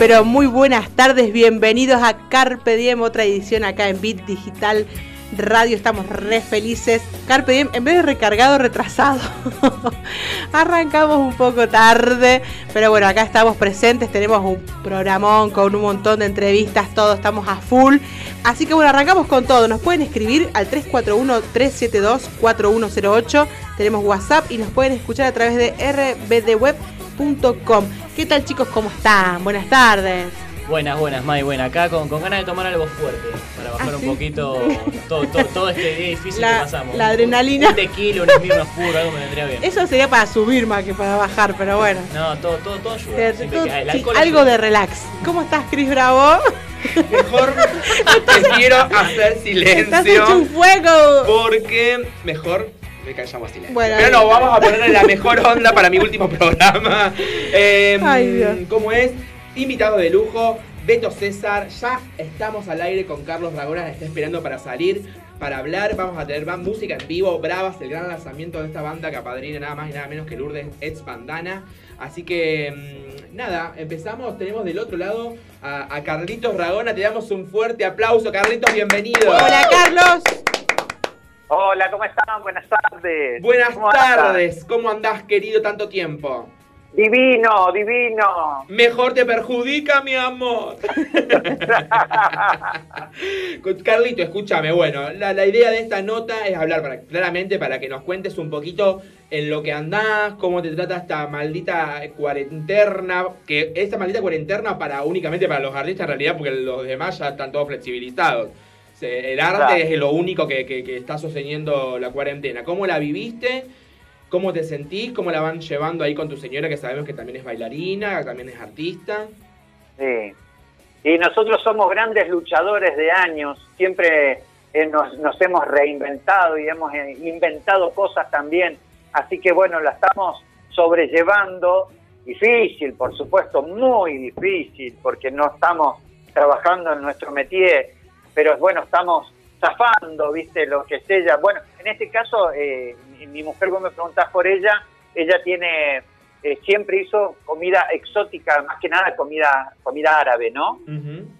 pero muy buenas tardes. Bienvenidos a Carpe Diem, otra edición acá en Bit Digital Radio. Estamos re felices. Carpe Diem, en vez de recargado, retrasado. Arrancamos un poco tarde, pero bueno, acá estamos presentes. Tenemos un programón con un montón de entrevistas, todos estamos a full. Así que bueno, arrancamos con todo. Nos pueden escribir al 341-372-4108. Tenemos WhatsApp y nos pueden escuchar a través de ¿Qué tal chicos? ¿Cómo están? Buenas tardes. Buenas, buenas, May, buena. Acá con, con ganas de tomar algo fuerte para bajar ¿Ah, un sí? poquito todo, todo, todo este día difícil La- que pasamos. la adrenalina. Un tequila, un esmirno oscuro, algo me vendría bien. Eso sería para subir más que para bajar, pero bueno. No, todo, todo, todo ayuda. Sí, algo ayuda. de relax. ¿Cómo estás, Cris Bravo? Mejor prefiero hacer Estás hecho silencio un fuego. porque mejor me callamos silencio. Bueno, Pero no, vamos a ponerle la mejor onda para mi último programa. Eh, Ay, Dios. ¿Cómo es? Invitado de lujo, Beto César. Ya estamos al aire con Carlos Ragona, está esperando para salir. Para hablar, vamos a tener más música en vivo, Bravas, el gran lanzamiento de esta banda que apadrina nada más y nada menos que Lourdes Ex Bandana. Así que, mm, nada, empezamos. Tenemos del otro lado a, a Carlitos Ragona. Te damos un fuerte aplauso. Carlitos, bienvenido. Hola, Carlos. Hola, ¿cómo están? Buenas tardes. Buenas tardes. ¿Cómo andás, querido, tanto tiempo? Divino, divino. Mejor te perjudica, mi amor. Carlito, escúchame. Bueno, la, la idea de esta nota es hablar para, claramente para que nos cuentes un poquito en lo que andás, cómo te trata esta maldita cuarentena. Que esta maldita cuarentena para únicamente para los artistas en realidad, porque los demás ya están todos flexibilizados. Se- El arte Claro. es lo único que, que- que está sosteniendo la cuarentena. ¿Cómo la viviste? ¿Cómo te sentís? ¿Cómo la van llevando ahí con tu señora que sabemos que también es bailarina, que también es artista? Sí. Y nosotros somos grandes luchadores de años. Siempre eh, nos, nos hemos reinventado y hemos eh, inventado cosas también. Así que bueno, la estamos sobrellevando. Difícil, por supuesto, muy difícil, porque no estamos trabajando en nuestro métier. Pero bueno, estamos zafando, ¿viste? Lo que es ella. Bueno, en este caso, eh, mi, mi mujer, vos me preguntás por ella, ella tiene, eh, siempre hizo comida exótica, más que nada comida, comida árabe, ¿no?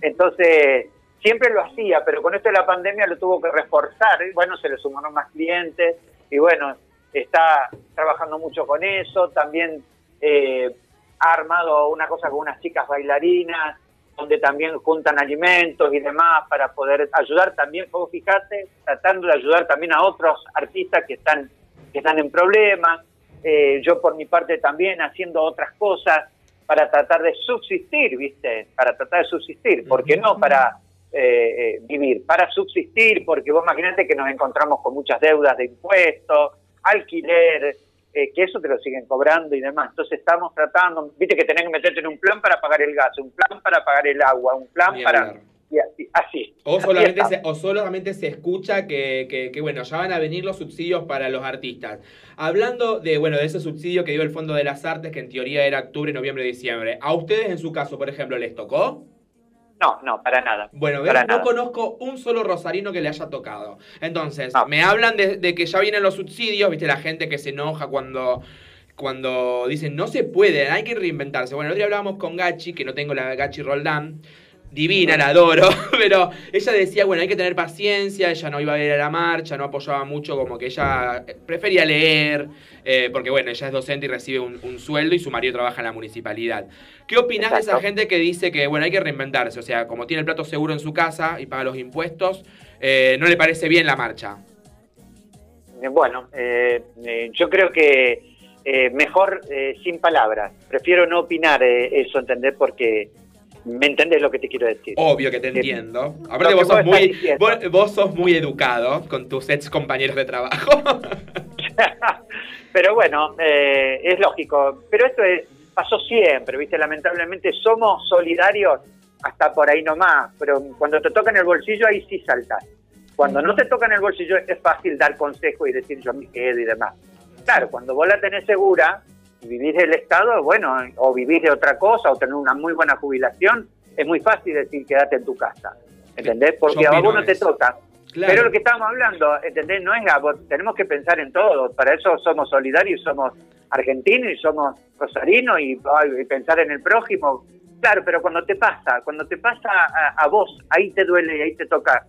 Entonces, siempre lo hacía, pero con esto de la pandemia lo tuvo que reforzar. Y bueno, se le sumaron más clientes y bueno, está trabajando mucho con eso. También eh, ha armado una cosa con unas chicas bailarinas, donde también juntan alimentos y demás para poder ayudar. También, vos fijate, tratando de ayudar también a otros artistas que están, que están en problemas. Eh, yo por mi parte también haciendo otras cosas para tratar de subsistir, ¿viste? Para tratar de subsistir, porque no para eh, eh, vivir, para subsistir, porque vos imaginate que nos encontramos con muchas deudas de impuestos, alquiler, eh, que eso te lo siguen cobrando y demás. Entonces estamos tratando, viste que tenés que meterte en un plan para pagar el gas, un plan para pagar el agua, un plan para... y así, así. O solamente, se, o solamente se escucha que, que- que, bueno, ya van a venir los subsidios para los artistas. Hablando de, bueno, de ese subsidio que dio el Fondo de las Artes, que en teoría era octubre, noviembre, diciembre. ¿A ustedes en su caso, por ejemplo, les tocó? No, no, para nada. Bueno, Para no nada. conozco un solo rosarino que le haya tocado. Entonces, No. me hablan de, de que ya vienen los subsidios, viste, la gente que se enoja cuando, cuando dicen no se puede, hay que reinventarse. Bueno, el otro día hablábamos con Gachi, que no tengo la Gachi Roldán, divina, la adoro, pero ella decía, bueno, hay que tener paciencia, ella no iba a ir a la marcha, no apoyaba mucho, como que ella eh, prefería leer, eh, porque bueno, ella es docente y recibe un, un sueldo y su marido trabaja en la municipalidad. ¿Qué opinás de esa Exacto. gente que dice que, bueno, hay que reinventarse? O sea, como tiene el plato seguro en su casa y paga los impuestos, eh, no le parece bien la marcha. Bueno, eh, yo creo que mejor sin palabras. Prefiero no opinar eso, ¿entendés? Porque me entendés lo que te quiero decir. Obvio que te entiendo. Aparte vos sos, muy, vos, vos sos muy educado con tus ex compañeros de trabajo. Pero bueno, eh, es lógico. Pero esto es, pasó siempre, ¿viste? Lamentablemente somos solidarios hasta por ahí nomás, pero cuando te toca en el bolsillo ahí sí saltas. Cuando no te toca en el bolsillo es fácil dar consejo y decir yo me quedo y demás. Claro, cuando vos la tenés segura vivís del Estado, bueno, o vivís de otra cosa o tenés una muy buena jubilación, es muy fácil decir quédate en tu casa. ¿Entendés? Porque Yo a vos no te toca. Claro. Pero lo que estamos hablando, ¿entendés? No es a vos, tenemos que pensar en todo. Para eso somos solidarios, somos argentinos y somos rosarinos y, ay, pensar en el prójimo. Claro, pero cuando te pasa, cuando te pasa a, a vos, ahí te duele y ahí te toca.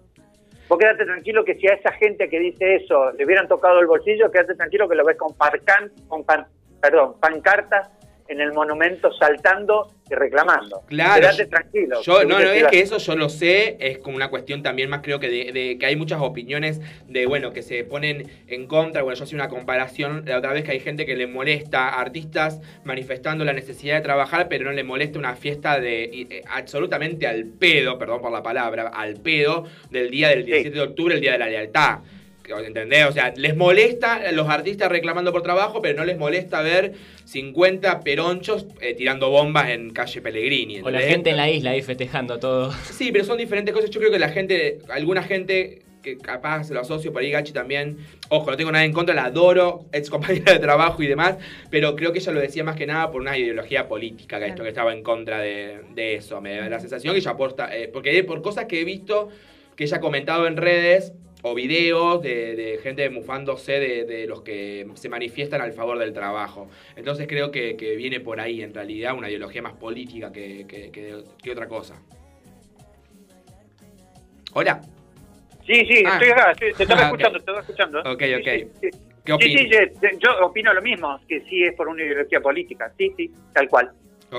Vos quédate tranquilo que si a esa gente que dice eso le hubieran tocado el bolsillo, quédate tranquilo que lo ves con pan- perdón, pancartas en el monumento saltando y reclamando. Claro, Quédate yo- tranquilo. Yo, no, no, es que eso yo lo sé, es como una cuestión también más creo que de, de que hay muchas opiniones de, bueno, que se ponen en contra, bueno, yo hacía una comparación la otra vez que hay gente que le molesta a artistas manifestando la necesidad de trabajar, pero no le molesta una fiesta de y, eh, absolutamente al pedo, perdón por la palabra, al pedo del día del 17 de octubre, el día de la lealtad. ¿Entendés? O sea, les molesta a los artistas reclamando por trabajo, pero no les molesta ver 50 peronchos eh, tirando bombas en calle Pellegrini. O la gente en la isla ahí festejando todo. Sí, pero son diferentes cosas. Yo creo que la gente, alguna gente que capaz se lo asocio por ahí, Gachi también. Ojo, no tengo nada en contra, la adoro, ex compañera de trabajo y demás, pero creo que ella lo decía más que nada por una ideología política, que, esto, que estaba en contra de, de eso. Me da la sensación que ella aporta, eh, porque por cosas que he visto que ella ha comentado en redes o videos de, de gente mufándose de, de los que se manifiestan al favor del trabajo. Entonces creo que, que viene por ahí, en realidad, una ideología más política que, que- otra cosa. Hola. Sí, sí, Ah. estoy acá, sí, te estaba Ah, escuchando, te estaba escuchando. Ok, Sí, ok. sí, sí. ¿Qué Sí, sí, opinas? yo, opino lo mismo, que sí es por una ideología política, sí, sí, tal cual,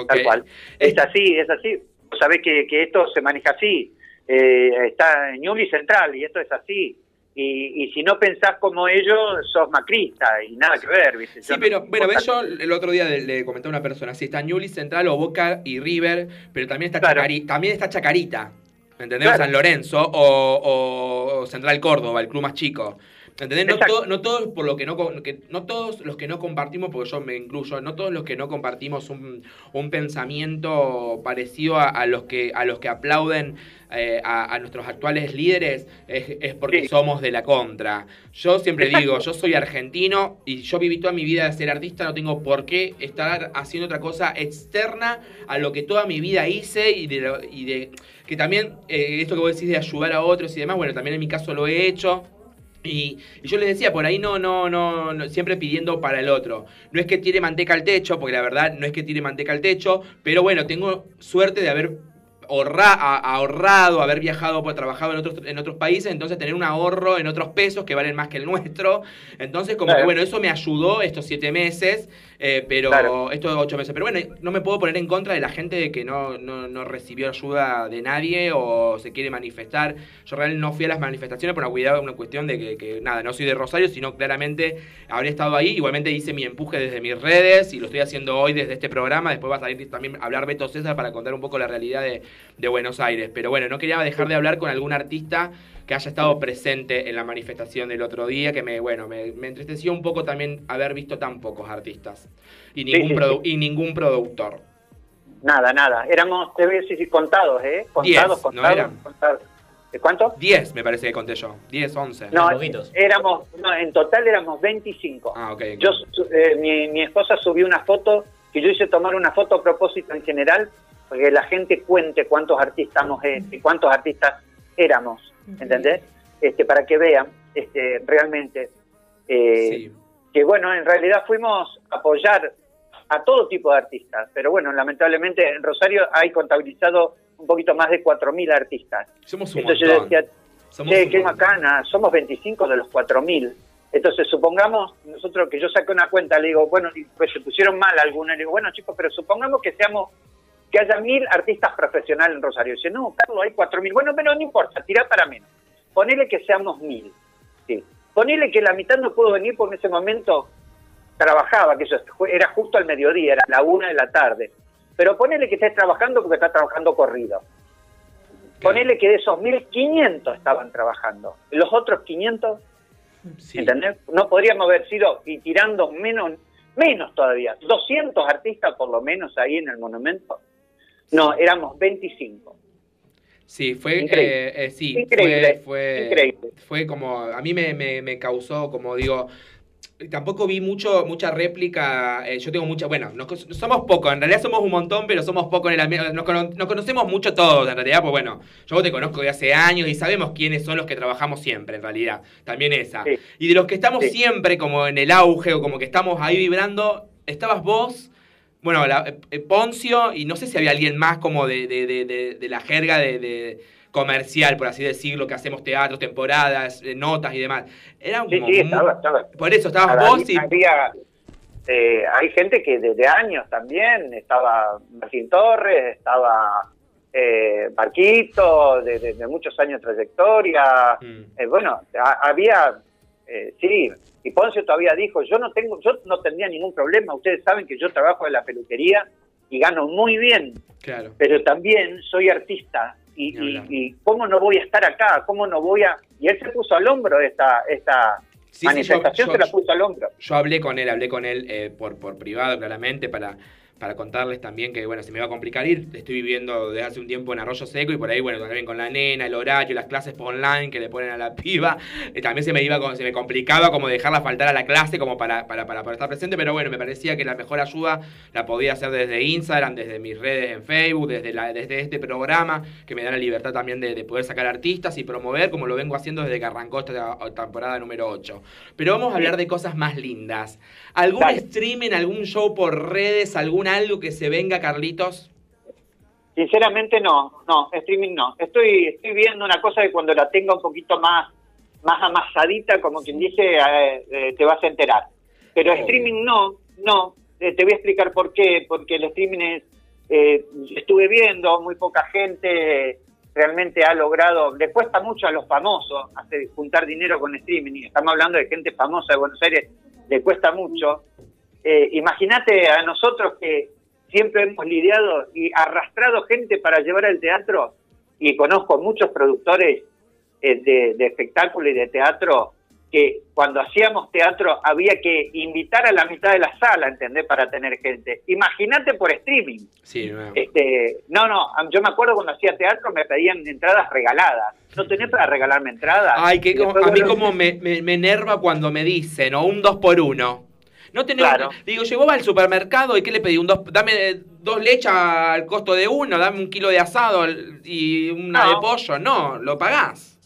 tal cual. Es así, es así. Sabés que, que esto se maneja así, eh, está en Ñubli Central y esto es así. Y, y si no pensás como ellos, sos macrista y nada que ver, ¿viste? Sí, Yo no- pero bueno, ves, yo el otro día le, le comenté a una persona, sí, está Newly Central o Boca y River, pero también está, Claro. Chacari- también está Chacarita, ¿entendés? Claro. San Lorenzo o- o Central Córdoba, el club más chico. ¿Entendés? No, to- no todos por lo que no que no todos los que no compartimos, porque yo me incluyo, no todos los que no compartimos un, un pensamiento parecido a, a los que a los que aplauden eh, a, a nuestros actuales líderes es, es porque Sí. somos de la contra. Yo siempre Exacto. digo, yo soy argentino y yo viví toda mi vida de ser artista, no tengo por qué estar haciendo otra cosa externa a lo que toda mi vida hice y de, y de que también eh, esto que vos decís de ayudar a otros y demás, bueno, también en mi caso lo he hecho. Y, yo les decía, por ahí no, no, no, no, siempre pidiendo para el otro. No es que tire manteca al techo, porque la verdad no es que tire manteca al techo, pero bueno, tengo suerte de haber ahorra- a- ahorrado, haber viajado, pues, trabajado en otros, en otros países, entonces tener un ahorro en otros pesos que valen más que el nuestro. Entonces, como Claro. que bueno, eso me ayudó estos siete meses, eh, pero Claro. estos ocho meses. Pero bueno, no me puedo poner en contra de la gente de que no, no, no recibió ayuda de nadie o se quiere manifestar. Yo realmente no fui a las manifestaciones por una, cuidado, una cuestión de que, que, nada, no soy de Rosario, sino claramente habré estado ahí. Igualmente hice mi empuje desde mis redes y lo estoy haciendo hoy desde este programa. Después va a salir también a hablar Beto César para contar un poco la realidad de, de Buenos Aires. Pero bueno, no quería dejar de hablar con algún artista que haya estado presente en la manifestación del otro día, que me, bueno, me, me entristeció un poco también haber visto tan pocos artistas y ningún, sí, produ- y ningún productor. Nada, nada. Éramos, te voy a decir, contados, ¿eh? Contados, Diez, ¿no contados, contados. ¿De cuánto? 10 me parece que conté yo. 10, 11. No, éramos, no, en total éramos 25. Ah, ok. Yo, su- eh, mi, mi esposa subió una foto, que yo hice tomar una foto a propósito en general, porque la gente cuente cuántos artistas, eh, cuántos artistas éramos, ¿entendés? Este, para que vean este, realmente eh, Sí. que, bueno, en realidad fuimos a apoyar a todo tipo de artistas, pero bueno, lamentablemente en Rosario hay contabilizado un poquito más de 4.000 artistas. Somos un Entonces yo montón. decía, Somos Che, qué montón. macana, somos 25 de los 4.000. Entonces, supongamos, nosotros que yo saqué una cuenta, le digo, bueno, y pues se pusieron mal algunos, le digo, bueno, chicos, pero supongamos que seamos, que haya mil artistas profesionales en Rosario. Dice, no, Carlos, hay 4.000. Bueno, pero no importa, tira para menos. Ponele que seamos mil. Sí. Ponele que la mitad no pudo venir porque en ese momento trabajaba, que eso era justo al mediodía, era la una de la tarde. Pero ponele que estés trabajando porque está trabajando corrido. Ponele que de esos 1.500 estaban trabajando. Los otros 500, Sí. ¿entendés? No podríamos haber sido, y tirando menos, menos todavía, 200 artistas por lo menos ahí en el monumento. No, éramos 25. Sí, fue, Increíble. eh, eh, sí, Increíble, fue, fue, increíble. fue como, a mí me, me, me causó, como digo, tampoco vi mucho, mucha réplica, eh, yo tengo mucha, bueno, nos, somos pocos, en realidad somos un montón, pero somos pocos en el ambiente, nos, cono- nos conocemos mucho todos, en realidad, pues bueno, yo te conozco de hace años y sabemos quiénes son los que trabajamos siempre, en realidad, también esa. Sí. Y de los que estamos Sí. siempre como en el auge o como que estamos ahí vibrando, estabas vos, bueno, la- eh, Poncio, y no sé si había alguien más como de, de- de- de- la jerga de, comercial, por así decirlo, que hacemos teatros, temporadas, eh, notas y demás. Era Sí, como sí, estaba, estaba. Por eso estabas Había- vos y... había, eh, hay gente que desde años también, estaba Martín Torres, estaba eh, Barquito, de, muchos años de trayectoria. Mm. Eh, bueno, ha- había, eh, sí, y Poncio todavía dijo, yo no tengo, yo no tendría ningún problema, ustedes saben que yo trabajo en la peluquería y gano muy bien, Claro. pero también soy artista y, cómo no voy a estar acá, cómo no voy a... Y él se puso al hombro esta, esta Sí, sí, yo- manifestación, yo- se la puso al hombro. Yo hablé con él, hablé con él eh, por, por privado, claramente, para, para contarles también que, bueno, se me va a complicar ir. Estoy viviendo desde hace un tiempo en Arroyo Seco y por ahí, bueno, también con la nena, el horario, las clases por online que le ponen a la piba. eh, también se me iba, se me complicaba como dejarla faltar a la clase como para, para, para, para estar presente, pero bueno, me parecía que la mejor ayuda la podía hacer desde Instagram, desde mis redes en Facebook, desde, la, desde este programa, que me da la libertad también de, de poder sacar artistas y promover, como lo vengo haciendo desde que arrancó esta temporada número 8. Pero vamos a hablar de cosas más lindas. ¿Algún streaming, algún show por redes, algún algo que se venga, Carlitos? Sinceramente no, no, streaming no. Estoy, estoy viendo una cosa que cuando la tenga un poquito más, más amasadita, como quien dice, eh, eh, te vas a enterar. Pero streaming no, no. Eh, te voy a explicar por qué. Porque el streaming es, estuve viendo, muy poca gente realmente ha logrado, le cuesta mucho a los famosos hacer, juntar dinero con streaming. Y estamos hablando de gente famosa de Buenos Aires, le cuesta mucho. Eh, Imagínate a nosotros que siempre hemos lidiado y arrastrado gente para llevar al teatro y conozco muchos productores eh, de, de espectáculo y de teatro que cuando hacíamos teatro había que invitar a la mitad de la sala, ¿entendés? Para tener gente. Imagínate por streaming. Sí, no. Este, no, no, yo me acuerdo cuando hacía teatro me pedían entradas regaladas. ¿No tenés para regalarme entradas? Ay, que como- a mí como me, me, me enerva cuando me dicen, o un 2 por 1 No tenés, Claro. digo, llegó al supermercado y ¿qué le pedí? Un dos, dame dos leches al costo de uno, dame un kilo de asado y una No. de pollo. No, lo pagás.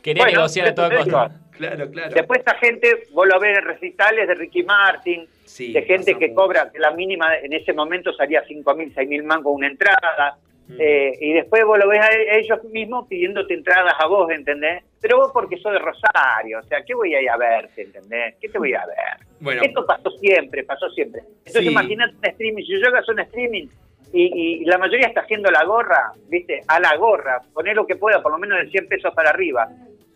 Quería Bueno, negociar a toda digo, costa. Claro, claro. Después esta gente, vos lo ves en recitales de Ricky Martin, Sí, de gente que mucho. cobra, que la mínima en ese momento salía 5 mil, 6 mil mangos una entrada, Mm. eh, y después vos lo ves a e- ellos mismos pidiéndote entradas a vos, ¿entendés? Pero vos porque sos de Rosario, o sea, ¿qué voy a ir a verte, ¿entendés? ¿Qué te voy a ver? Bueno, Esto pasó siempre, pasó siempre. Entonces Sí. imagínate un streaming, si yo hago un streaming y, y la mayoría está haciendo la gorra, ¿viste? A la gorra, poner lo que pueda, por lo menos de 100 pesos para arriba.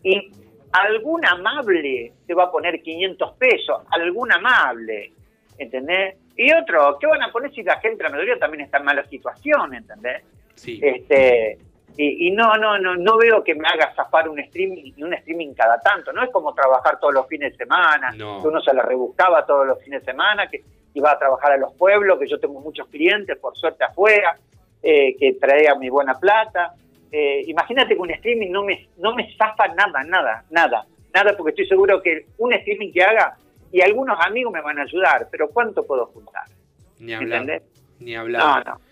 Y algún amable te va a poner 500 pesos, algún amable, ¿entendés? Y otro, ¿qué van a poner si la gente, la mayoría también está en mala situación, ¿entendés? Sí. Este, y, y no, no, no, no veo que me haga zafar un streaming, un streaming cada tanto. No es como trabajar todos los fines de semana, No. que uno se la rebuscaba todos los fines de semana, que iba a trabajar a los pueblos, que yo tengo muchos clientes, por suerte afuera, eh, que traía mi buena plata. Eh, imagínate que un streaming no me, no me zafa nada, nada, nada, nada, porque estoy seguro que un streaming que haga, y algunos amigos me van a ayudar, pero ¿cuánto puedo juntar? Ni hablar. ¿Entendés? Ni No, hablar. no. Ni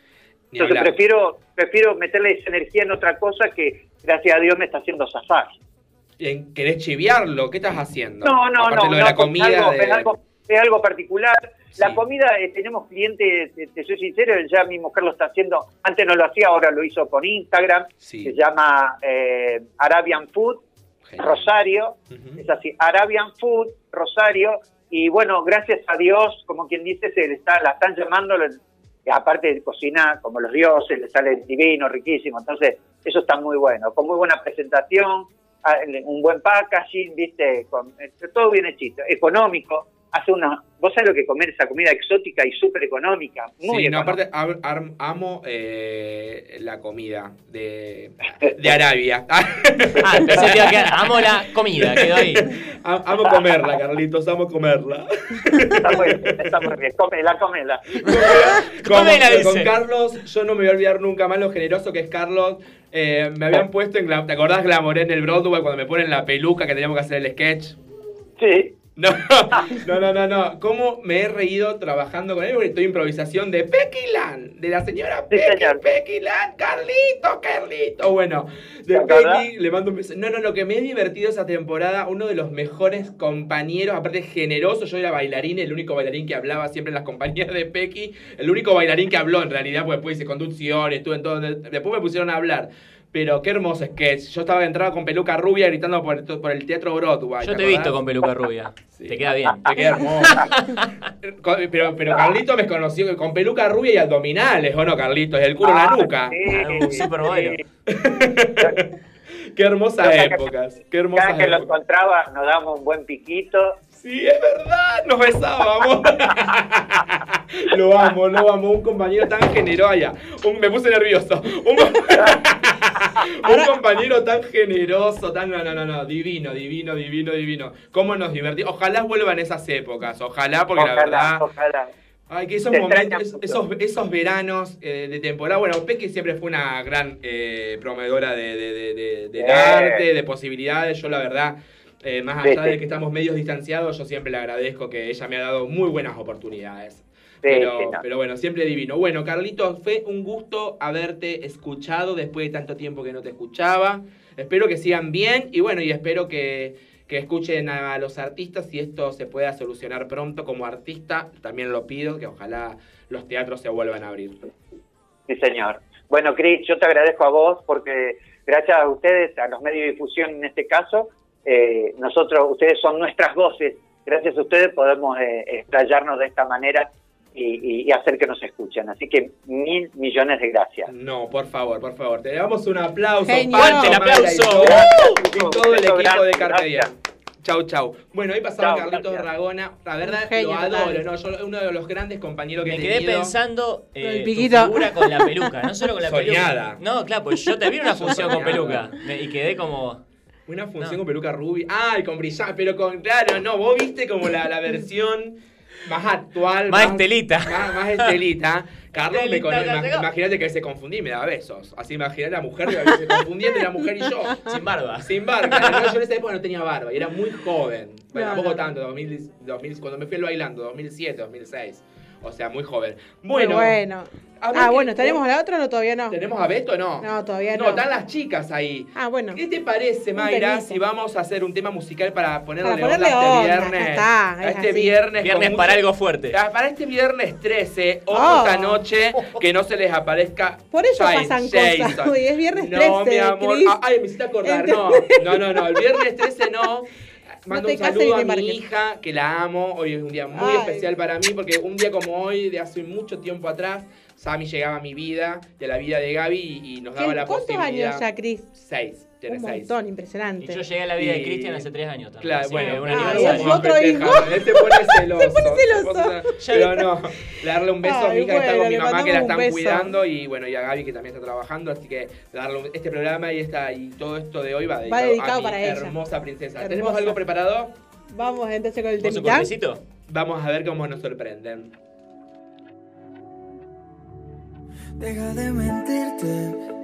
Entonces prefiero, prefiero meterle esa energía en otra cosa que, gracias a Dios, me está haciendo zafar. ¿En- ¿Querés chiviarlo? ¿Qué estás haciendo? No, no, Aparte no, lo de no, la comida. es, algo, de- es, algo, es algo particular. Sí. La comida, eh, tenemos clientes, te, te soy sincero, ya mi mujer lo está haciendo, antes no lo hacía, ahora lo hizo por Instagram, Sí. se llama eh, Arabian Food Genial. Rosario, es así, Arabian Food Rosario, y bueno, gracias a Dios, como quien dice, se le está, la están llamando, aparte de cocinar como los dioses, le sale divino, riquísimo, entonces eso está muy bueno, con muy buena presentación, ah, un buen packaging, viste, con, eh, todo bien hechito, económico, hace una, vos sabés lo que comer esa comida exótica y súper económica, muy Sí, no, aparte ar- ar- amo eh, la comida de, de Arabia. Ah, pensé que iba a quedar. Amo la comida, quedó ahí. Am- amo comerla, Carlitos, amo comerla. Está muy bien, está muy bien, comela, comela. Como- Comela, con dice. Carlos, yo no me voy a olvidar nunca más lo generoso que es Carlos. Eh, me habían puesto en. ¿Te acordás Glamoré en el Broadway cuando me ponen la peluca que teníamos que hacer el sketch? Sí, No, no, no, no, no. ¿Cómo me he reído trabajando con él? Porque estoy improvisación de Pecky Land, de la señora Sí. Pecky Land, Carlito, Carlito. Bueno, de. Pecky le mando un beso. No, no, lo que me he divertido esa temporada, uno de los mejores compañeros, aparte generoso, yo era bailarín, el único bailarín que hablaba siempre en las compañías de Pecky, el único bailarín que habló en realidad, porque después hice conducción, estuve en todo, después me pusieron a hablar. Pero qué hermoso sketch. Yo estaba entrado con peluca rubia gritando por el, por el teatro Broadway. Yo te he visto con peluca rubia. Sí. Te queda bien. Te queda hermoso. Pero, pero Carlito me conoció con peluca rubia y abdominales, ¿o no, Carlito? Es el culo en la Ah, nuca. Sí, supermodelo. sí. Qué hermosas que- épocas. Qué hermosas Cada que lo encontraba nos damos un buen piquito. Sí, es verdad, nos besábamos. lo amo, lo amo. Un compañero tan generoso. allá. Me puse nervioso. Un, un compañero tan generoso, tan. No, no, no, no. Divino, divino, divino, divino. ¿Cómo nos divertimos? Ojalá vuelvan esas épocas. Ojalá, porque la verdad. Ojalá. Ay, que esos momentos, esos, esos veranos eh, de temporada. Bueno, Peque siempre fue una gran eh, proveedora de, de- de- de- del Eh. arte, de posibilidades. Yo, la verdad, eh, más allá sí. de que estamos medios distanciados, yo siempre le agradezco que ella me ha dado muy buenas oportunidades. Pero, pero bueno, siempre divino. Bueno, Carlitos, fue un gusto haberte escuchado después de tanto tiempo que no te escuchaba. Espero que sigan bien y bueno, y espero que, que escuchen a los artistas y esto se pueda solucionar pronto como artista. También lo pido, que ojalá los teatros se vuelvan a abrir. Sí, señor. Bueno, Cris, yo te agradezco a vos porque gracias a ustedes, a los medios de difusión en este caso, eh, nosotros, ustedes son nuestras voces. Gracias a ustedes podemos eh, explayarnos de esta manera y, y- y hacer que nos escuchen. Así que mil millones de gracias. No, por favor, por favor. Te damos un aplauso. Fuerte el Mayra y aplauso. todo- Y todo el equipo de Carpe. Diem. Chau, chau. Bueno, ahí pasaba Chau, Carlitos gracias. Ragona. La verdad, genio lo adoro. No, yo, uno de los grandes compañeros que Me he quedé tenido. pensando Con eh, el tu figura con la peluca, no solo con la Soñada. peluca. No, claro, pues yo te vi en una función con peluca me- y quedé como Una función No. con peluca rubia. Ah, y con brillante. Pero con. Claro, no, vos viste como la, la versión más actual. Más estelita. Más, más estelita. Carlos me. Imagínate que se confundí y me daba besos. Así imagínate la mujer que se confundía entre la mujer y yo. sin barba. Sin barba. yo en esa época no tenía barba y era muy joven. Bueno, No, tampoco no. tanto, 2000, 2000, cuando me fui al bailando, 2007, 2006. O sea, muy joven. Bueno. Bueno, Ah, que- bueno, ¿tenemos la otra o no? Todavía no? ¿tenemos a Beto o no? No, todavía no. No, están las chicas ahí. Ah, bueno. ¿Qué te parece, Mayra, si vamos a hacer un tema musical para ponerle, Para ponerle onda este viernes? está, a es este así. viernes. Viernes para mucho- algo fuerte. Ah, Para este viernes 13, ojo Oh. esta noche, que no se les aparezca. Por eso pasan Jason. cosas. Hoy es viernes No, 13, mi amor. Ah, Ay, me hiciste acordar. No, no, no, no. El viernes 13 no. Mando un saludo a mi hija, que la amo. Hoy es un día muy Ay. especial para mí, porque un día como hoy, de hace mucho tiempo atrás, Sammy llegaba a mi vida y a la vida de Gaby y, y nos daba ¿Qué- la ¿Cuántos posibilidad. años ya, Cris? Seis, Un montón, Y impresionante. yo llegué a la vida de Y- Cristian hace tres años también. Claro, así bueno, un Ah, aniversario. es otro hijo. Él se pone celoso. Se pone celoso. Pero no, darle un beso a mi hija que está bueno, con mi le mamá que mandamos la un están beso. cuidando y bueno, y a Gaby que también está trabajando, así que darle un- este programa y esta y todo esto de hoy va dedicado, dedicado a mi para ella. hermosa princesa. Hermosa. ¿Tenemos algo preparado? Vamos entonces con el ¿Con su temita. cortecito? Vamos a ver cómo nos sorprenden. Deja de mentirte.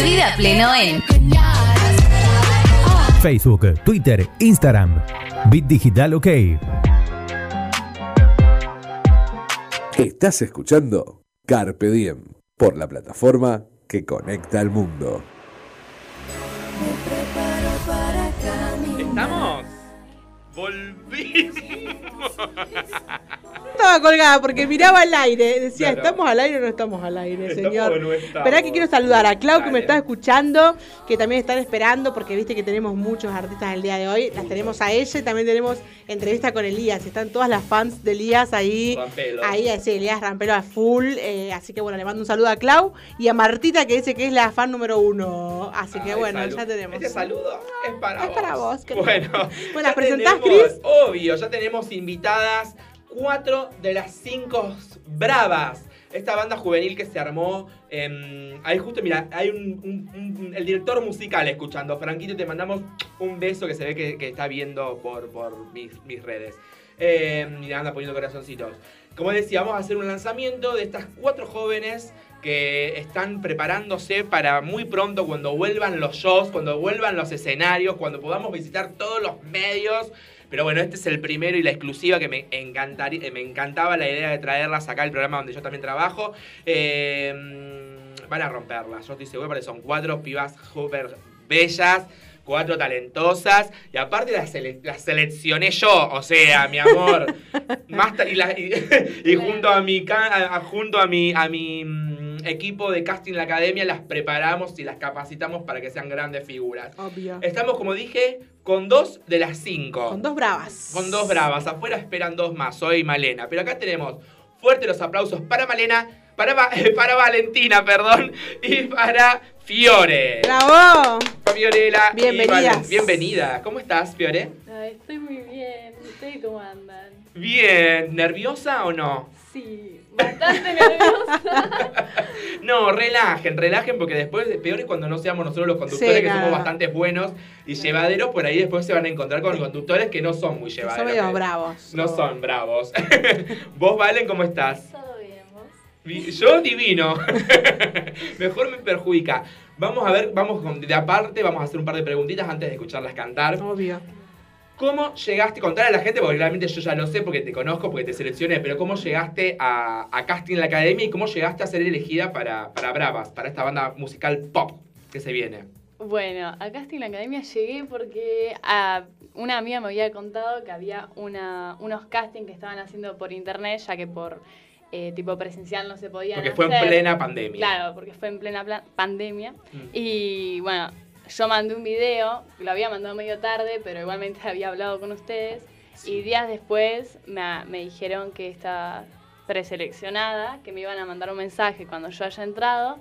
Vive a pleno en Facebook, Twitter, Instagram. Bit Digital OK. Estás escuchando Carpe Diem por la plataforma que conecta al mundo. ¿Estamos? Volvimos. Estaba colgada porque miraba al aire. Decía, Claro. ¿estamos al aire o no estamos al aire, ¿Estamos señor? no? Esperá que quiero saludar a Clau, que me está escuchando, que también están esperando, porque viste que tenemos muchos artistas el día de hoy. Las tenemos a ella y también tenemos entrevista con Elías. Están todas las fans de Elías ahí. Rampelo. Ahí, sí, Elías Rampero a full. eh, así que bueno, le mando un saludo a Clau y a Martita, que dice que es la fan número uno. Así que Ay, bueno, salud. ya tenemos. Este saludo es para Es vos. para vos. Bueno, Bueno, ya ¿presentás, Cris? Obvio, ya tenemos invitadas cuatro de las cinco bravas. Esta banda juvenil que se armó. em, ahí justo, mira, hay un, el director musical escuchando. Franquito, te mandamos un beso que se ve que, está viendo por, por mis, mis redes. Em, y anda poniendo corazoncitos. Como decía, vamos a hacer un lanzamiento de estas cuatro jóvenes que están preparándose para muy pronto cuando vuelvan los shows, cuando vuelvan los escenarios, cuando podamos visitar todos los medios. Pero bueno, este es el primero y la exclusiva que me, encantaría, me encantaba la idea de traerlas acá al programa donde yo también trabajo. Eh, van a romperlas, yo estoy seguro porque son cuatro pibas súper bellas. Cuatro talentosas y aparte las, sele- las seleccioné yo, o sea, mi amor. Más y, la- y- y junto a mi a- junto a mi a mi mm, equipo de casting en la academia las preparamos y las capacitamos para que sean grandes figuras. Obvio. Estamos, como dije, con dos de las cinco. Con dos bravas. Con dos bravas. Afuera esperan dos más, soy Malena. Pero acá tenemos fuertes los aplausos para Malena, para, Va- para Valentina, perdón, y para Fiore. ¡Bravo! Fiorella. Bienvenidas. Valen- Bienvenida. ¿Cómo estás, Fiore? Ay, estoy muy bien. ¿Ustedes cómo andan? Bien. ¿Nerviosa o no? Sí, bastante nerviosa. No, relajen, relajen, porque después peor es cuando no seamos nosotros los conductores, Sí, que somos bastante buenos y llevaderos, por ahí después se van a encontrar con conductores que no son muy Son llevaderos. medio que bravos. No son bravos. ¿Vos, Valen, cómo estás? Todo bien, vos. Yo divino. Mejor me perjudica. Vamos a ver, vamos con- de aparte, vamos a hacer un par de preguntitas antes de escucharlas cantar. Obvio. ¿Cómo llegaste? Contar a la gente, porque realmente yo ya lo sé, porque te conozco, porque te seleccioné, pero ¿cómo llegaste a, a Casting en la Academia y cómo llegaste a ser elegida para, para Bravas, para esta banda musical pop que se viene? Bueno, a Casting la Academia llegué porque a una amiga me había contado que había una, unos castings que estaban haciendo por internet, ya que por eh, tipo presencial no se podían Porque fue en plena pandemia. Claro, porque fue en plena pandemia. Mm. Y bueno, yo mandé un video, lo había mandado medio tarde, pero igualmente había hablado con ustedes. Y días después me, me dijeron que estaba preseleccionada, que me iban a mandar un mensaje cuando yo haya entrado.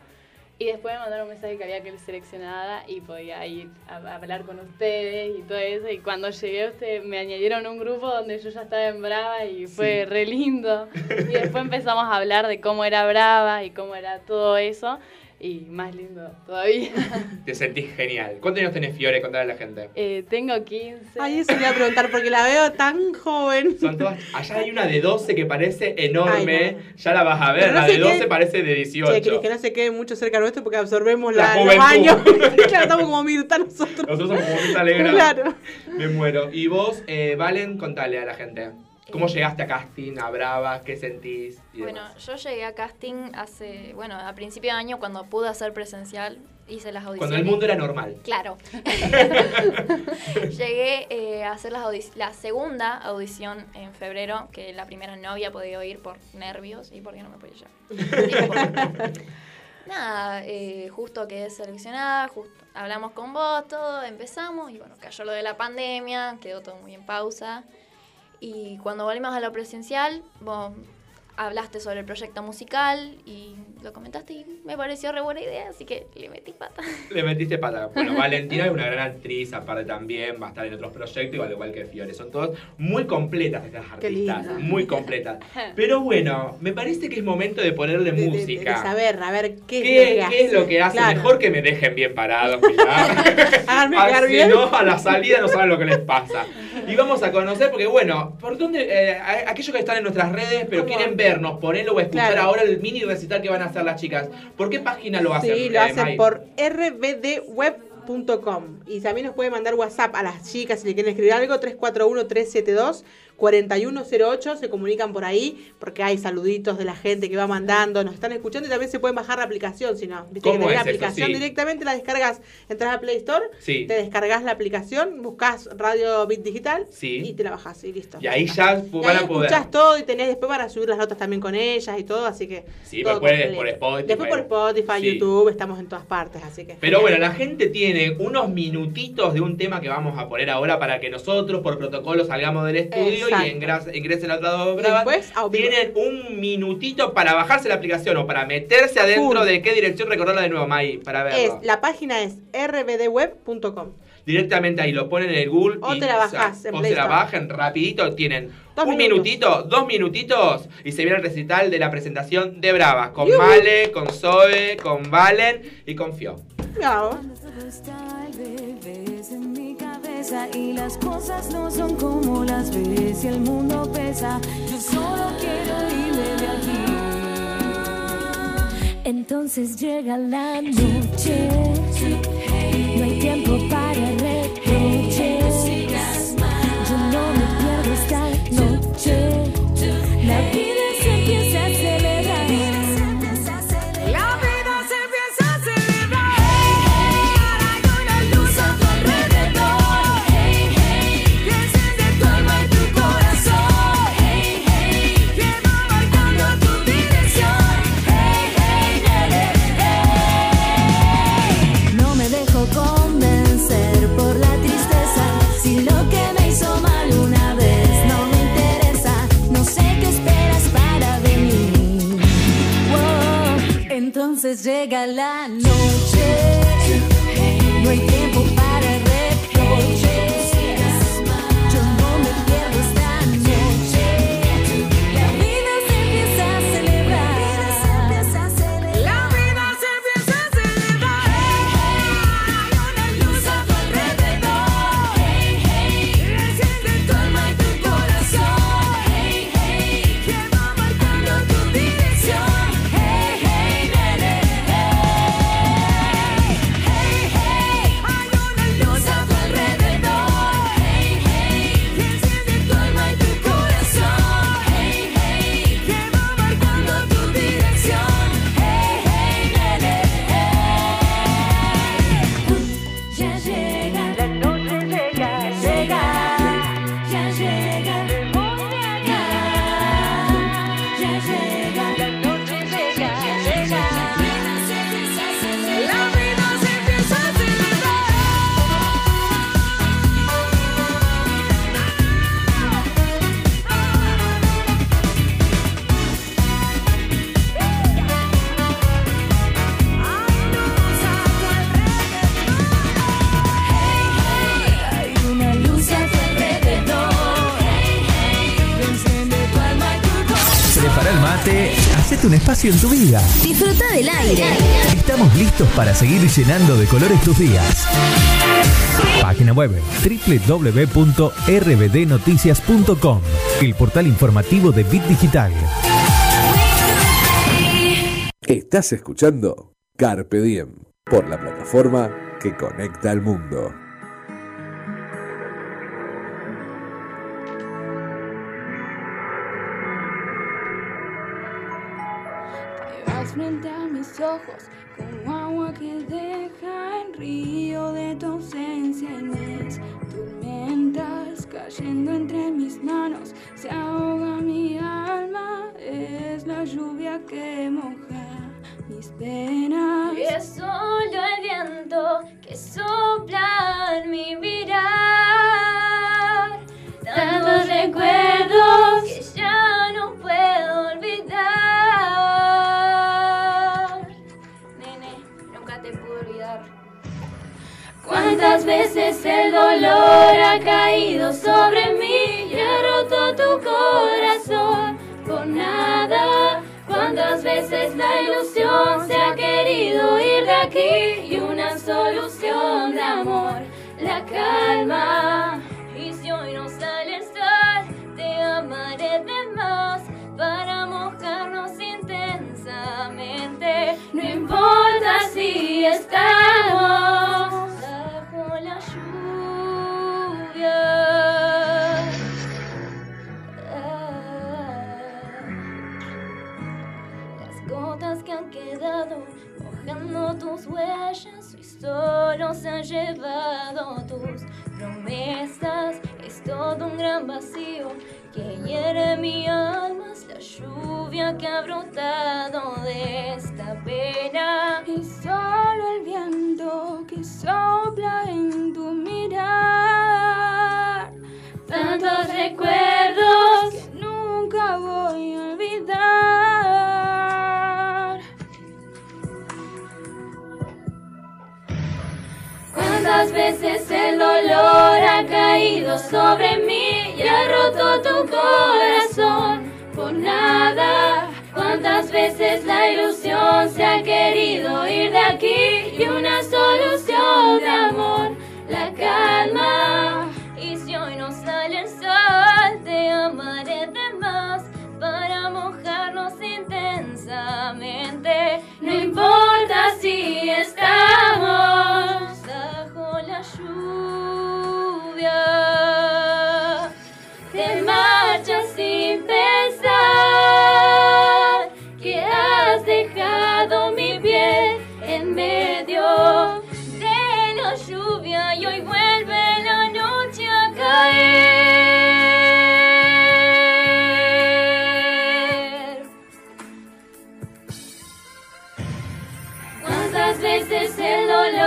Y después me mandaron un mensaje que había que ir seleccionada y podía ir a, a hablar con ustedes y todo eso. Y cuando llegué, usted, me añadieron un grupo donde yo ya estaba en Brava y fue Sí. re lindo. Y después empezamos a hablar de cómo era Brava y cómo era todo eso. Y más lindo todavía. Te sentís genial. ¿Cuántos años tenés, Fiore? Contale a la gente. Eh, tengo 15. Ay, eso le iba a preguntar porque la veo tan joven. Son todas. Allá hay una de 12 que parece enorme. Ay, no. Ya la vas a ver. No la de 12 qué- parece de 18. Che, que no se quede mucho cerca nuestro porque absorbemos La la, los años. claro, estamos como Mirta nosotros. Nosotros somos como Mirta Legrand. Claro. Me muero. Y vos, eh, Valen, contale a la gente. ¿Cómo llegaste a casting, a Bravas? ¿Qué sentís? y Bueno, demás? yo llegué a casting hace, bueno, a principio de año cuando pude hacer presencial, hice las audiciones. Cuando el mundo era normal. Claro. Llegué eh, a hacer las la segunda audición en febrero, que la primera no había podido ir por nervios y porque no me podía llevar. Nada, eh, justo quedé seleccionada, justo hablamos con vos, todo, empezamos y bueno, cayó lo de la pandemia, quedó todo muy en pausa. Y cuando volvimos a lo presencial, vos hablaste sobre el proyecto musical y lo comentaste y me pareció re buena idea, así que le metí pata. Le metiste pata. Bueno, Valentina es una gran actriz, aparte también va a estar en otros proyectos, igual, igual que Fiore. Son todas muy completas estas artistas, muy completas. Pero bueno, me parece que es momento de ponerle De, de- de música. saber, a ver qué, ¿Qué, es lo que qué es lo que hace? Claro. Mejor que me dejen bien parados, mirá. Háganme quedar Así bien. no, a la salida no saben lo que les pasa. Y vamos a conocer, porque bueno, ¿por dónde? eh, aquellos que están en nuestras redes, pero quieren vernos, ponerlo o escuchar Claro. ahora el mini recital que van a hacer las chicas. ¿Por qué página lo hacen? Sí, lo eh, hacen por rbdweb.com. Y también nos puede mandar WhatsApp a las chicas si le quieren escribir algo, 341-372-4108. Se comunican por ahí porque hay saluditos de la gente que va mandando, nos están escuchando y también se pueden bajar la aplicación si no. Viste que ¿Cómo tenés la es eso? aplicación Sí. directamente, la descargas, entras a Play Store, Sí. te descargas la aplicación, buscas Radio Bit Digital Sí. y te la bajas y listo. Y ahí ya Y van ahí a poder. escuchás todo y tenés después para subir las notas también con ellas y todo, así que. Sí, todo después por Spotify. Después por Spotify. YouTube, estamos en todas partes, así que. Pero bueno, la gente tiene unos minutitos de un tema que vamos a poner ahora para que nosotros por protocolo salgamos del estudio Exacto. y ingres- ingresen a otra dos Y bravas. después, a vivo. Tienen un minutito para bajarse la aplicación o para meterse adentro Full. de qué dirección recordarla de nuevo, Mai, para Es, verlo. la página es rbdweb.com. Directamente ahí lo ponen en el Google O y te la bajás en o Play se la bajan rapidito, tienen Dos un minutos. minutito, dos minutitos y se viene el recital de la presentación de Bravas con Yuhu. Male, con Zoe, con Valen y con Fio. Bravo. Y las cosas no son como las ves y el mundo pesa. Yo solo quiero irme de aquí. Entonces llega la noche, no hay tiempo para reproches. Yo no me pierdo esta noche. La vida se empieza llega. Hacete un espacio en tu vida. Disfruta del aire. Estamos listos para seguir llenando de colores tus días. Página web www.rbdnoticias.com, el portal informativo de Bit Digital. Estás escuchando Carpe Diem por la plataforma que conecta al mundo. Ojos como agua que deja en río de tu ausencia y mis tormentas cayendo entre mis manos. Se ahoga mi alma, es la lluvia que moja mis penas. Y es solo el viento que sopla en mi mirar. Tantos recuerdos ¿Cuántas veces el dolor ha caído sobre mí y ha roto tu corazón por nada? ¿Cuántas veces la ilusión se ha querido ir de aquí y una solución de amor, la calma? Y si hoy no sale el sol, te amaré de más para mojarnos intensamente. No importa si estamos gotas que han quedado mojando tus huellas y solo se han llevado tus promesas. Es todo un gran vacío que hiere mi alma. Es la lluvia que ha brotado de esta pena. Y solo el viento que sopla en tu mirar. Tantos recuerdos que nunca voy a olvidar. ¿Cuántas veces el dolor ha caído sobre mí y ha roto tu corazón por nada? ¿Cuántas veces la ilusión se ha querido ir de aquí y una solución de amor, la calma? Y si hoy no sale el sol, te amaré de más para mojarnos intensamente. No importa si estamos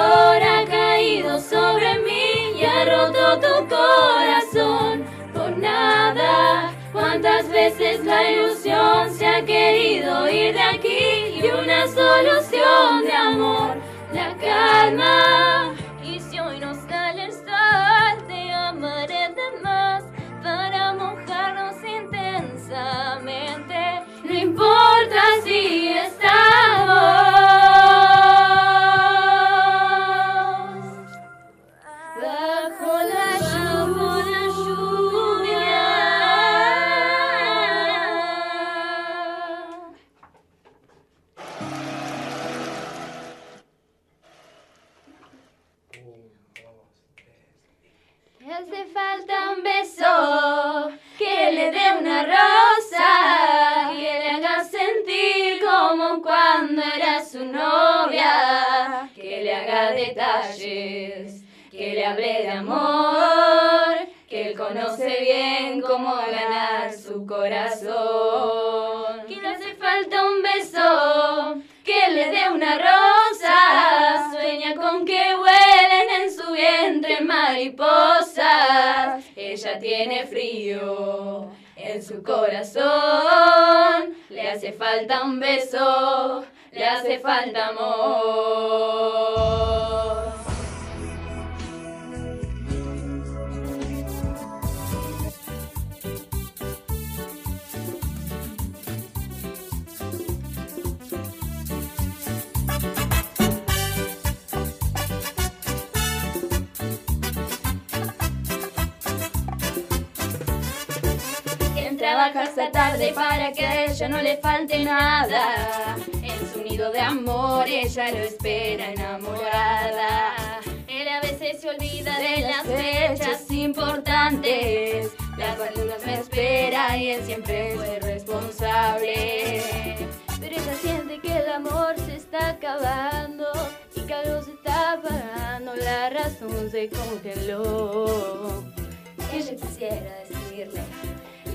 ha caído sobre mí y ha roto tu corazón por nada? ¿Cuántas veces la ilusión se ha querido ir de aquí y una solución de amor, la calma? Que le hable de amor, que él conoce bien cómo ganar su corazón. Que le hace falta un beso que le dé una rosa, sueña con que vuelen en su vientre mariposas. Ella tiene frío en su corazón, le hace falta un beso, le hace falta amor. Trabaja hasta tarde para que a ella no le falte nada. En su nido de amor ella lo espera enamorada. Él a veces se olvida de las fechas importantes. Las cuales me espera y él siempre fue responsable. Pero ella siente que la amor se está acabando y que algo se está apagando, la razón se congeló. Ella quisiera decirle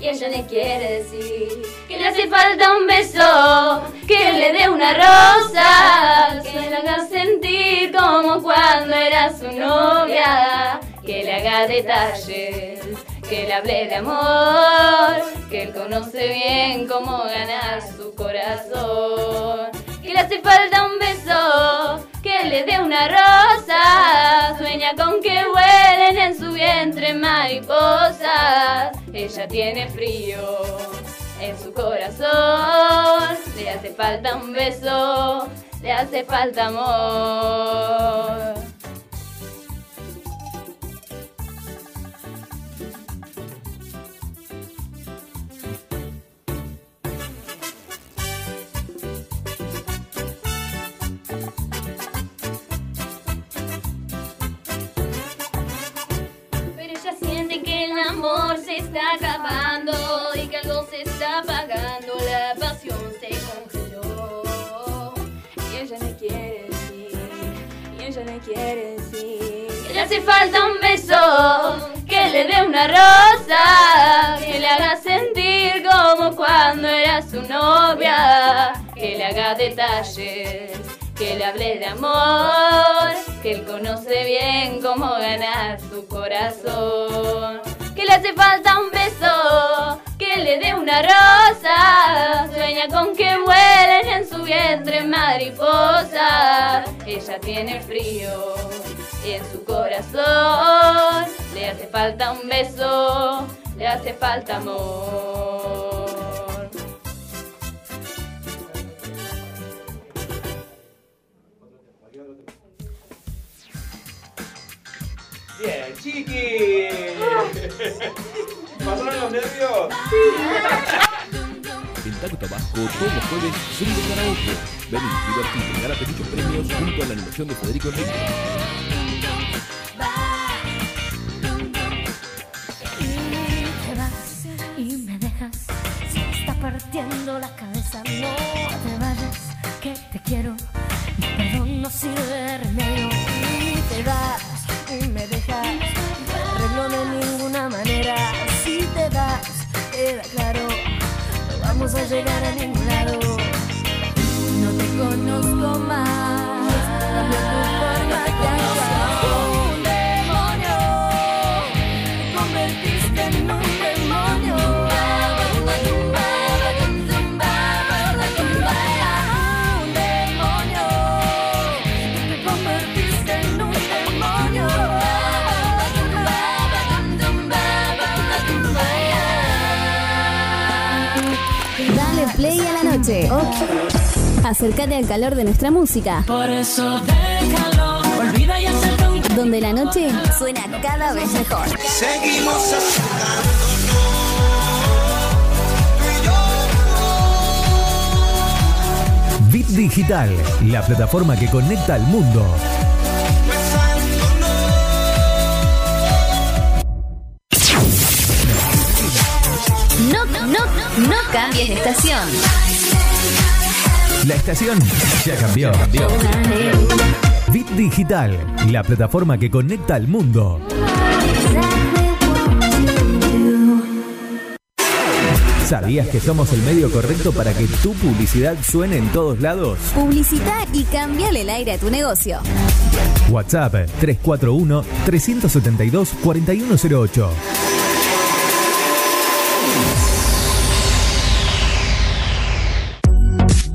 y ella le quiere decir que le hace falta un beso, que le dé una rosa, que le haga sentir como cuando era su novia, que le haga detalles, que le hable de amor, que él conoce bien cómo ganar su corazón, que le hace falta un beso, que le dé una rosa, sueña con que vuelen en su vientre mariposas, ella tiene frío en su corazón, le hace falta un beso, le hace falta amor. El amor se está acabando y que algo se está apagando, la pasión se congeló. Y ella le quiere decir, y ella le quiere decir que le hace falta un beso, que le dé una rosa, que le haga sentir como cuando era su novia, que le haga detalles que le hable de amor, que él conoce bien cómo ganar su corazón, que le hace falta un beso, que le dé una rosa, sueña con que vuelen en su vientre mariposas, ella tiene frío en su corazón, le hace falta un beso, le hace falta amor. ¿Pasaron los nervios? En Tacto Vasco, todos los jueves, Zoom de karaoke. Divertite y gana pequeños premios junto a la animación de Federico Enrique. partiendo la cabeza. No te vayas, que te quiero. Mi perdón no sirve queda claro. No vamos a llegar a ningún lado. No te conozco más. La noche. Acércate al calor de nuestra música. Por eso déjalo. Olvida y acepta un Donde la noche suena cada vez mejor. Seguimos Bit Digital, la plataforma que conecta al mundo. No, no, no, no cambies de estación. La estación ya cambió. Bit Digital, la plataforma que conecta al mundo. ¿Sabías que somos el medio correcto para que tu publicidad suene en todos lados? Publicita y cambiale el aire a tu negocio. WhatsApp 341-372-4108.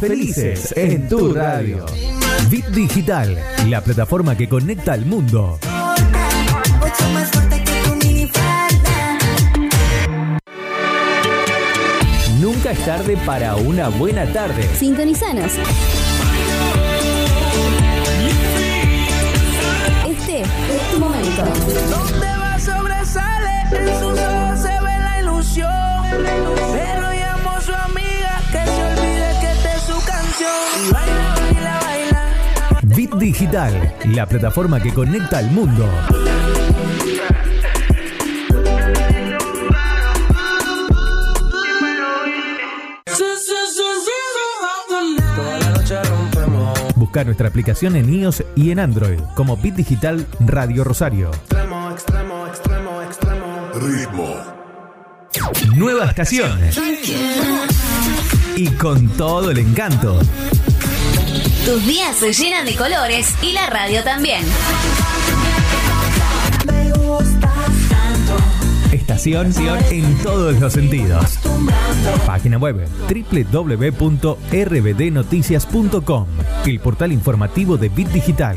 Felices en tu radio. Bit Digital, la plataforma que conecta al mundo. Nunca es tarde para una buena tarde. Sintonizanos. Este es tu momento. Donde va sobresale, Digital, la plataforma que conecta al mundo. Busca nuestra aplicación en iOS y en Android como Bit Digital Radio Rosario. Extremo, extremo, extremo, extremo. Ritmo. Nueva estación. Y con todo el encanto. Tus días se llenan de colores y la radio también. Estación en todos los sentidos. Página web www.rbdnoticias.com, el portal informativo de Bit Digital.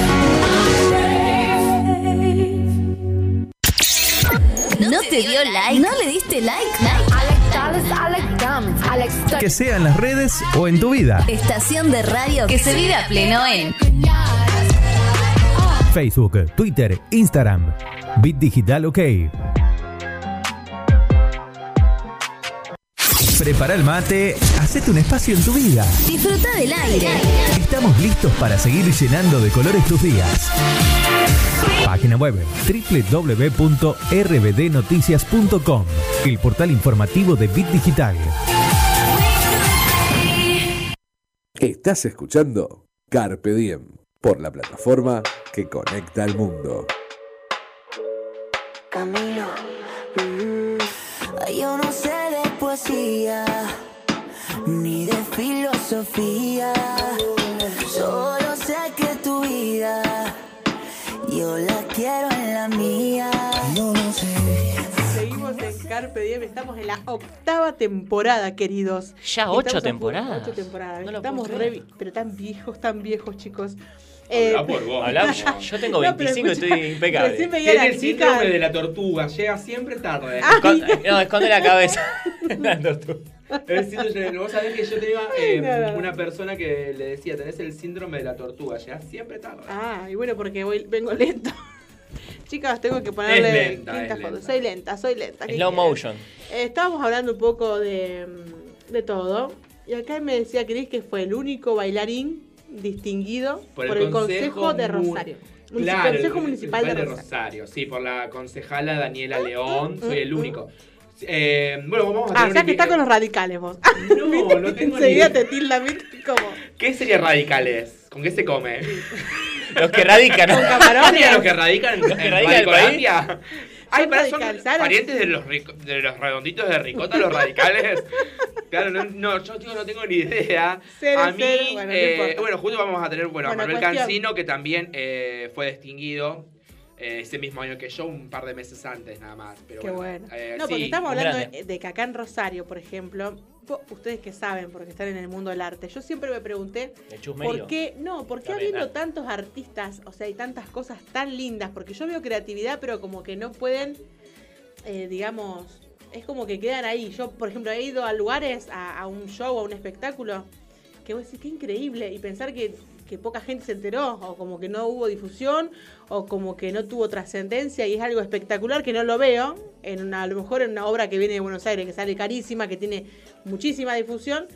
¿No te dio like? ¿No le diste like? Que sea en las redes o en tu vida. Estación de radio que se vive a pleno en Facebook, Twitter, Instagram. Bit Digital OK. Prepara el mate, hacete un espacio en tu vida. Disfruta del aire. Estamos listos para seguir llenando de colores tus días. Página web www.rbdnoticias.com, el portal informativo de Bit Digital. Estás escuchando Carpe Diem por la plataforma que conecta al mundo. Camilo, mm, yo no sé de poesía ni de filosofía, yo la quiero en la mía. No sé. Seguimos en Carpe Diem, estamos en la octava temporada, queridos. Ya ocho temporadas. Ocho temporadas. No lo estamos re, pero tan viejos, tan viejos, chicos. Habla por vos. Yo, yo tengo No, pero 25 y escucha, estoy impecable. Tiene el chica. síndrome de la tortuga, llega siempre tarde. Escon- no, esconde la cabeza. Tortuga. El síndrome- vos sabés que yo tenía eh, una persona que le decía, tenés el síndrome de la tortuga, llegas siempre tarde. Ah, y bueno, porque voy, vengo lento. Chicas, tengo que ponerle Es lenta, es lenta. Soy lenta, soy lenta. ¿qué Slow motion. Eh, estábamos hablando un poco de, mm, de todo. Y acá me decía Cris que fue el único bailarín distinguido por, el, Consejo, de Rosario. Claro, el Consejo Municipal de Rosario. Rosario. Sí, por la concejala Daniela León, soy el único. Eh, bueno, vamos a Ah, tener o sea un que está con los radicales vos. No, no tengo ni Enseguida idea. te ¿viste? Como... ¿Qué sería radicales? ¿Con qué se come? Los que radican. Con camarones. ¿Los que radican en, que en radican en el Radicolandia? Ay, para son parientes de los, rico- de los redonditos de ricota, los radicales. claro, no, no, yo tío, no tengo ni idea. Cero, a mí, cero, bueno, no eh, importa. bueno, justo vamos a tener bueno, a Bueno, Manuel cuestión. Cancino, que también eh, fue distinguido ese mismo año que yo, un par de meses antes nada más. Pero Qué bueno. eh, no, porque sí, estamos hablando de, de que acá en Rosario, por ejemplo, ustedes que saben, porque están en el mundo del arte, yo siempre me pregunté por qué, no, por qué habiendo ah. tantos artistas, o sea, hay tantas cosas tan lindas, porque yo veo creatividad, pero como que no pueden, eh, digamos, es como que quedan ahí. Yo, por ejemplo, he ido a lugares, a, a un show, a un espectáculo, que vos decís, qué increíble, y pensar que, que poca gente se enteró, o como que no hubo difusión, o como que no tuvo trascendencia, y es algo espectacular que no lo veo, en una, a lo mejor en una obra que viene de Buenos Aires, que sale carísima, que tiene muchísima difusión,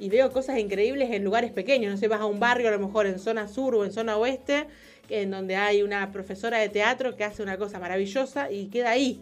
y veo cosas increíbles en lugares pequeños, no sé, vas a un barrio a lo mejor en zona sur o en zona oeste, en donde hay una profesora de teatro que hace una cosa maravillosa y queda ahí.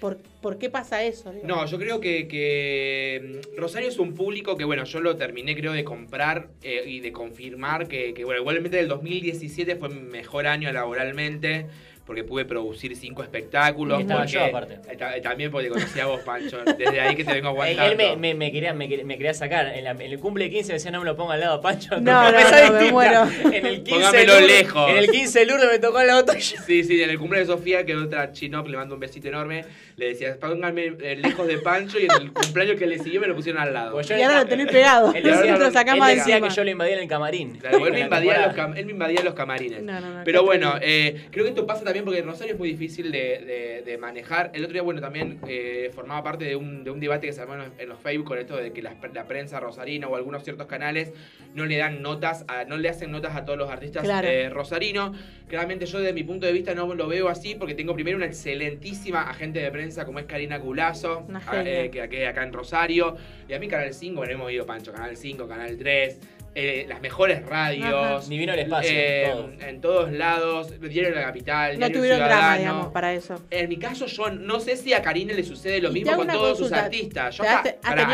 ¿Por, qué pasa eso? No, yo creo que, mm, Rosario es un público que, bueno, yo lo terminé creo de comprar eh, y de confirmar que, que, bueno, igualmente el 2017 fue mejor año laboralmente porque pude producir cinco espectáculos. Y estaba porque- yo, aparte. eh, ta- También porque conocía a vos, Pancho. Desde ahí que te vengo Él, aguantando. él me, me, me quería, me, quería- me quería sacar. En, la- en el cumple de 15 me decía no me lo ponga al lado, Pancho. No, no, mesa no, me muero. En el 15 Póngamelo Lourdes- lejos. En el 15 Lourdes me tocó al lado tuyo. Sí, sí, en el cumpleaños de Sofía, que otra chino que le mando un besito enorme, le decía, pónganme eh, lejos de Pancho y en el cumpleaños que le siguió me lo pusieron al lado. Pues Y ahora lo tenés pegado. Él decía, lo sacamos él decía encima. que yo lo invadía en el camarín. Claro, él, me invadía los cam- él me invadía los camarines. No, no, no, Pero bueno, eh, creo que esto pasa también porque Rosario es muy difícil de, de- de manejar. El otro día, bueno, también eh, formaba parte de un, de un debate que se armó en los, en los Facebook con esto de que la, la prensa rosarina o algunos ciertos canales no le dan notas, a- no le hacen notas a todos los artistas Claro. eh, rosarinos. Claramente yo desde mi punto de vista no lo veo así porque tengo primero una excelentísima agente de prensa como es Karina Culazo, a- eh, que, que acá en Rosario. Y a mí Canal 5, bueno, hemos ido Pancho, Canal 5, Canal 3. eh, las mejores radios, Ajá. Ni vino el espacio, eh, todo. en todos lados, Diario de la Capital, No Diario tuvieron drama, Ciudadano. digamos, para eso. En mi caso, yo no sé si a Karina le sucede lo mismo con todos sus artistas. Yo ¿Te acá, has-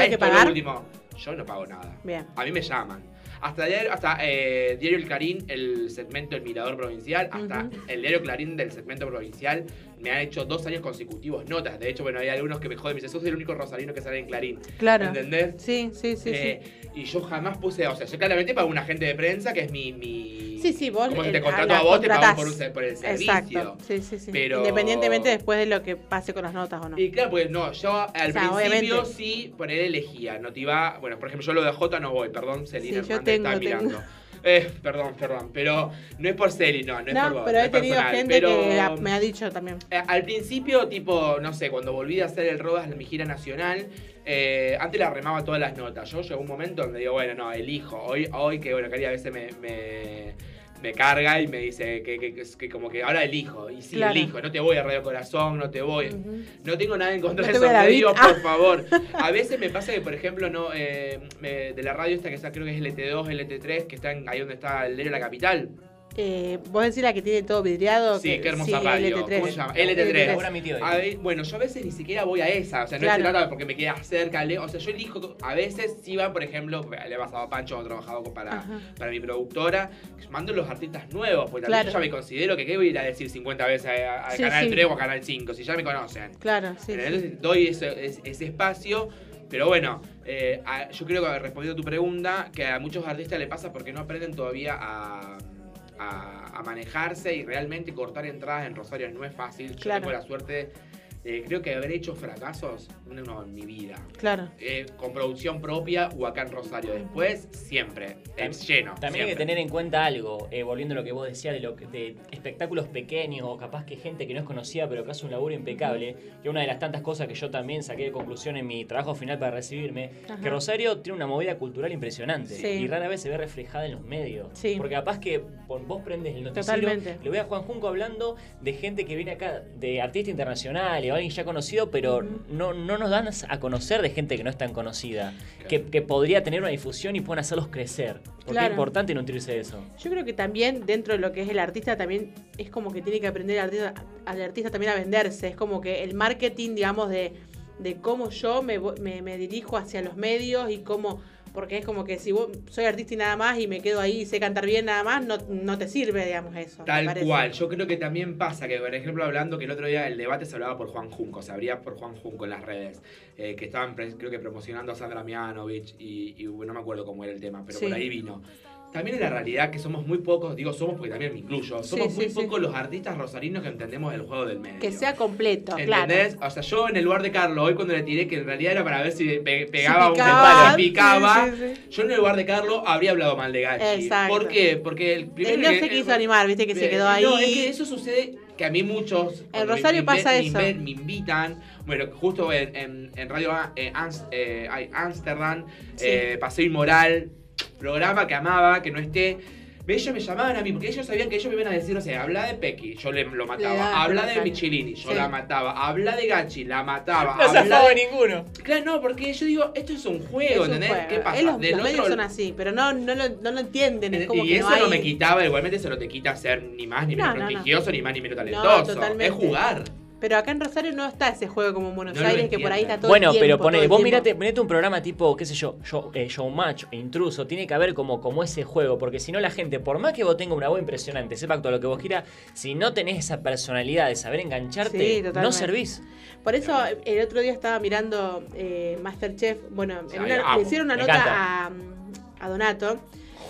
que esto es lo último. Yo no pago nada. Bien. A mí me llaman. Hasta, diario, hasta eh, Diario El Clarín, el segmento El Mirador Provincial, hasta el Diario Clarín del segmento provincial, me han hecho dos años consecutivos notas. De hecho, bueno, hay algunos que me joden, me dicen, sos el único rosarino que sale en Clarín. Claro. ¿Entendés? Sí, sí, sí, Eh, sí. Y yo jamás puse, o sea, yo claramente pago un agente de prensa que es mi. mi Sí, sí, vos Como el- te contrato a vos, te pago por, un, se- por el servicio. Exacto. Sí, sí, sí. Pero- Independientemente después de lo que pase con las notas o no. Y claro, pues no, yo al O sea, principio obviamente. sí él elegía, no te iba, bueno, por ejemplo, yo lo de J no voy, perdón, Celina Sí, yo Hernández tengo, está tengo. mirando. Eh, perdón, perdón, pero no es por Celi, no, no es por vos. pero no he tenido personal, gente pero, que me ha dicho también. eh, al principio, tipo, no sé, cuando volví a hacer el Rodas en mi gira nacional, eh, antes la remaba todas las notas. Yo llegó un momento donde digo, bueno, no, elijo. Hoy, hoy que bueno, Cari a veces me, me, me carga y me dice que, que- que- que como que ahora elijo. Y sí, Claro. elijo. No te voy a Radio Corazón, no te voy. No tengo nada en contra No de esos medios, vid. Ah. por favor. A veces me pasa que, por ejemplo, no eh, me- de la radio esta que está, creo que es LT2, LT3, que está en- ahí donde está el diario La Capital. Eh, ¿Vos decís la que tiene todo vidriado? Sí, que- qué hermosa sí, radio. LT3. ¿Cómo se llama? LT3. Ahora mi tío. A ver, bueno, yo a veces ni siquiera voy a esa, o sea, no Claro. es nada porque me queda cerca, o sea, yo elijo, a veces sí va, por ejemplo, le he pasado a Pancho, he trabajado para, Ajá. para mi productora, mando los artistas nuevos, porque Claro. yo ya me considero que qué voy a ir a decir 50 veces a, a Sí, Canal sí. 3 o a Canal 5, si ya me conocen. Claro, sí. sí. Entonces, doy ese, ese- ese espacio, pero bueno, eh, a- yo creo que respondiendo a tu pregunta, que a muchos artistas le pasa porque no aprenden todavía a, a- a manejarse y realmente cortar entradas en Rosario no es fácil. Yo Claro. tengo la suerte, eh, creo que haber hecho fracasos, en mi vida. Claro. Eh, con producción propia o acá en Rosario. Después, siempre, es lleno. También hay que tener en cuenta algo, eh, volviendo a lo que vos decías de, lo que- de espectáculos pequeños o capaz que gente que no es conocida pero que hace un laburo impecable, que una de las tantas cosas que yo también saqué de conclusión en mi trabajo final para recibirme, Ajá. que Rosario tiene una movida cultural impresionante Sí. y rara vez se ve reflejada en los medios. Sí. Porque capaz que vos prendes el noticiero, Totalmente. le voy a Juan Junco hablando de gente que viene acá, de artista internacional alguien ya conocido, pero no, no nos dan a conocer de gente que no es tan conocida, que, que podría tener una difusión y pueden hacerlos crecer. Porque Claro. es importante nutrirse de eso. Yo creo que también dentro de lo que es el artista también es como que tiene que aprender artista, al artista también a venderse. Es como que el marketing, digamos, de, de cómo yo me, me, me dirijo hacia los medios y cómo Porque es como que si vos soy artista y nada más y me quedo ahí y sé cantar bien nada más, no, no te sirve, digamos, eso. Tal cual. Yo creo que también pasa que, por ejemplo, hablando que el otro día el debate se hablaba por Juan Junco, se abría por Juan Junco en las redes, eh, que estaban, creo que promocionando a Sandra Mianovich y, y no me acuerdo cómo era el tema, pero Sí. por ahí vino. También es la realidad que somos muy pocos, digo somos porque también me incluyo, somos Sí, muy sí, sí. pocos los artistas rosarinos que entendemos el juego del medio. Que sea completo, claro. ¿Entendés? O sea, yo en el lugar de Carlos, hoy cuando le tiré, que en realidad era para ver si pe- pegaba un picaba, sí, picaba, yo en el lugar de Carlos habría hablado mal de Gachi. Exacto. ¿Por qué? Porque el primero Él no que- se quiso animar, viste que se eh, quedó ahí. No, es que eso sucede que a mí muchos. me- Rosario me, pasa me eso. inven- Me invitan. Bueno, justo en, en, en Radio eh, eh, Amsterdam, Sí. eh, Paseo Inmoral, programa que amaba, que no esté. Ellos me llamaban a mí, porque ellos sabían que ellos me iban a decir, o sea, habla de Pequi, yo le, lo mataba. da habla de caña. Michelini, yo Sí. la mataba. Habla de Gachi, la mataba. No habla zafaba de- ninguno. Claro, no, porque yo digo, esto es un Es juego, un ¿entendés? juego. ¿Qué pasa? Los, los medios son así, pero no, no, lo, no lo entienden. Es como y que eso no, no, hay... me quitaba, igualmente eso no te quita ser ni más ni No, menos no, no. prestigioso, ni más ni menos talentoso. es jugar. Pero acá en Rosario no está ese juego como en Buenos No Aires, que por ahí está todo Bueno, el tiempo. pero todo pone, el vos mirate, mirate un programa tipo, qué sé yo, show, eh, showmatch, intruso, tiene que haber como, como ese juego, porque si no la gente, por más que vos tengas una voz impresionante, sepa todo lo que vos quieras, si no tenés esa personalidad de saber engancharte, Sí, no servís. Por eso el otro día estaba mirando eh, Masterchef. Bueno, en Sí, una- amo, le hicieron una nota a Donato.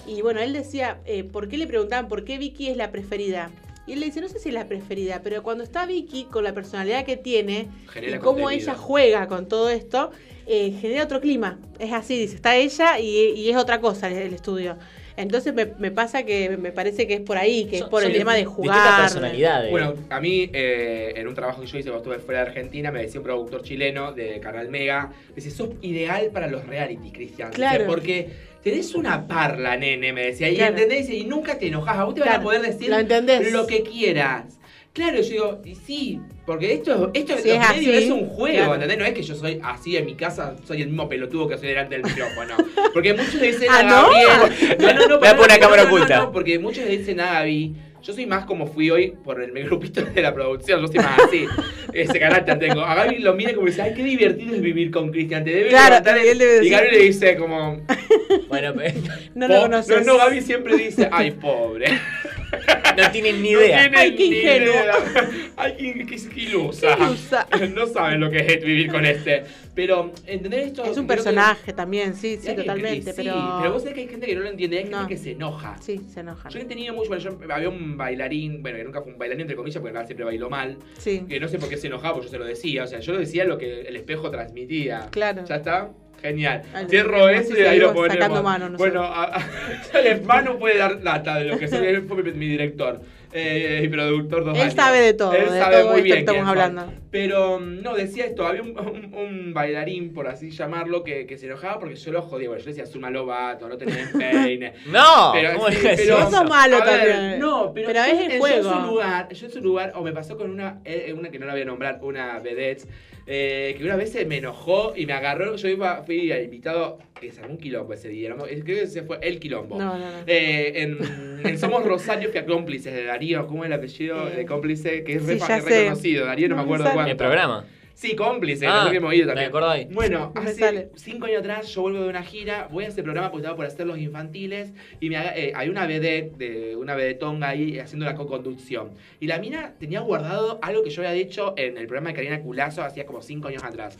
Y bueno, él decía, eh, ¿por qué le preguntaban por qué Vicky es la preferida? Y él le dice, no sé si es la preferida, pero cuando está Vicky, con la personalidad que tiene Genera y cómo contenido. ella juega con todo esto, eh, genera otro clima. Es así, dice, está ella y, y es otra cosa el, el estudio. Entonces me, me pasa que me parece que es por ahí, que es por el tema de jugar. personalidades. Bueno, a mí, eh, en un trabajo que yo hice cuando estuve fuera de Argentina, me decía un productor chileno de Canal Mega, me dice, sos ideal para los reality, Cristian. Claro. porque tenés una parla, nene, me decía. Y Claro. entendés, y nunca te enojas. A vos te van Claro, a poder decir lo entendés. lo que quieras. Claro, yo digo, y sí, porque esto, esto los es medios así, es un juego, claro. ¿entendés? No es que yo soy así en mi casa, soy el mismo pelotudo que soy delante del micrófono. Porque muchos le dicen Ah, a ¿no? Gabriel. No, no, no, Voy a poner no, una cámara no, no, oculta. no, porque muchos le dicen a Gaby. Yo soy más como fui hoy por el grupito de la producción, yo soy más así. Ese carácter tengo. A Gaby lo mira como dice, ay, qué divertido es vivir con Cristian, te debe Claro, y él debe Y decir- Gaby le dice como, Bueno, No lo conoces. No, no, Gaby siempre dice, ay, pobre. no tienen ni No idea. tienen Ay, qué ingenuo. Ay, qué, qué- qué ilusa. No saben lo que es vivir con este. Pero, ¿entender esto? Es un Creo que- personaje también, sí, sí, que- totalmente. sí, pero... pero vos sabés que hay gente que no lo entiende, hay gente No. que se enoja. Sí, se enojan. Yo he tenido mucho, bueno, yo había un bailarín, bueno, que nunca fue un bailarín entre comillas, porque él siempre bailó mal, Sí, que no sé por qué se enojaba, porque yo se lo decía, o sea, yo lo decía lo que el espejo transmitía. claro. ¿Ya está? Genial. Ay, Cierro eso y ahí lo ponemos. sacando mano nosotros. bueno, a, a- el Manu puede dar data de lo que soy, fue mi, mi director eh, y productor dos Él años. sabe de todo, Él de sabe todo muy bien estamos hablando. Pero no, decía esto, había un, un- un bailarín, por así llamarlo, que, que se enojaba porque yo lo jodía. Bueno, yo le decía, suma lobato, no tenés peine. No, Pero, ¿cómo sí, es pero- Vos sos malo ver, también. No, pero, Pero yo- es el yo juego. en su lugar, yo en su lugar, o me pasó con una, eh, una que no la voy a nombrar, una vedette, eh, que una vez se me enojó y me agarró, yo iba, fui invitado, que se un quilombo ese día, ¿no? creo que ese fue el quilombo. No, no, no. Eh, en, en Somos Rosario fui a cómplices de Darío, ¿cómo es el apellido Eh, de cómplice? Que es sí, re- ya es sé. reconocido, Darío no, No me acuerdo cuánto. El programa. Sí, cómplice, Ah, qué hemos ido me también. acordé ahí. Bueno, No me hace sale. cinco años atrás yo vuelvo de una gira, voy a ese programa porque estaba por hacer los infantiles y me haga- eh, hay una vedette, de, una vedetonga ahí haciendo la co-conducción. Y la mina tenía guardado algo que yo había dicho en el programa de Karina Culazo hacía como cinco años atrás.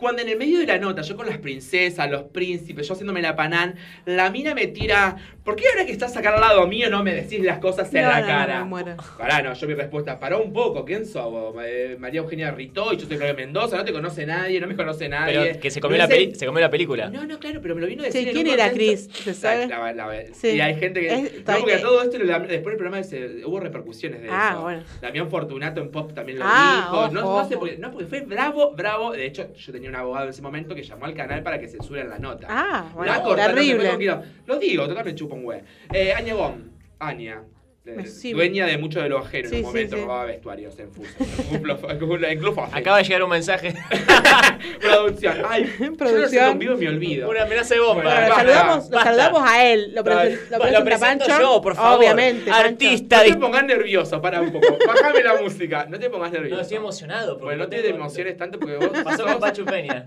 Cuando en el medio de la nota, yo con las princesas, los príncipes, yo haciéndome la panán, la mina me tira, ¿por qué ahora que estás acá al lado mío no me decís las cosas en No, la no, cara? no, me muero. Pará, no, yo mi respuesta, pará un poco, ¿quién sos vos? Eh, María Eugenia Rito y yo soy Claudia Mendoza, no te conoce nadie, no me conoce nadie. Pero que se comió, la, se comió la película. No, no, claro, pero me lo vino a decir Sí, ¿quién era Chris? ¿Se sabe? La- la- la- Sí. Y hay gente que... Es- no, porque todo esto, después del programa hubo repercusiones de Ah, eso. bueno. Damián Fortunato en Pop también lo Ah, dijo. ojo, no, no sé ojo. por qué- no, porque fue bravo, bravo. De hecho, yo tenía un abogado en ese momento que llamó al canal para que censuren la nota. Ah, bueno, La con quilombo. Lo digo, total me chupa un güey. Eh, Aña Gom, Aña. Eh, Sí. dueña de mucho de lo ajeno Sí, en un momento sí. robaba vestuarios en Fuso. En Club-. Acaba de llegar un mensaje. Producción. Ay, yo Producción. no sé me olvido. Una amenaza de bomba. Bueno, lo saludamos, lo basta. saludamos a él. Lo, Dale. presen- lo Lo presenta presento Pancho. yo, por favor. Obviamente. Pancho. Artista No te pongas nervioso, para un poco. Bájame la música, no te pongas nervioso. No, estoy emocionado. porque Bueno, no te emociones tanto porque vos Pasó sos, con Pachu Peña.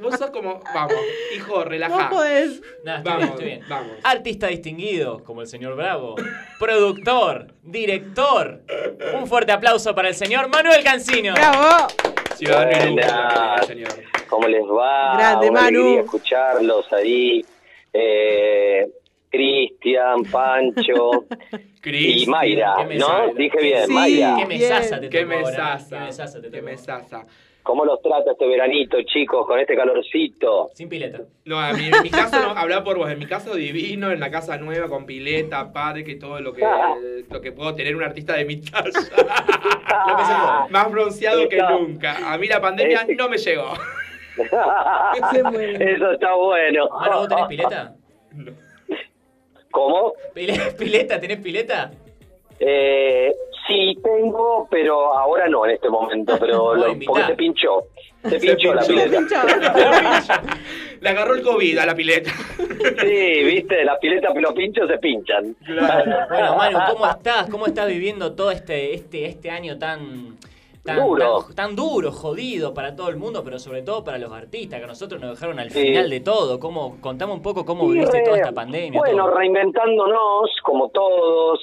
vos sos como, vamos, hijo, relajá. No podés. Estoy Vamos, bien, estoy bien. vamos. Artista distinguido, como el señor Bravo. Productor, director. Un fuerte aplauso para el señor Manuel Cancino. Bravo. Ciudadano señor. ¿Cómo les va? Grande, Una Manu. escucharlos ahí. Eh, Cristian, Pancho y Mayra, ¿no? Dije bien, Sí. Mayra. Qué mesaza te Qué mesaza. Qué mesaza ¿Cómo los trata este veranito, chicos, con este calorcito? Sin pileta. No, a mí, en mi caso, no, hablar por vos, en mi caso divino, en la casa nueva, con pileta, parque, todo lo que, lo que puedo tener un artista de mi talla. Lo que se puede. Más bronceado que nunca. A mí la pandemia no me llegó. Eso está bueno. Manu, ¿vos tenés pileta? ¿Cómo? Pile- ¿Pileta? ¿Tenés pileta? Eh, sí, tengo, pero ahora no en este momento, pero lo- porque se pinchó. Se Se pinchó la pinchó. pileta. Le agarró el COVID a la pileta. Sí, viste, las piletas los pinchos se pinchan. Bueno, Manu, ¿cómo estás? ¿Cómo estás viviendo todo este, este, este año tan, tan, Duro. tan, tan duro, jodido para todo el mundo, pero sobre todo para los artistas, que a nosotros nos dejaron al Sí. final de todo? ¿Cómo, contame un poco cómo viviste re- toda esta pandemia. Bueno, todo. reinventándonos, como todos,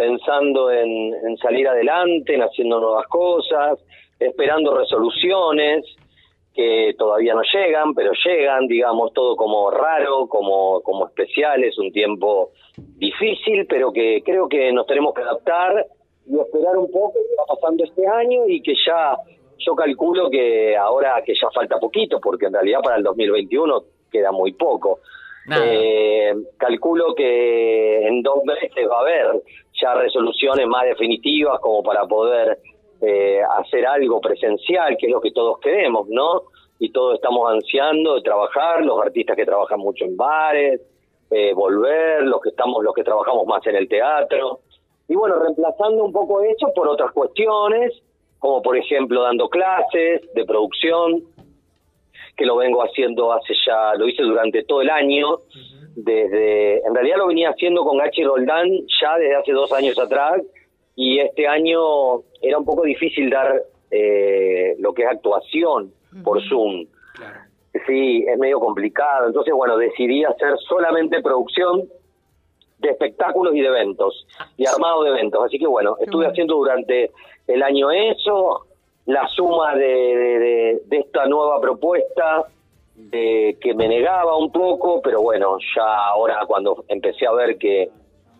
pensando en, salir adelante, en haciendo nuevas cosas, esperando resoluciones que todavía no llegan, pero llegan, digamos, todo como raro, como, como especial, es un tiempo difícil, pero que creo que nos tenemos que adaptar y esperar un poco qué va pasando este año y que ya, yo calculo que ahora que ya falta poquito, porque en realidad para el 2021 queda muy poco. Eh, calculo que en dos meses va a haber ya resoluciones más definitivas como para poder eh, hacer algo presencial, que es lo que todos queremos, ¿no? Y todos estamos ansiando de trabajar, los artistas que trabajan mucho en bares, eh, volver, los que estamos, los que trabajamos más en el teatro. Y bueno, reemplazando un poco eso por otras cuestiones, como por ejemplo dando clases de producción, que lo vengo haciendo hace ya, lo hice durante todo el año, desde, en realidad lo venía haciendo con Gachi Roldán ya desde hace dos años atrás, y este año era un poco difícil dar eh, lo que es actuación por Zoom. Claro. Sí, es medio complicado. Entonces, bueno, decidí hacer solamente producción de espectáculos y de eventos, y armado de eventos. Así que, bueno, estuve haciendo durante el año eso, la suma de, esta nueva propuesta, de que me negaba un poco, pero bueno, ya ahora cuando empecé a ver que,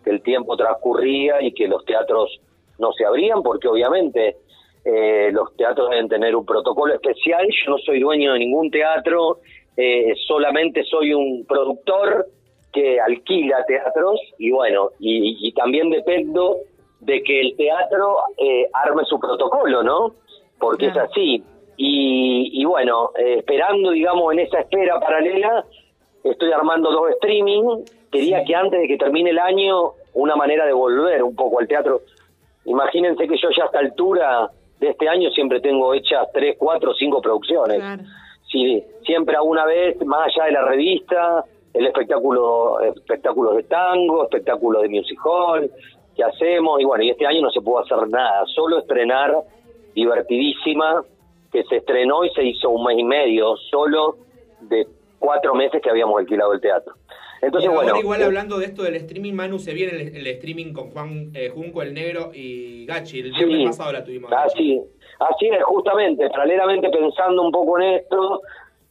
que el tiempo transcurría y que los teatros no se abrían, porque obviamente eh, los teatros deben tener un protocolo especial, yo no soy dueño de ningún teatro, eh, solamente soy un productor que alquila teatros y bueno, y, y también dependo de que el teatro eh, arme su protocolo, ¿no? Porque Claro. es así. Y, y bueno, eh, esperando, digamos, en esa espera paralela, estoy armando dos streaming. Quería que antes de que termine el año, una manera de volver un poco al teatro. Imagínense que yo ya a esta altura de este año siempre tengo hechas tres, cuatro, cinco producciones. Claro. Sí, siempre alguna vez, más allá de la revista, el espectáculo, espectáculos de tango, espectáculos de music hall, que hacemos, y bueno, y este año no se pudo hacer nada, solo estrenar divertidísima, que se estrenó y se hizo un mes y medio, solo de cuatro meses que habíamos alquilado el teatro. Entonces, ahora bueno, igual eh, hablando de esto del streaming, Manu, se viene el, el streaming con Juan eh, Junco, el Negro y Gachi. El viernes Sí. pasado la tuvimos. Así, así es, justamente, paralelamente pensando un poco en esto,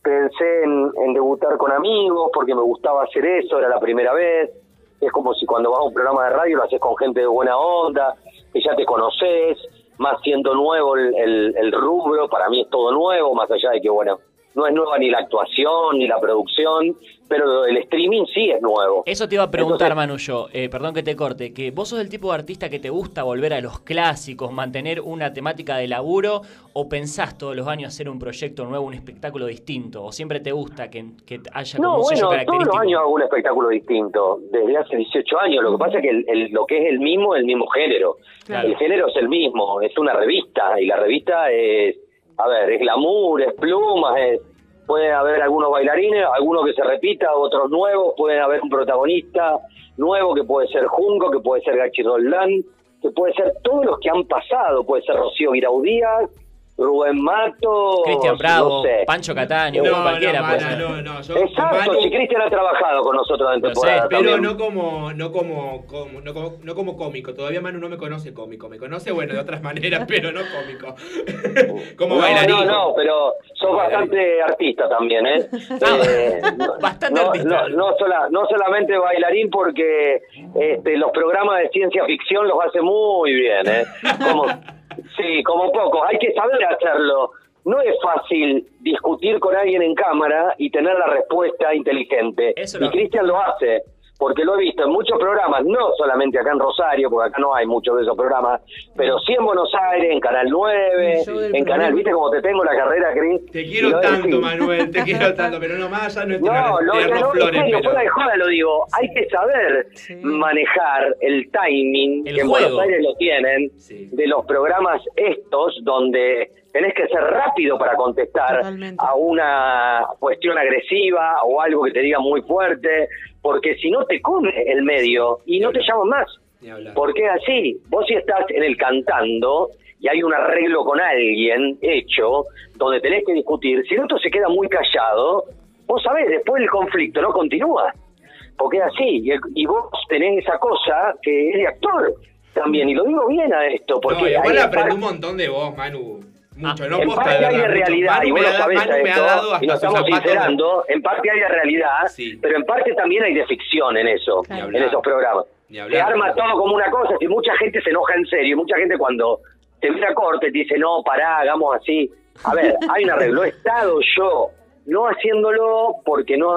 pensé en, en debutar con amigos, porque me gustaba hacer eso, era la primera vez. Es como si cuando vas a un programa de radio lo haces con gente de buena onda, que ya te conoces, más siendo nuevo el, el- el rubro, para mí es todo nuevo, más allá de que, bueno, no es nueva ni la actuación ni la producción, pero el streaming sí es nuevo. Eso te iba a preguntar, Entonces- Manu, yo, eh, perdón que te corte, que vos sos el tipo de artista que te gusta volver a los clásicos, mantener una temática de laburo, o pensás todos los años hacer un proyecto nuevo, un espectáculo distinto, o siempre te gusta que, que haya como No, un sello bueno, todos característico. los años hago un espectáculo distinto, desde hace 18 años. Lo que pasa es que el- el- lo que es el mismo es el mismo género. Claro. El género es el mismo, es una revista, y la revista es, a ver, es glamour, es plumas, es, puede haber algunos bailarines, algunos que se repita, otros nuevos, puede haber un protagonista nuevo que puede ser Junco, que puede ser Gachi que puede ser todos los que han pasado, puede ser Rocío Guiraudíaz, Rubén Mato, Cristian Bravo, no sé. Pancho Cataño, No, cualquiera no, no, no, yo Exacto, Manu- si Cristian ha trabajado con nosotros en Lo sé, temporada Pero no como, no como, como- no como, no como cómico. Todavía Manu no me conoce cómico. Me conoce, bueno, de otras maneras, pero no cómico. como no, bailarín. No, no, pero sos bastante artista también, ¿eh? Eh, no- bastante no, artista. No, no, sola- no solamente bailarín porque este, los programas de ciencia ficción los hace muy bien, ¿eh? Como, sí, como pocos. Hay que saber hacerlo. No es fácil discutir con alguien en cámara y tener la respuesta inteligente. Eso y Cristian lo hace. Porque lo he visto en muchos programas, no solamente acá en Rosario, porque acá no hay muchos de esos programas, pero sí en Buenos Aires, en Canal 9, El show del en Canal. ¿viste cómo te tengo la carrera, Cris? Te quiero tanto, decís. Manuel, te quiero tanto, pero no más allá no es No, no, no, en flores, serio, pero... fuera de joda lo digo. Hay que saber manejar el timing, El que en juego. Buenos Aires lo tienen, de los programas estos, donde tenés que ser rápido para contestar Totalmente. a una cuestión agresiva o algo que te diga muy fuerte, porque si no te come el medio y no te llaman más. Porque es así, vos si estás en el cantando y hay un arreglo con alguien hecho, donde tenés que discutir, si el otro se queda muy callado, vos sabés, después el conflicto no continúa. Porque es así, y, el- y vos tenés esa cosa que es de actor también, y lo digo bien a esto, porque No, igual aprendí un montón de vos, Manu. Mucho, no en parte hay de realidad, Manu y vos lo sabés esto, y nos estamos sincerando, en parte hay de realidad, pero en parte también hay de ficción en eso, en esos programas. Se arma todo como una cosa, si mucha gente se enoja en serio, y mucha gente cuando te mira corte te dice, no, pará, hagamos así. A ver, hay un arreglo, he estado yo no haciéndolo porque no,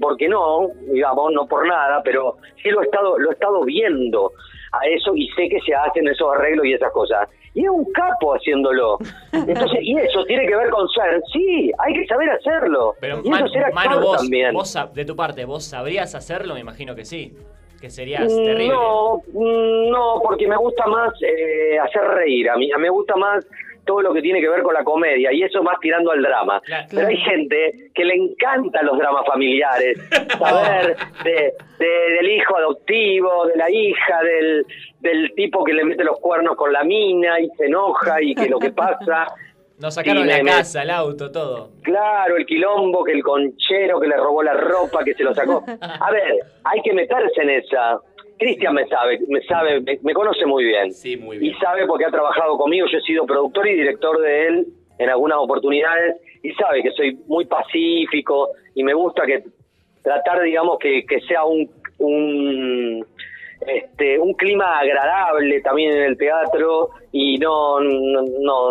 porque no, digamos, no por nada, pero sí lo he estado, lo he estado viendo a eso y sé que se hacen esos arreglos y esas cosas. Y es un capo haciéndolo. Entonces, y eso tiene que ver con ser, sí, hay que saber hacerlo. Pero y eso Manu, vos, también. vos de tu parte, ¿vos sabrías hacerlo? Me imagino que sí. Que serías Mm, terrible. No, mm, no, porque me gusta más eh, hacer reír. A mí me gusta más todo lo que tiene que ver con la comedia y eso más tirando al drama. Pero hay gente que le encantan los dramas familiares, saber de, de- del hijo adoptivo, de la hija, del, del tipo que le mete los cuernos con la mina y se enoja y que lo que pasa. Nos sacaron la casa, el auto, todo. Claro, el quilombo, que el conchero que le robó la ropa, que se lo sacó. A ver, hay que meterse en esa. Cristian me sabe, me sabe, me, me conoce muy bien. Sí, muy Y sabe porque ha trabajado conmigo, yo he sido productor y director de él en algunas oportunidades y sabe que soy muy pacífico y me gusta que tratar, digamos, que, que sea un, un este, un clima agradable también en el teatro y no no no,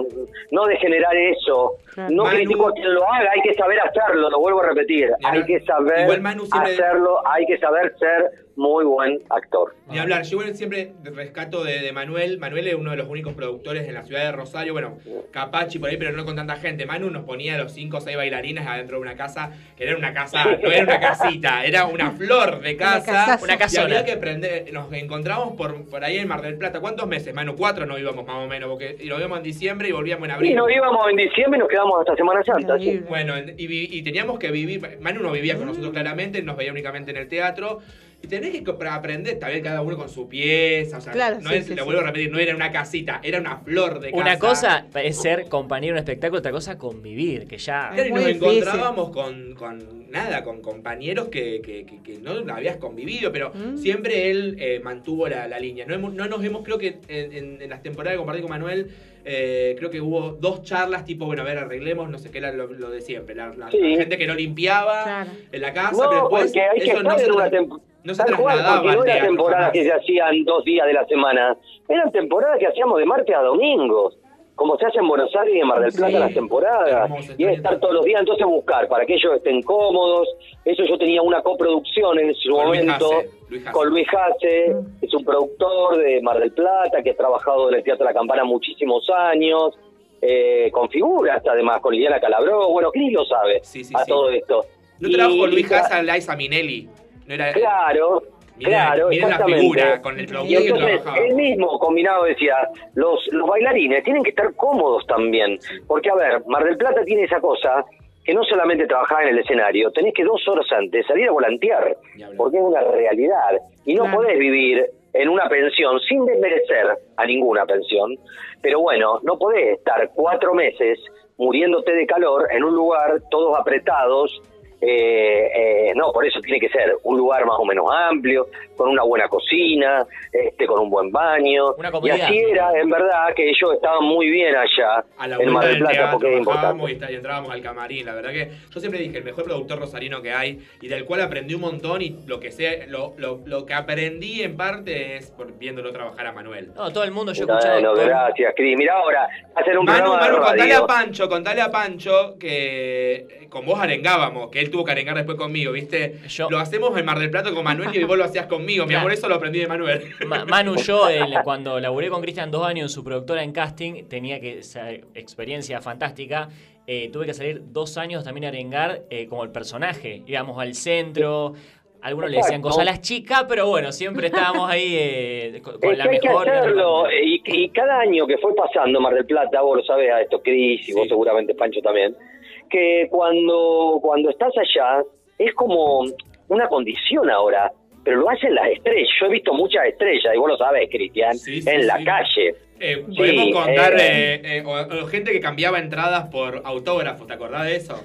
no de generar eso. No Manu- critico a quien lo haga, hay que saber hacerlo, lo vuelvo a repetir. Hay que saber hacerlo, hay que saber ser muy buen actor. Ni hablar, yo siempre rescato de, de Manuel. Manuel es uno de los únicos productores en la ciudad de Rosario. Bueno, Capachi por ahí, pero no con tanta gente. Manu nos ponía a los cinco o seis bailarines adentro de una casa, que era una casa, no era una casita, era una flor de casa. Una Y casona. había que prender, nos encontramos por, por ahí en Mar del Plata. ¿Cuántos meses, Manu? Cuatro nos íbamos más o menos, porque nos íbamos en diciembre y volvíamos en abril. Y nos íbamos en diciembre y nos quedamos hasta Semana Santa. sí. Bueno, y, teníamos que vivir. Manu no vivía con nosotros claramente, nos veía únicamente en el teatro. Y tenés que aprender, también cada uno con su pieza. O sea, Claro, no sí, es, sí, lo vuelvo a repetir, no era una casita, era una flor de casa. Una cosa es ser compañero en un espectáculo, otra cosa convivir, que ya... Claro, y nos encontrábamos con, con nada, con compañeros que, que, que- que no habías convivido, pero Mm. siempre él eh, mantuvo la, la línea. No, hemos- no nos hemos, creo que en, en- en las temporadas que compartí con Manuel, eh, creo que hubo dos charlas tipo, bueno, a ver, arreglemos, no sé qué era lo, lo de siempre. La, la- Sí. la gente que no limpiaba en la casa, No, pero después porque hay que eso no se, no se Tal cual, trasladaba porque no al era teatro temporada jamás. que se hacían dos días de la semana, eran temporadas que hacíamos de martes a domingos. como se hace en Buenos Aires y en Mar del Plata Sí. las temporadas, Hermoso, y es estar todos los días, entonces buscar para que ellos estén cómodos, eso yo tenía una coproducción en su Con Luis momento Hace, Luis Hace. con Luis Hace, es un productor de Mar del Plata que ha trabajado en el Teatro La Campana muchísimos años, eh, con figuras además, con Liliana Calabró, bueno, Cris lo sabe Sí, sí, a sí. todo esto. ¿No trabajó Y- Luis y- Haas a Liza Minnelli? No era... Claro, claro, miren la exactamente. figura con el Y que entonces, trabajaba. él mismo combinado decía, los, los bailarines tienen que estar cómodos también, porque a ver, Mar del Plata tiene esa cosa que no solamente trabajar en el escenario, tenés que dos horas antes salir a volantear, porque es una realidad, y no podés vivir en una pensión sin desmerecer a ninguna pensión, pero bueno, no podés estar cuatro meses muriéndote de calor en un lugar todos apretados, eh, eh, no, por eso tiene que ser un lugar más o menos amplio, con una buena cocina, este, con un buen baño. Una y así era, en verdad, que ellos estaban muy bien allá a la en Mar del Plata, teatro porque importante. y, está- y entrábamos al camarín. La verdad que yo siempre dije, el mejor productor rosarino que hay y del cual aprendí un montón y lo que sé, lo, lo, lo que aprendí en parte es por viéndolo trabajar a Manuel. No, todo el mundo, yo he escuchado. Bueno, todo el- gracias, Cris. Mira ahora, hacer un Manu, programa Manu, de contale a Pancho, contale a Pancho que con vos arengábamos, que él tuvo que arengar después conmigo, ¿viste? Lo hacemos en Mar del Plata con Manuel y vos lo hacías conmigo. Mi Claro. amor, eso lo aprendí de Manuel. Ma- Manu, yo el- cuando laburé con Cristian dos años en su productora en casting, tenía que esa experiencia fantástica. eh, tuve que salir dos años también a arengar eh, como el personaje. Íbamos al centro, algunos le decían cosas a las chicas, pero bueno, siempre estábamos ahí eh, con, Es la que hay que mejor. hacerlo, y, y cada año que fue pasando Mar del Plata, vos lo sabés a esto, Cris, y vos seguramente Pancho también, que cuando, cuando estás allá es como una condición ahora, pero lo hacen las estrellas. Yo he visto muchas estrellas, y vos lo sabés, Cristian, en la calle. Eh, podemos contar eh, eh, eh, gente que cambiaba entradas por autógrafos, ¿te acordás de eso?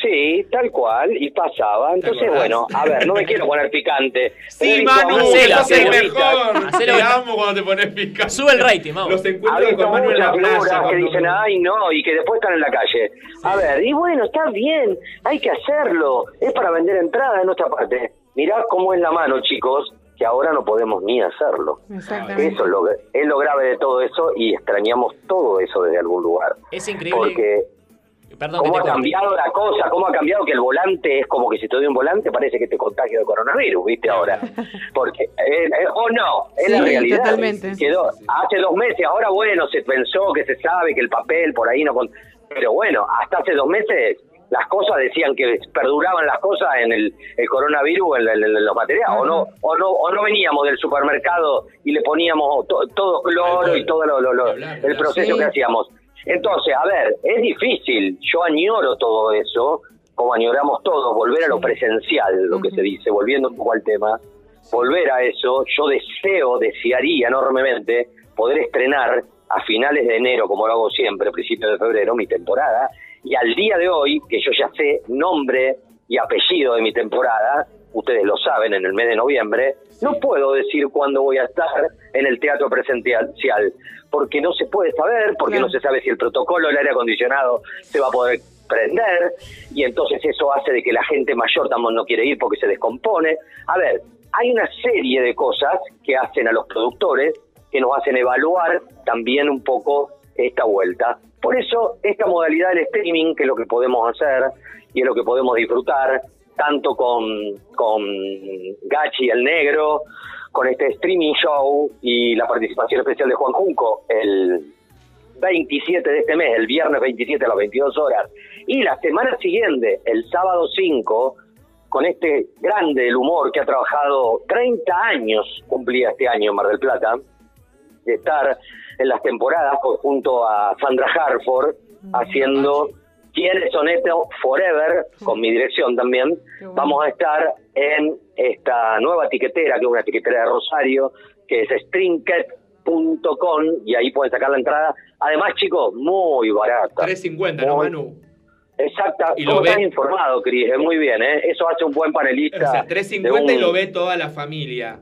Sí, tal cual, y pasaba. Entonces, bueno, a ver, no me quiero poner picante. Sí, Manu, figuritas. mejor. Hacelo. Te amo cuando te pones picante. Sube el rating, vamos. Los encuentros con Manu en la muchas playa. que dicen, ay no, y que después están en la calle. A ver, y bueno, está bien, hay que hacerlo. Es para vender entradas en nuestra parte. Mirá cómo es la mano, chicos, que ahora no podemos ni hacerlo. Exactamente. Eso es lo, es lo grave de todo eso y extrañamos todo eso desde algún lugar. Es increíble. Porque Perdón cómo ha cambiado la cosa, cómo ha cambiado que el volante es como que si te doy un volante parece que te contagio de coronavirus, ¿viste? Ahora. Porque, eh, eh, o no, es la Sí, realidad. totalmente. Quedó hace dos meses, ahora bueno, se pensó que se sabe que el papel por ahí no... con- Pero bueno, hasta hace dos meses las cosas decían que perduraban las cosas en el, el coronavirus en, en- en los materiales o no o no o no veníamos del supermercado y le poníamos to- todo cloro y todo lo, lo- lo- el proceso Sí. que hacíamos entonces a ver es difícil. Yo añoro todo eso como añoramos todos volver a lo presencial lo que se dice volviendo un poco al tema volver a eso yo deseo desearía enormemente poder estrenar a finales de enero como lo hago siempre principios de febrero mi temporada y al día de hoy, que yo ya sé nombre y apellido de mi temporada, ustedes lo saben, en el mes de noviembre, no puedo decir cuándo voy a estar en el teatro presencial, porque no se puede saber, porque no se sabe si el protocolo del aire acondicionado se va a poder prender, y entonces eso hace de que la gente mayor también no quiere ir porque se descompone. A ver, hay una serie de cosas que hacen a los productores que nos hacen evaluar también un poco esta vuelta. Por eso, esta modalidad del streaming, que es lo que podemos hacer y es lo que podemos disfrutar, tanto con, con Gachi el Negro, con este streaming show y la participación especial de Juan Junco el 27 de este mes, el viernes 27 a las 22 horas, y la semana siguiente, el sábado 5, con este grande del humor que ha trabajado 30 años, cumplía este año en Mar del Plata, de estar en las temporadas con- junto a Sandra Harford haciendo ¿Quiénes son estos? Forever, con mi dirección también. Vamos a estar en esta nueva tiquetera, que es una tiquetera de Rosario, que es stringket.com y ahí pueden sacar la entrada. Además, chicos, muy barata. 350, ¿no, Manu? Exacta. Y ¿Cómo lo ve- estás informado, Cris? Es muy bien, ¿eh? Eso hace un buen panelista. O sea, 350 y lo ve toda la familia.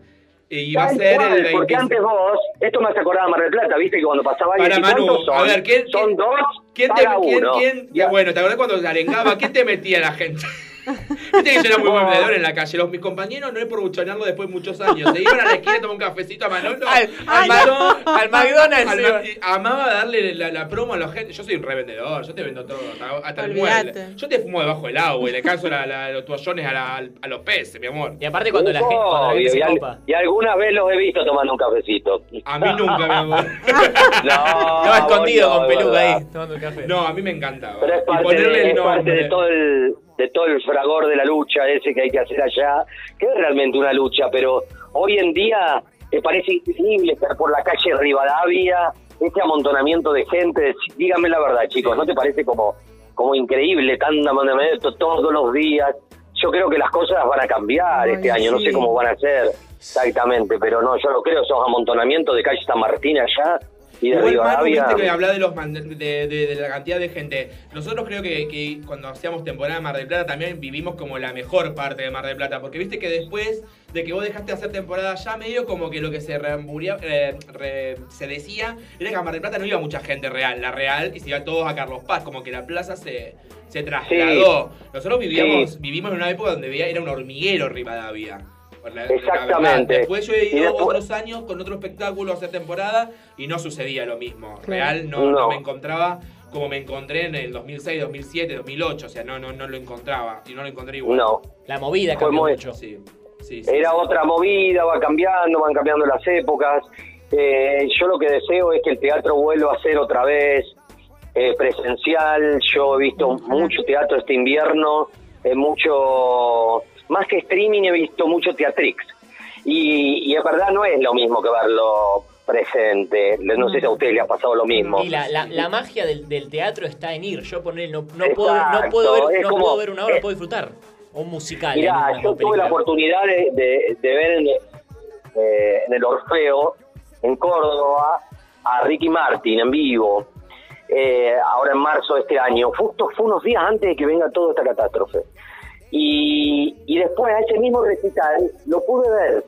Y va a ser el 20. Porque antes vos, esto me hace acordar a Mar del Plata, viste que cuando pasaba ahí, Para ¿y Manu, son? a ver, ¿quién- son dos ¿Quién te, para quién, uno. quién- bueno, ¿te acordás cuando se arengaba? ¿Quién te metía la gente? Viste que yo era muy buen vendedor en la calle. Los, mis compañeros no es por buchonarlo después de muchos años. Se iban a la esquina a tomar un cafecito a Manolo. Al- al y Ma- yo- al McDonald's al iba. Ma- y amaba darle la, la promo a la gente. Yo soy un revendedor, yo te vendo todo, hasta, hasta el mueble. Yo te fumo debajo del agua y le canso la- la- los toallones a, la- a los peces, mi amor. Y aparte cuando la gente, cuando la gente se y, copa. y alguna vez los he visto tomando un cafecito. A mí nunca, mi amor. No, Estaba escondido no, con peluca ahí, tomando un café. No, a mí me encantaba. Pero es Y parte, ponerle de, el es parte nombre. de todo el de todo el fragor de la lucha ese que hay que hacer allá, que es realmente una lucha, pero hoy en día te parece increíble estar por la calle Rivadavia, este amontonamiento de gente, dígame la verdad chicos, ¿no te parece como, como increíble tanta amontonamiento todos los días? Yo creo que las cosas van a cambiar Ay, este año, no sé cómo van a ser exactamente, pero no, yo lo creo, esos amontonamientos de calle San Martín allá Igual, Manu, viste que habla de, los man- de, de- de la cantidad de gente. Nosotros creo que, que cuando hacíamos temporada de Mar del Plata también vivimos como la mejor parte de Mar del Plata. Porque viste que después de que vos dejaste de hacer temporada ya medio como que lo que se reamburia- eh, re- se decía era que a Mar del Plata no iba mucha gente real, la real, y se iban todos a Carlos Paz, como que la plaza se, se trasladó. Nosotros vivíamos, Sí. vivimos en una época donde era un hormiguero Rivadavia. La- Exactamente. Después yo he ido después- otros años con otro espectáculo a hacer temporada y no sucedía lo mismo. Real no, no No. me encontraba como me encontré en el 2006, 2007, 2008. O sea, no, no, no lo encontraba y no lo encontré igual. No. La movida Fue cambió muy- mucho. Sí, sí, Era otra movida, va cambiando, van cambiando las épocas. Eh, yo lo que deseo es que el teatro vuelva a ser otra vez eh, presencial. Yo he visto mucho teatro este invierno, eh, mucho, más que streaming he visto mucho teatrix. Y, y es verdad, no es lo mismo que verlo presente. No sé si a usted le ha pasado lo mismo. Y la, la, la magia del, del teatro está en ir. Yo poner no, no, puedo, no, puedo ver, no como- puedo ver una obra, es- puedo disfrutar. O un musical. Mirá, yo tuve película. la oportunidad de, de- de ver en, eh, en el Orfeo, en Córdoba, a Ricky Martin en vivo, eh, ahora en marzo de este año. Justo fue unos días antes de que venga toda esta catástrofe. Y, y después a ese mismo recital lo pude ver.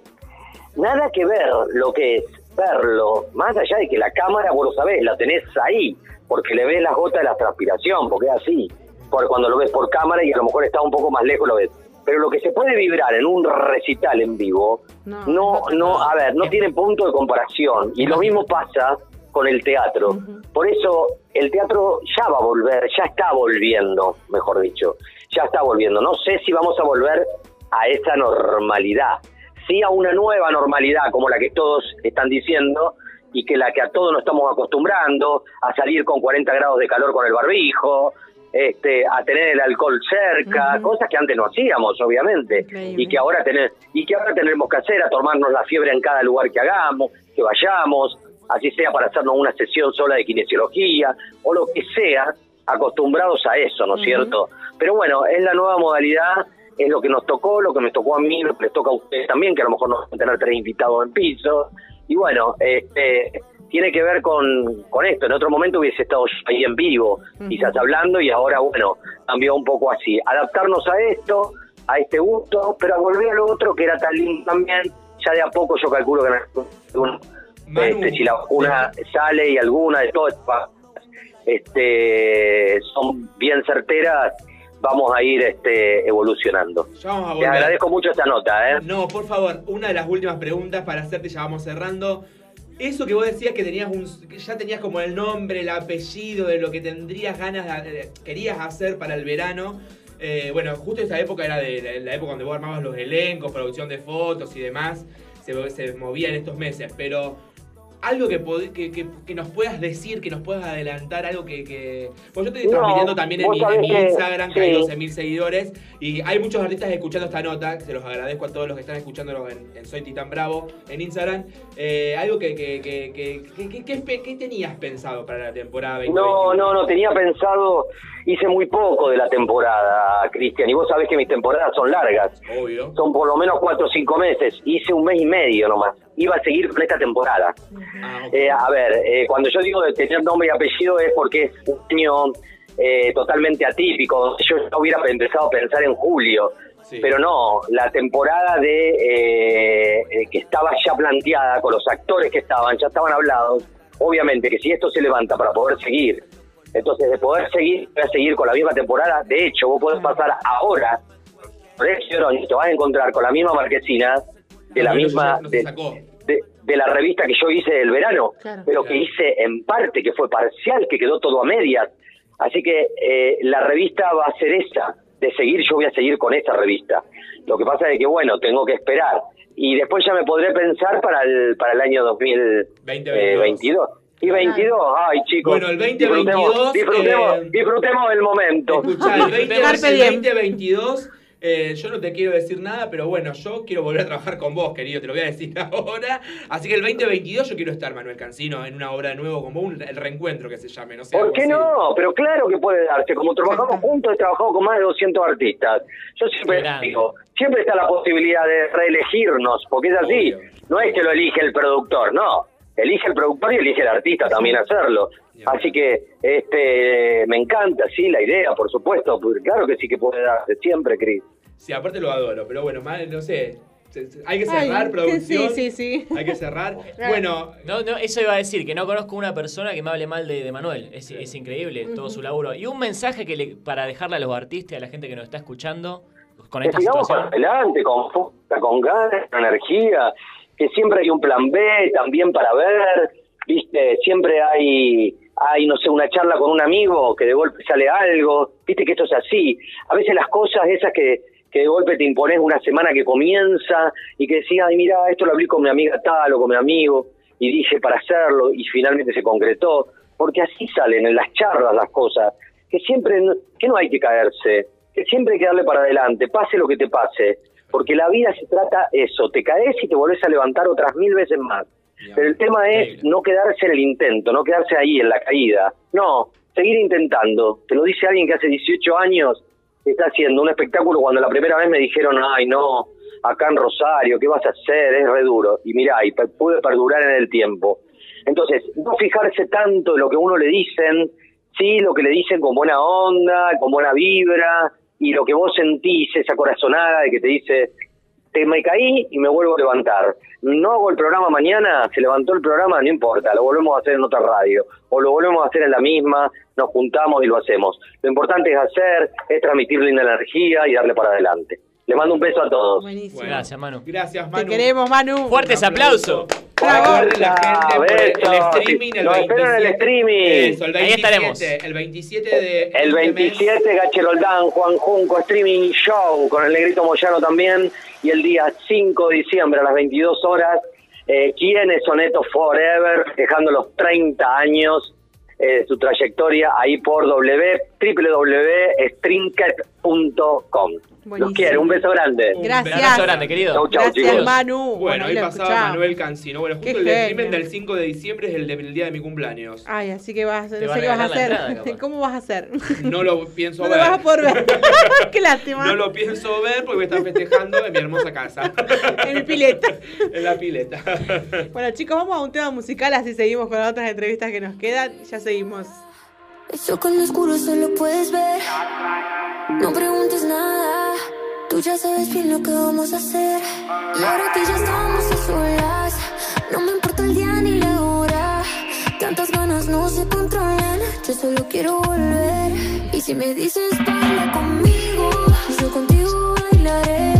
Nada que ver lo que es verlo, más allá de que la cámara, vos lo sabés, la tenés ahí, porque le ves las gotas de la transpiración, porque es así. Porque cuando lo ves por cámara y a lo mejor está un poco más lejos lo ves. Pero lo que se puede vibrar en un recital en vivo, no, no, a ver, no tiene punto de comparación. Y lo mismo pasa con el teatro. Por eso el teatro ya va a volver, ya está volviendo, mejor dicho, ya está volviendo. No sé si vamos a volver a esa normalidad, sí a una nueva normalidad como la que todos están diciendo y que la que a todos nos estamos acostumbrando a salir con 40 grados de calor con el barbijo, este, a tener el alcohol cerca, cosas que antes no hacíamos, obviamente, y que ahora tener, y que ahora tenemos que hacer, a tomarnos la fiebre en cada lugar que hagamos, que vayamos, así sea para hacernos una sesión sola de kinesiología o lo que sea, acostumbrados a eso, ¿no es cierto? Pero bueno, es la nueva modalidad, es lo que nos tocó, lo que me tocó a mí, lo que les toca a ustedes también, que a lo mejor no van a tener tres invitados en piso. Y bueno, este, tiene que ver con, con esto. En otro momento hubiese estado ahí en vivo, quizás hablando, y ahora, bueno, cambió un poco así. Adaptarnos a esto, a este gusto, pero a volver a lo otro que era tan lindo también. Ya de a poco yo calculo que en algún- este, si la vacuna sale y alguna de todas este, son bien certeras, vamos a ir este, evolucionando. Te agradezco mucho esta nota, ¿eh? No, por favor, una de las últimas preguntas para hacerte, ya vamos cerrando. Eso que vos decías que tenías un, que ya tenías como el nombre, el apellido de lo que tendrías ganas, de, querías hacer para el verano. Eh, bueno, justo esa época era de la, la época donde vos armabas los elencos, producción de fotos y demás. Se, se movía en estos meses, pero algo que, que, que- que nos puedas decir, que nos puedas adelantar, algo que... que... Pues yo te estoy No, transmitiendo también en mi, en mi Instagram, que hay sí. 12.000 seguidores, y hay muchos artistas escuchando esta nota, se los agradezco a todos los que están escuchándolo en, en Soy Titán Bravo, en Instagram. Eh, algo que, que, que, que, que- que- que espe- ¿qué tenías pensado para la temporada 2021? No, no, no, tenía pensado, hice muy poco de la temporada, Cristian, y vos sabés que mis temporadas son largas, Obvio. son por lo menos cuatro o cinco meses, hice un mes y medio nomás, iba a seguir con esta temporada. Eh, a ver, eh, cuando yo digo de tener nombre y apellido es porque es un año eh, totalmente atípico, yo ya hubiera empezado a pensar en julio, pero no, la temporada de eh, eh, que estaba ya planteada con los actores que estaban, ya estaban hablados, obviamente que si esto se levanta para poder seguir, entonces de poder seguir, voy a seguir con la misma temporada, de hecho vos podés pasar ahora Florencio Oroño, te vas a encontrar con la misma marquesina de la misma no de, sacó. de- de la revista que yo hice del verano, Claro. pero que hice en parte, que fue parcial, que quedó todo a medias. Así que eh, la revista va a ser esa, de seguir, yo voy a seguir con esa revista. Lo que pasa es que, bueno, tengo que esperar. Y después ya me podré pensar para el, para el año 2022. Y 22, ay chicos, Bueno, el 2022, disfrutemos, disfrutemos, eh, disfrutemos el momento. Escuchá, el, 20, el 2022, eh, yo no te quiero decir nada, pero bueno, yo quiero volver a trabajar con vos, querido, te lo voy a decir ahora. Así que el 2022 yo quiero estar, Manuel Cancino, en una obra de nuevo con vos, un- el reencuentro que se llame, no sé. ¿Por qué así. no? Pero claro que puede darse. Como trabajamos juntos, he trabajado con más de 200 artistas. Yo siempre digo, siempre está la posibilidad de reelegirnos, porque es así. No es que lo elige el productor, no. Elige el productor y elige el artista también hacerlo. Así que este me encanta, sí, la idea, por supuesto. porque Claro que sí que puede darse, siempre, Cris. Sí, aparte lo adoro, pero bueno, mal, no sé. Hay que Ay, cerrar, que producción. sí, sí, sí. Hay que cerrar. Bueno, No, no, eso iba a decir, que no conozco una persona que me hable mal de, de Manuel. Es, es increíble todo su laburo. Y un mensaje que le, para dejarle a los artistas y a la gente que nos está escuchando con que esta sigamos para situación. adelante, con fuerza, con ganas, con energía, que siempre hay un plan B también para ver, viste, siempre hay, hay, no sé, una charla con un amigo que de golpe sale algo, viste que esto es así. A veces las cosas esas que, que de golpe te impones una semana que comienza y que decís, ay, mira, esto lo hablé con mi amiga tal o con mi amigo y dije para hacerlo y finalmente se concretó, porque así salen en las charlas las cosas, que siempre, que no hay que caerse, que siempre hay que darle para adelante, pase lo que te pase, porque la vida se trata eso, te caes y te volvés a levantar otras mil veces más. Pero el tema es no quedarse en el intento, no quedarse ahí en la caída, no, seguir intentando. Te lo dice alguien que hace 18 años está haciendo un espectáculo cuando la primera vez me dijeron, ay no, acá en Rosario, ¿qué vas a hacer? Es re duro. Y mirá, y pude perdurar en el tiempo. Entonces, no fijarse tanto en lo que uno le dicen, sí, lo que le dicen con buena onda, con buena vibra, y lo que vos sentís, esa corazonada de que te dice, te me caí y me vuelvo a levantar. No hago el programa mañana, se levantó el programa, no importa, lo volvemos a hacer en otra radio, o lo volvemos a hacer en la misma, nos juntamos y lo hacemos. Lo importante es hacer, es transmitir linda energía y darle para adelante. Les mando un beso a todos. Gracias, Manu. Gracias, Te queremos, Manu. Fuertes aplausos. Recuerden la gente por el, el streaming el Nos 27. esperan en el streaming. Eso, el Ahí 27, estaremos. El 27 de El este mes. 27, Gacheroldán, Juan Junco, streaming show con el Negrito Moyano también. Y el día 5 de diciembre a las 22 horas, eh, ¿quiénes son estos Forever? Dejando los 30 años eh, de su trayectoria ahí por w, www.strinket.com. Los Buenísimo. quiero, un beso grande. Gracias. Un abrazo grande, querido. Chau, chau, Gracias, chicos. Manu. Bueno, ahí hoy pasaba. Manuel Cancino. Bueno, Qué justo el streaming genio. del 5 de diciembre es el, de- el día de mi cumpleaños. Ay, así que vas, Te no sé qué a vas a hacer. entrada. ¿Cómo vas a hacer? No lo pienso No lo ver. vas a poder ver. qué lástima. No lo pienso ver porque voy a estar festejando en mi hermosa casa. En mi pileta. en la pileta. Bueno, chicos, vamos a un tema musical, así seguimos con las otras entrevistas que nos quedan. Ya seguimos. Eso con lo oscuro solo puedes ver. No preguntes nada. Tú ya sabes bien lo que vamos a hacer. Y ahora que ya estamos solas, no me importa el día ni la hora. Tantas ganas no se controlan. Yo solo quiero volver. Y si me dices baila conmigo, yo contigo bailaré.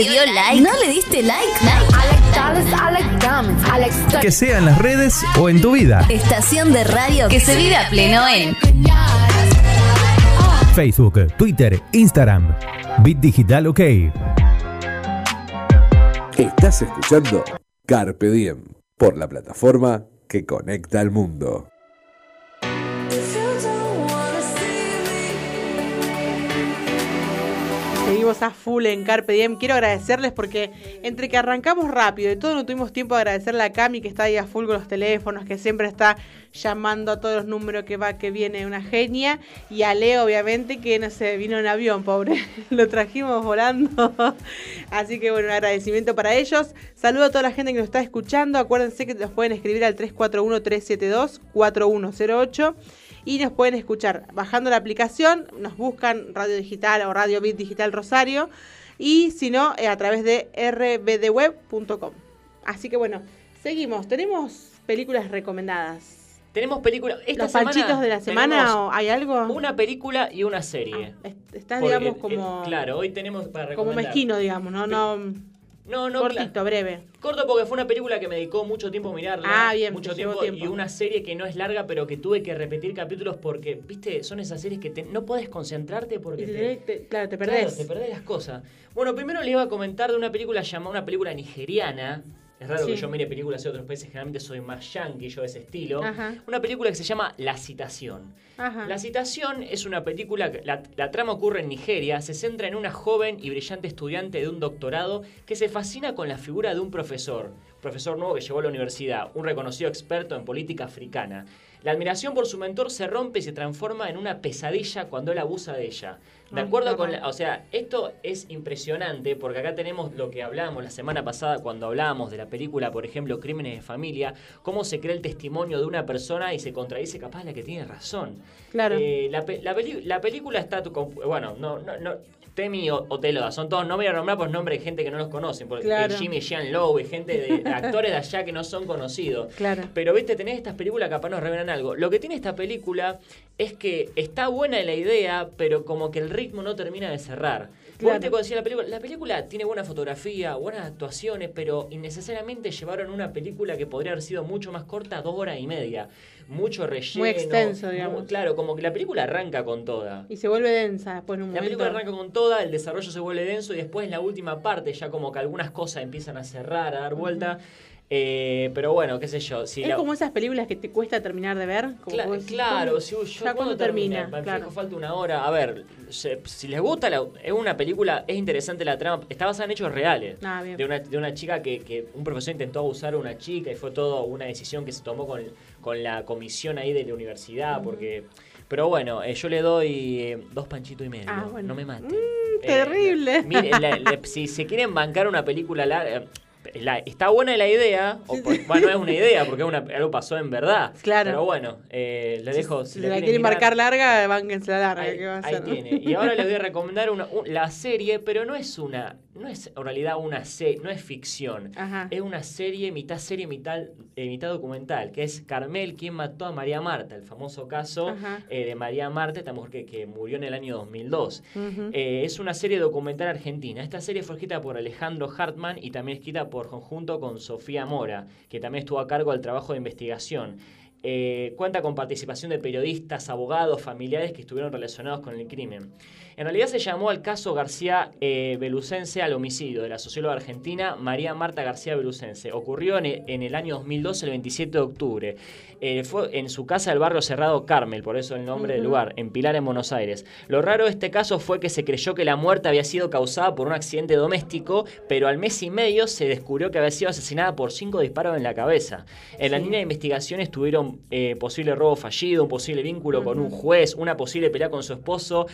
¿No te dio like? ¿No le diste like? Que sea en las redes o en tu vida. Estación de radio que se vive a pleno en Facebook, Twitter, Instagram. Bit Digital OK. Estás escuchando Carpe Diem por la plataforma que conecta al mundo. Seguimos a full en Carpe Diem. Quiero agradecerles porque entre que arrancamos rápido y todo no tuvimos tiempo de agradecerle a Cami que está ahí a full con los teléfonos, que siempre está llamando a todos los números que va, que viene, una genia. Y a Leo, obviamente, que no se vino en avión, pobre. Lo trajimos volando. Así que bueno, agradecimiento para ellos. Saludo a toda la gente que nos está escuchando. Acuérdense que nos pueden escribir al 341-372-4108 y nos pueden escuchar bajando la aplicación, nos buscan Radio Digital o Radio Bit Digital Rosario y si no, eh, a través de rbdweb.com. Así que bueno, seguimos. Tenemos películas recomendadas. Tenemos películas. Esta ¿Los panchitos de la semana o hay algo? Una película y una serie. Está, Porque, digamos, como, claro, hoy tenemos para como recomendar. mezquino, digamos, ¿no? no No, no, cortito, breve. Corto porque fue una película que me dedicó mucho tiempo a mirarla. Ah, bien, Mucho tiempo, tiempo. Y una serie que no es larga, pero que tuve que repetir capítulos porque, viste, son esas series que te- no puedes concentrarte porque te te, claro, te Claro, perdés. te perdés las cosas. Bueno, primero le iba a comentar de una película llamada, una película nigeriana. Es raro Sí. que yo mire películas de otros países, generalmente soy más yankee, yo de ese estilo. Ajá. Una película que se llama La Citación. Ajá. La Citación es una película, que- la, la trama ocurre en Nigeria, se centra en una joven y brillante estudiante de un doctorado que se fascina con la figura de un profesor, profesor nuevo que llegó a la universidad, un reconocido experto en política africana. La admiración por su mentor se rompe y se transforma en una pesadilla cuando él abusa de ella. De acuerdo con, la- o sea, esto es impresionante porque acá tenemos lo que hablábamos la semana pasada cuando hablábamos de la película, por ejemplo, Crímenes de Familia, cómo se crea el testimonio de una persona y se contradice capaz la que tiene razón. Claro. Eh, la, la la película está, bueno, no, no, no, Temi o, o Teloda, son todos, no voy a nombrar por nombre de gente que no los conocen, porque Claro. Jimmy Jean Lowe y gente de actores de allá que no son conocidos. Claro. Pero viste, tenés estas películas que capaz nos revelan algo. Lo que tiene esta película es que está buena la idea, pero como que el ritmo no termina de cerrar. Claro. cuando decía la película, la película tiene buena fotografía, buenas actuaciones, pero innecesariamente llevaron una película que podría haber sido mucho más corta, dos horas y media. Mucho relleno. Muy extenso, muy- digamos. claro, como que la película arranca con toda. Y se vuelve densa después en un La momento. película arranca con toda, el desarrollo se vuelve denso y después en la última parte ya como que algunas cosas empiezan a cerrar, a dar vuelta. Eh, pero bueno, qué sé yo. Si es la- como esas películas que te cuesta terminar de ver. Como Cla- vos decís, claro, si yo ya cuando termina. Me claro. falta una hora. A ver, si les gusta, la- es una película, es interesante la trama. Está basada en hechos reales. Ah, bien. de, una, de una chica que, que un profesor intentó abusar a una chica y fue todo una decisión que se tomó con, con la comisión ahí de la universidad. porque Pero bueno, eh, yo le doy eh, dos panchitos y medio. Ah, bueno. No me maten. Mm, terrible. La- si se quieren bancar una película larga, la- está buena la idea, o por- bueno, no es una idea porque es una- algo pasó en verdad. Claro. Pero bueno, eh, le dejo. Si la la quieren quieren mirar, marcar larga, bánquense la larga. Ahí, ¿qué va a ahí hacer? tiene. Y ahora les voy a recomendar una, un- la serie, pero no es una, no es en realidad una serie, no es ficción. Ajá. Es una serie, mitad serie, mitad, eh, mitad documental, que es Carmel, quien mató a María Marta, el famoso caso eh, de María Marta, esta mujer que, que murió en el año 2002. Ujú. Eh, es una serie documental argentina. Esta serie fue escrita por Alejandro Hartman y también escrita por conjunto con Sofía Mora, que también estuvo a cargo del trabajo de investigación. Eh, cuenta con participación de periodistas, abogados, familiares que estuvieron relacionados con el crimen. En realidad se llamó al caso García eh, Belucense al homicidio de la socióloga argentina María Marta García Belucense. Ocurrió en el, en el año 2002, el 27 de octubre. Eh, fue en su casa del barrio cerrado Carmel, por eso el nombre del lugar, en Pilar, en Buenos Aires. Lo raro de este caso fue que se creyó que la muerte había sido causada por un accidente doméstico, pero al mes y medio se descubrió que había sido asesinada por cinco disparos en la cabeza. En la línea de investigación estuvieron eh, posible robo fallido, un posible vínculo con un juez, una posible pelea con su esposo.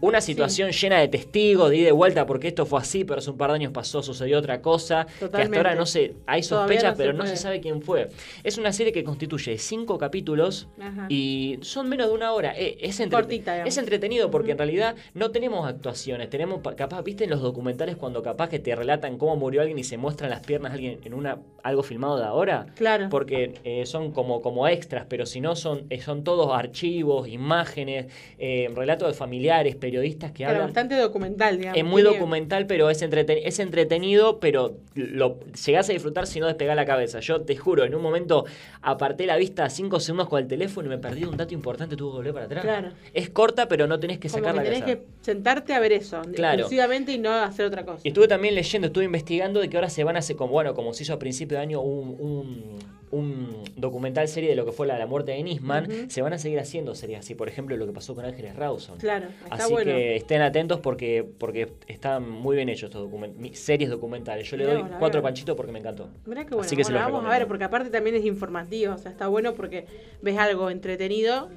Una situación llena de testigos, de ida y vuelta, porque esto fue así, pero hace un par de años pasó, sucedió otra cosa. Que hasta Totalmente. ahora no se. Hay sospechas, no pero no se sabe quién fue. Es una serie que constituye cinco capítulos Ajá. y son menos de una hora. Eh, es, entre- Cortita, es entretenido porque en realidad no tenemos actuaciones. Tenemos, pa- capaz, viste en los documentales cuando capaz que te relatan cómo murió alguien y se muestran las piernas de alguien en una algo filmado de ahora. Claro. Porque eh, son como, como extras, pero si no son, eh, son todos archivos, imágenes, eh, relatos de familiares, periodistas que Claro, hablan. bastante documental, digamos. Es muy documental, pero es, entreten- es entretenido, pero lo llegás a disfrutar si no despegás la cabeza. Yo te juro, en un momento aparté la vista cinco segundos con el teléfono y me perdí un dato importante, tuve que volver para atrás. Claro. Es corta, pero no tenés que Como sacar que la tenés cabeza. que sentarte a ver eso, Claro. exclusivamente y no hacer otra cosa. Y estuve también leyendo, estuve investigando de que ahora se van a hacer, como, bueno, como se hizo a principio de año un, un, un documental serie de lo que fue la, la muerte de Nisman, Ujú. se van a seguir haciendo series así, por ejemplo, lo que pasó con Ángeles Rawson. Claro, está Así bueno. que estén atentos porque, porque están muy bien hechos estos document- series documentales. Yo le doy cuatro panchitos porque me encantó. Mirá que bueno, Así que se los vamos a ver, porque aparte también es informativo, o sea, está bueno porque ves algo entretenido,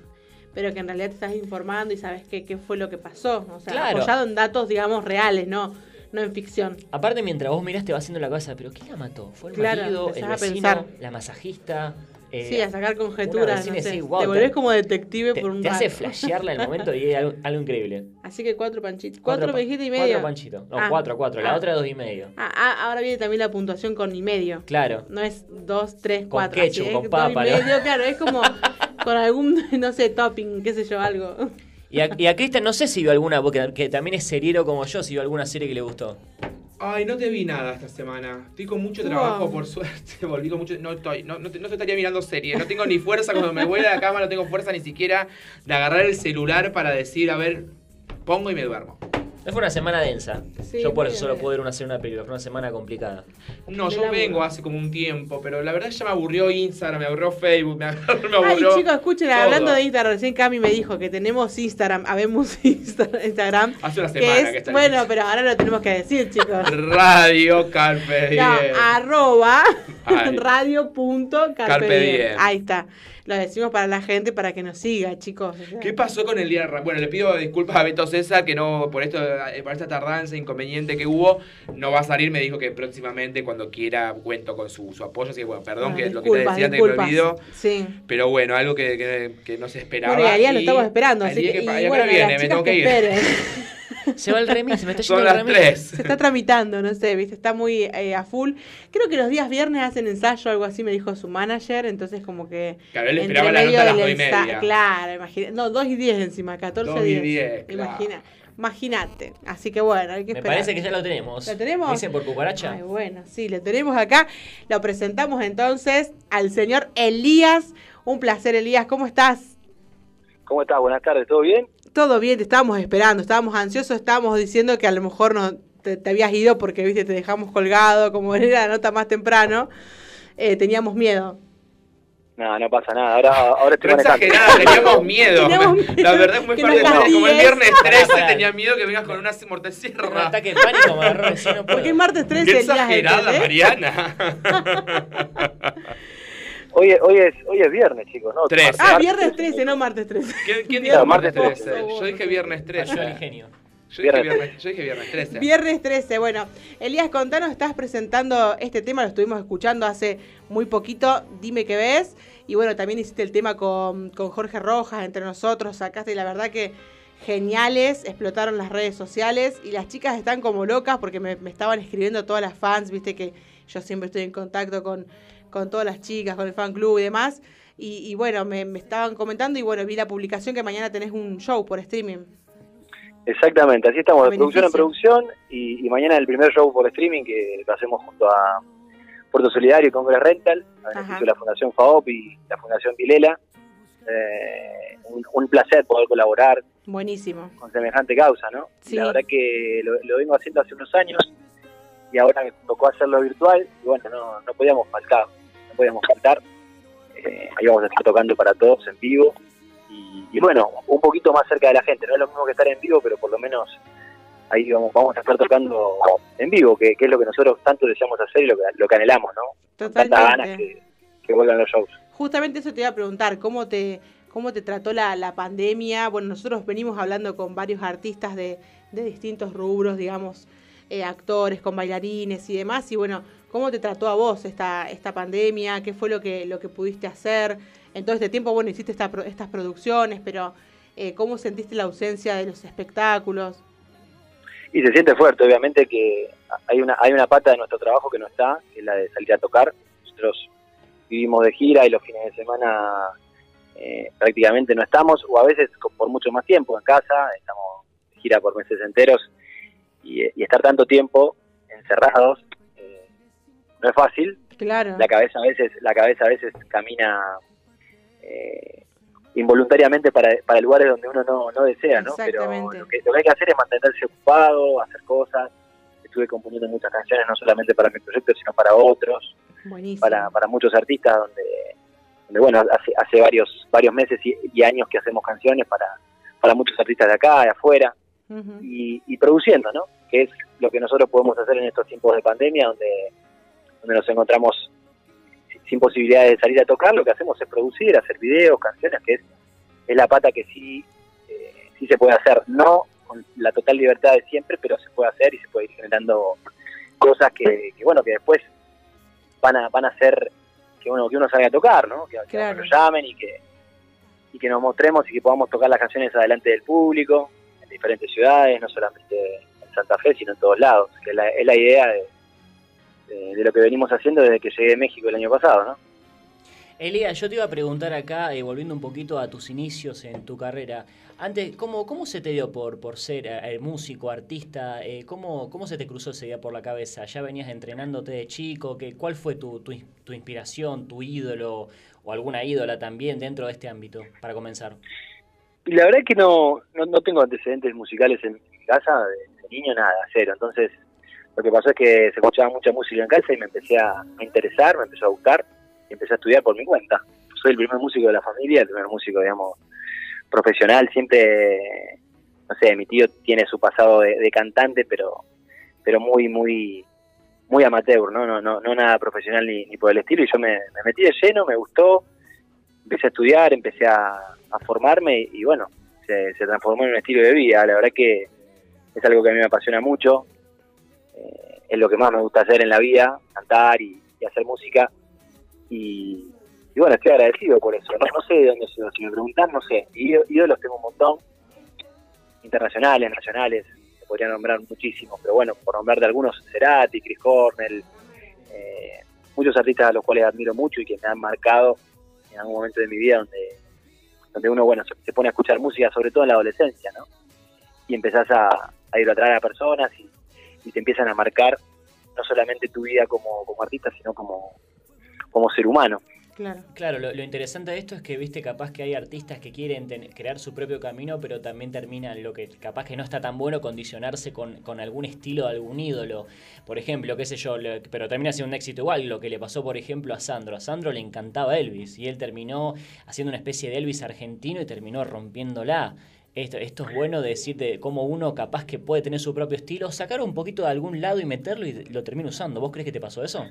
pero que en realidad te estás informando y sabes qué, qué fue lo que pasó, o sea, Claro. apoyado en datos, digamos, reales, no, no en ficción. Aparte, mientras vos mirás, te va haciendo la cabeza, ¿pero quién la mató? ¿Fue el Claro, marido, el a vecino, pensar. la masajista? Eh, sí, a sacar conjeturas, no sé, "Wow, te volvés como detective Te, por un te hace flashearla en el momento y es algo, algo increíble. Así que cuatro panchitos. Cuatro, dijiste y medio. Cuatro panchitos. No, Ah. cuatro, cuatro. La Ah. otra dos y medio. Ah, ah, ahora viene también la puntuación con y medio. Claro. No es dos, tres, Con cuatro. ketchup, así, con es papa, y ¿no? medio, claro, es como con algún, no sé, topping, qué sé yo, algo. Y a, y a Cristian no sé si vio alguna, porque que también es seriero como yo, si vio alguna serie que le gustó. Ay, no te vi nada esta semana. Estoy con mucho Wow. trabajo, por suerte. Volví con mucho. No estoy, no, no, te, no te estaría mirando series. No tengo ni fuerza cuando me voy de la cama, no tengo fuerza ni siquiera de agarrar el celular para decir, a ver, pongo y me duermo. No fue una semana densa. Sí, yo por eso solo densa. puedo ir a hacer una película. Fue una semana complicada. No, yo laburo. vengo hace como un tiempo, pero la verdad ya me aburrió Instagram, me aburrió Facebook, me aburrió. Me Ay, chicos, escuchen, todo. hablando de Instagram, recién Cami me dijo que tenemos Instagram, habemos Insta- Instagram. Hace una que semana es, que está Bueno, pero ahora lo tenemos que decir, chicos. Radio Carpe No, Diem. arroba Ay. radio punto carpe Carpe diem. diem. Ahí está. Lo decimos para la gente para que nos siga, chicos. ¿Qué pasó con el día de Bueno, le pido disculpas a Beto César que no, por esto, eh, por esta tardanza, inconveniente que hubo, no va a salir, me dijo que próximamente cuando quiera cuento con su, su apoyo, así que bueno, perdón ah, que lo que te decía antes que disculpas. olvido, Sí. pero bueno, algo que, que, que no se esperaba. Bueno, y Ariel lo y estamos esperando, así que, que, y bueno, que viene, me tengo que ir. esperen. Se va el remis, me está Son yendo el las remis. tres. Se está tramitando, no sé, viste, está muy eh, a full. Creo que los días viernes hacen ensayo, algo así me dijo su manager, entonces como que... Claro, él esperaba la medio nota a las del dos y media. Claro, imagina, no, 2 y 10 encima, 14 Dos y 10. diez, claro. Imagina, imagínate. Así que bueno, hay que Me esperar. parece que ya lo tenemos. ¿Lo tenemos? ¿Me Dicen por cucaracha. Ay, bueno, sí, lo tenemos acá. Lo presentamos entonces al señor Elías. Un placer, Elías. ¿Cómo estás? ¿Cómo estás? Buenas tardes, ¿todo bien? Todo bien, te estábamos esperando, estábamos ansiosos, estábamos diciendo que a lo mejor no te, te habías ido porque, viste, te dejamos colgado, como era la nota más temprano, eh, teníamos miedo. No, no pasa nada. Ahora, ahora estoy No manejando. exagerada, teníamos miedo. Teníamos miedo La verdad es muy fuerte. nos Como el castigues. viernes 13 Pará. tenía miedo que vengas con una mortesierra. Un ataque de pánico me agarró no. Porque el martes 13 Qué exagerada, ¿entendés? Mariana. Hoy, es- hoy, es, hoy es viernes, chicos, ¿no? Tres. Ah, Martes, viernes 13, no martes 13. ¿Quién, dijo martes martes 13. 13? Yo dije viernes 13. Falló el ingenio. Yo dije Viernes viernes, yo dije viernes 13. Viernes 13, bueno. Elías, contanos, estás presentando este tema, lo estuvimos escuchando hace muy poquito, dime qué ves. Y bueno, también hiciste el tema con, con Jorge Rojas, entre nosotros, sacaste, y la verdad que geniales, explotaron las redes sociales y las chicas están como locas porque me, me estaban escribiendo todas las fans, viste que yo siempre estoy en contacto con, con todas las chicas, con el fan club y demás. Y, y bueno, me, me estaban comentando y bueno, vi la publicación que mañana tenés un show por streaming. Exactamente, así estamos, de producción en producción. Y, y mañana el primer show por streaming que lo hacemos junto a Puerto Solidario y Congress Rental, a beneficio Ajá. de la Fundación FAOP y la Fundación Vilela. Eh, un, un placer poder colaborar Buenísimo. con semejante causa, ¿no? Sí. La verdad que lo, lo vengo haciendo hace unos años y ahora me tocó hacerlo virtual y bueno, no, no podíamos faltar, no podíamos faltar. Eh, ahí vamos a estar tocando para todos en vivo y, y bueno, un poquito más cerca de la gente, no es lo mismo que estar en vivo, pero por lo menos ahí vamos, vamos a estar tocando en vivo, que, que es lo que nosotros tanto deseamos hacer y lo que, lo que anhelamos, ¿no? Tantas ganas que, que vuelvan los shows. Justamente eso te iba a preguntar, ¿cómo te, cómo te trató la, la pandemia? Bueno, nosotros venimos hablando con varios artistas de, de distintos rubros, digamos, eh, actores, con bailarines y demás, y bueno, ¿cómo te trató a vos esta, esta pandemia? ¿Qué fue lo que, lo que pudiste hacer? En todo este tiempo, bueno, hiciste esta estas producciones, pero eh, ¿cómo sentiste la ausencia de los espectáculos? Y se siente fuerte, obviamente que hay una hay una pata de nuestro trabajo que no está, que es la de salir a tocar. Nosotros vivimos de gira y los fines de semana eh, prácticamente no estamos, o a veces por mucho más tiempo en casa, estamos de gira por meses enteros, y, y estar tanto tiempo encerrados eh, no es fácil. Claro. La cabeza a veces, la cabeza a veces camina eh, involuntariamente para, para lugares donde uno no, no desea, ¿no? Pero lo que, lo que hay que hacer es mantenerse ocupado, hacer cosas. Estuve componiendo muchas canciones, no solamente para mi proyecto, sino para otros, Buenísimo. para, para muchos artistas, donde, donde bueno, hace, hace varios varios meses y, y años que hacemos canciones para, para muchos artistas de acá, de afuera, y, y produciendo, ¿no? Que es lo que nosotros podemos hacer en estos tiempos de pandemia, donde, donde nos encontramos sin- posibilidades de salir a tocar, lo que hacemos es producir, hacer videos, canciones, que es, es la pata que sí, eh, sí se puede hacer, no con la total libertad de siempre, pero se puede hacer y se puede ir generando cosas que, que, bueno, que después van a, van a hacer que uno, que uno salga a tocar, ¿no? Que, que Claro. nos llamen y que, y que nos mostremos y que podamos tocar las canciones adelante del público, en diferentes ciudades, no solamente en Santa Fe, sino en todos lados, que la, es la idea de, de- de lo que venimos haciendo desde que llegué a México el año pasado, ¿no? Elías, yo te iba a preguntar acá, eh, volviendo un poquito a tus inicios en tu carrera. Antes, ¿cómo, cómo se te dio por, por ser eh, músico, artista? Eh, ¿cómo, ¿Cómo se te cruzó esa idea por la cabeza? ¿Ya venías entrenándote de chico? ¿Qué, ¿Cuál fue tu, tu, ins- tu inspiración, tu ídolo o alguna ídola también dentro de este ámbito, para comenzar? La verdad es que no, no, no tengo antecedentes musicales en mi casa, de niño nada, cero. Entonces, lo que pasó es que se escuchaba mucha música en casa y me empecé a, interesar, me empezó a gustar y empecé a estudiar por mi cuenta. Soy el primer músico de la familia, el primer músico, digamos, profesional. Siempre, no sé, mi tío tiene su pasado de, cantante, pero pero muy, muy muy amateur, ¿no? No, no, no nada profesional ni, por el estilo. Y yo me, me metí de lleno, me gustó, empecé a estudiar, empecé a, formarme y, y bueno, se, se transformó en un estilo de vida. La verdad que es algo que a mí me apasiona mucho, eh, es lo que más me gusta hacer en la vida, cantar y, y hacer música. Y, y bueno, estoy agradecido por eso. No, sé de dónde se si me preguntan, no sé. Ído- Ídolos tengo un montón, internacionales, nacionales, se podría nombrar muchísimos, pero bueno, por nombrar de algunos, Cerati, Chris Cornell, eh, muchos artistas a los cuales admiro mucho y que me han marcado en algún momento de mi vida donde, donde uno, bueno, se, pone a escuchar música, sobre todo en la adolescencia, ¿no? Y empezás a, a idolatrar a personas y, y te empiezan a marcar no solamente tu vida como, como artista, sino como, como ser humano. Claro. Claro, lo, lo interesante de esto es que, viste, capaz que hay artistas que quieren ten- crear su propio camino, pero también terminan lo que capaz que no está tan bueno condicionarse con, con algún estilo de algún ídolo. Por ejemplo, qué sé yo, lo- pero termina siendo un éxito igual, lo que le pasó, por ejemplo, a Sandro. A Sandro le encantaba Elvis y él terminó haciendo una especie de Elvis argentino y terminó rompiéndola. Esto, esto es bueno de decir de cómo uno capaz que puede tener su propio estilo, sacar un poquito de algún lado y meterlo y lo termina usando. ¿Vos crees que te pasó eso?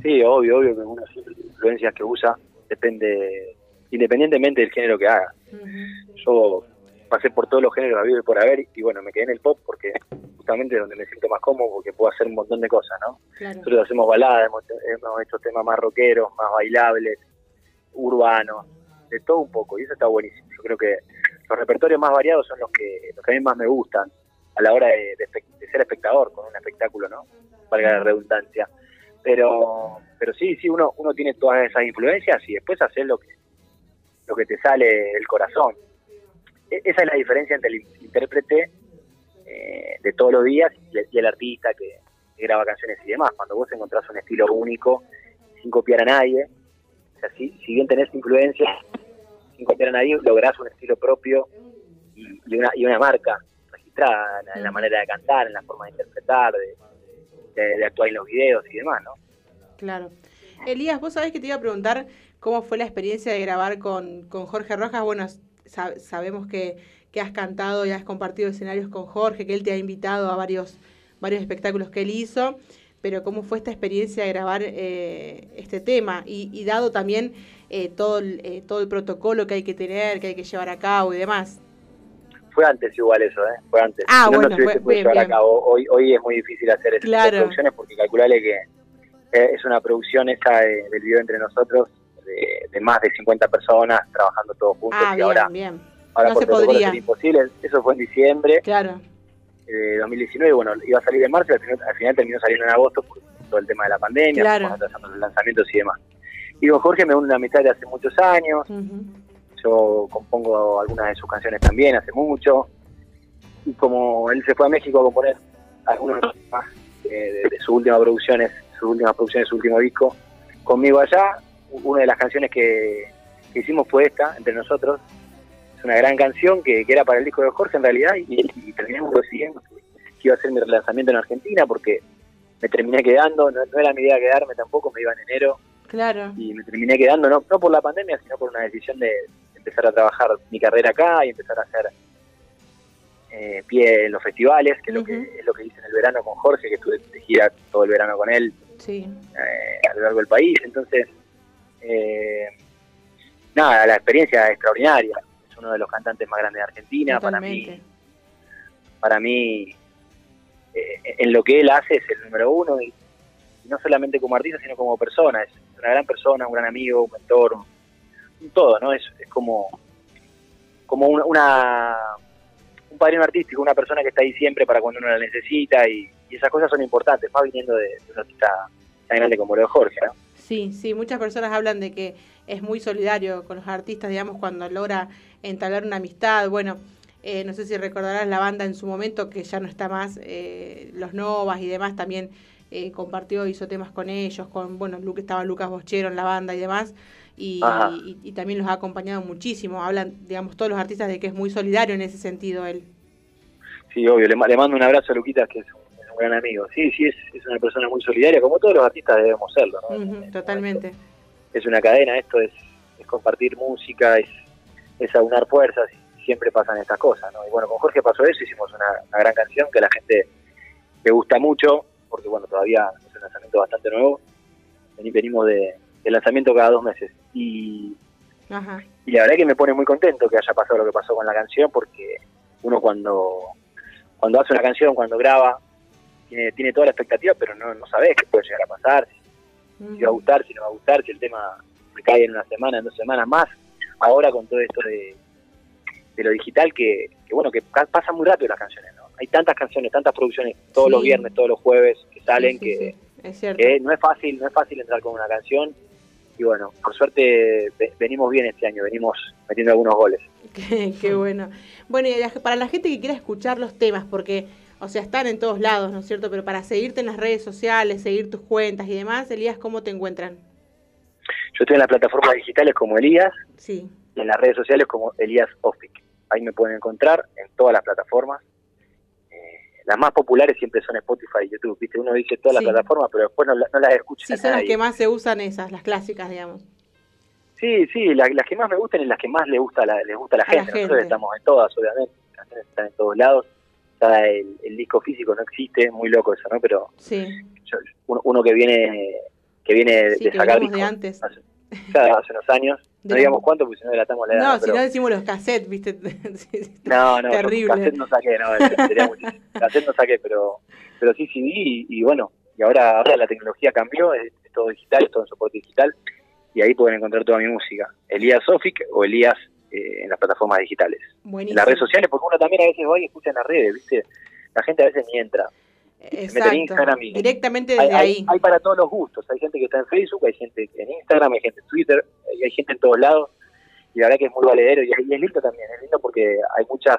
Sí, obvio, obvio que uno siempre las influencias que usa depende, independientemente del género que haga. Yo pasé por todos los géneros habidos y por haber y bueno, me quedé en el pop porque justamente es donde me siento más cómodo porque puedo hacer un montón de cosas, ¿no? Claro. Nosotros hacemos baladas, hemos, hemos hecho temas más rockeros, más bailables, urbanos, de todo un poco y eso está buenísimo. Yo creo que los repertorios más variados son los que, los que a mí más me gustan a la hora de, de ser espectador con un espectáculo, ¿no? Valga la redundancia. Pero pero sí, sí, uno uno tiene todas esas influencias y después hacer lo que lo que te sale del corazón. E- Esa es la diferencia entre el intérprete eh, de todos los días y el, artista que, graba canciones y demás. Cuando vos encontrás un estilo único, sin copiar a nadie, o si, si bien tenés influencia, sin copiar a nadie, lográs un estilo propio y, y una, y una marca registrada en, la- la manera de cantar, en la forma de interpretar, de, de- de actuar en los videos y demás, ¿no? Claro. Elías, vos sabés que te iba a preguntar cómo fue la experiencia de grabar con, con Jorge Rojas. Bueno, sa- sabemos que, que has cantado y has compartido escenarios con Jorge, que él te ha invitado a varios, varios espectáculos que él hizo. Pero cómo fue esta experiencia de grabar eh, este tema y, y dado también eh, todo, el, eh, todo el protocolo que hay que tener, que hay que llevar a cabo y demás. Fue antes igual eso, ¿eh? Fue antes. Ah, si no, bueno, no se hubiese podido bien, llevar a bien. cabo. Hoy, hoy es muy difícil hacer Claro. producciones porque calculale que eh, es una producción esa de- del video entre nosotros de, de más de 50 personas trabajando todos juntos Ah, y bien, ahora, bien. ahora no por se podría. imposible. Eso fue en diciembre Claro. De 2019. Bueno, iba a salir en marzo y al final, al final terminó saliendo en agosto por todo el tema de la pandemia, Claro. atrasando los lanzamientos y demás. Y con Jorge me une una amistad de hace muchos años. Yo compongo algunas de sus canciones también hace mucho. Y como él se fue a México a componer algunos más eh, de, de sus últimas producciones, sus últimas producciones, su último disco, conmigo allá, una de las canciones que, que hicimos fue esta, entre nosotros. Es una gran canción que, que era para el disco de Jorge en realidad y, y terminamos consiguiendo que, iba a ser mi relanzamiento en Argentina porque me terminé quedando, no, no era mi idea quedarme tampoco, me iba en enero Claro. y me terminé quedando, no, no por la pandemia, sino por una decisión de empezar a trabajar mi carrera acá y empezar a hacer eh, pie en los festivales, que, es lo que es lo que hice en el verano con Jorge, que estuve de gira todo el verano con él Sí. eh, a lo largo del país. Entonces, eh, nada, la experiencia es extraordinaria. Uno de los cantantes más grandes de Argentina. Para mí, para mí eh, en lo que él hace es el número uno y, y no solamente como artista sino como persona es una gran persona un gran amigo un mentor un, un todo no es, es como como una, una- un padrino artístico una persona que está ahí siempre para cuando uno la necesita y, y esas cosas son importantes más viniendo de, de un artista tan grande como lo de Jorge ¿no? Sí, sí, muchas personas hablan de que es muy solidario con los artistas, digamos, cuando logra entablar una amistad. Bueno, eh, no sé si recordarás la banda en su momento, que ya no está más, eh, los Novas y demás, también eh, compartió, hizo temas con ellos, con, bueno, estaba Lucas Bochero en la banda y demás, y, Ajá. y- y también los ha acompañado muchísimo. Hablan, digamos, todos los artistas de que es muy solidario en ese sentido él. Sí, obvio, le, le mando un abrazo a Luquitas, que es un, es un gran amigo. Sí, sí, es, es una persona muy solidaria, como todos los artistas debemos serlo, ¿no? Ujú, totalmente. Es una cadena, esto es, es compartir música, es, es aunar fuerzas, y siempre pasan estas cosas, ¿no? Y bueno, con Jorge pasó eso, hicimos una, una gran canción que a la gente le gusta mucho, porque bueno, todavía es un lanzamiento bastante nuevo, Veni- venimos de, de lanzamiento cada dos meses. Y, Ajá. y la verdad que me pone muy contento que haya pasado lo que pasó con la canción, porque uno cuando, cuando hace una canción, cuando graba, tiene, tiene toda la expectativa, pero no, no sabes qué puede llegar a pasar, si va a gustar, si no va a gustar, si el tema me cae en una semana, en dos semanas más. Ahora con todo esto de, de lo digital, que, que bueno, que pa- pasan muy rápido las canciones, ¿no? Hay tantas canciones, tantas producciones todos Sí. los viernes, todos los jueves que salen, Sí, que, es que no es fácil, no es fácil entrar con una canción. Y bueno, por suerte ve- venimos bien este año, venimos metiendo algunos goles. Qué, qué bueno. Bueno, y para la gente que quiera escuchar los temas, porque, o sea, están en todos lados, ¿no es cierto? Pero para seguirte en las redes sociales, seguir tus cuentas y demás, Elías, ¿cómo te encuentran? Yo estoy en las plataformas digitales como Elías Sí. y en las redes sociales como Elías Ofic. Ahí me pueden encontrar en todas las plataformas. Eh, las más populares siempre son Spotify y YouTube. ¿viste? Uno dice todas Sí. las plataformas, pero después no, no las escucha Sí, son las que más se usan esas, las clásicas, digamos. Sí, sí, la- las que más me gustan y las que más le gusta la, les gusta a la A la gente. Nosotros estamos en todas, obviamente. Las están en todos lados. El, el disco físico no existe, muy loco eso, ¿no? Pero Sí. yo- uno, uno que viene que viene Sí, de que sacar venimos de discos antes. hace, claro, hace unos años. De No digamos cuánto, porque si no delatamos la edad. No, si no decimos los cassettes, ¿viste? No, no, terrible. cassette no saqué, no, sería. Cassette no saqué, pero, pero sí CD y, y bueno, y ahora, ahora la tecnología cambió, es, es todo digital, es todo en soporte digital, y ahí pueden encontrar toda mi música. Elías Sofic o Elías eh, en las plataformas digitales. En Buenísimo. las redes sociales, porque uno también a veces va y escucha en las redes, ¿viste? La gente a veces ni entra. Mete en Exacto. Instagram y- Directamente desde hay- ahí. hay para todos los gustos. Hay gente que está en Facebook, hay gente en Instagram, hay gente en Twitter, hay gente en todos lados. Y la verdad que es muy valedero y es, y es lindo también. Es lindo porque hay muchas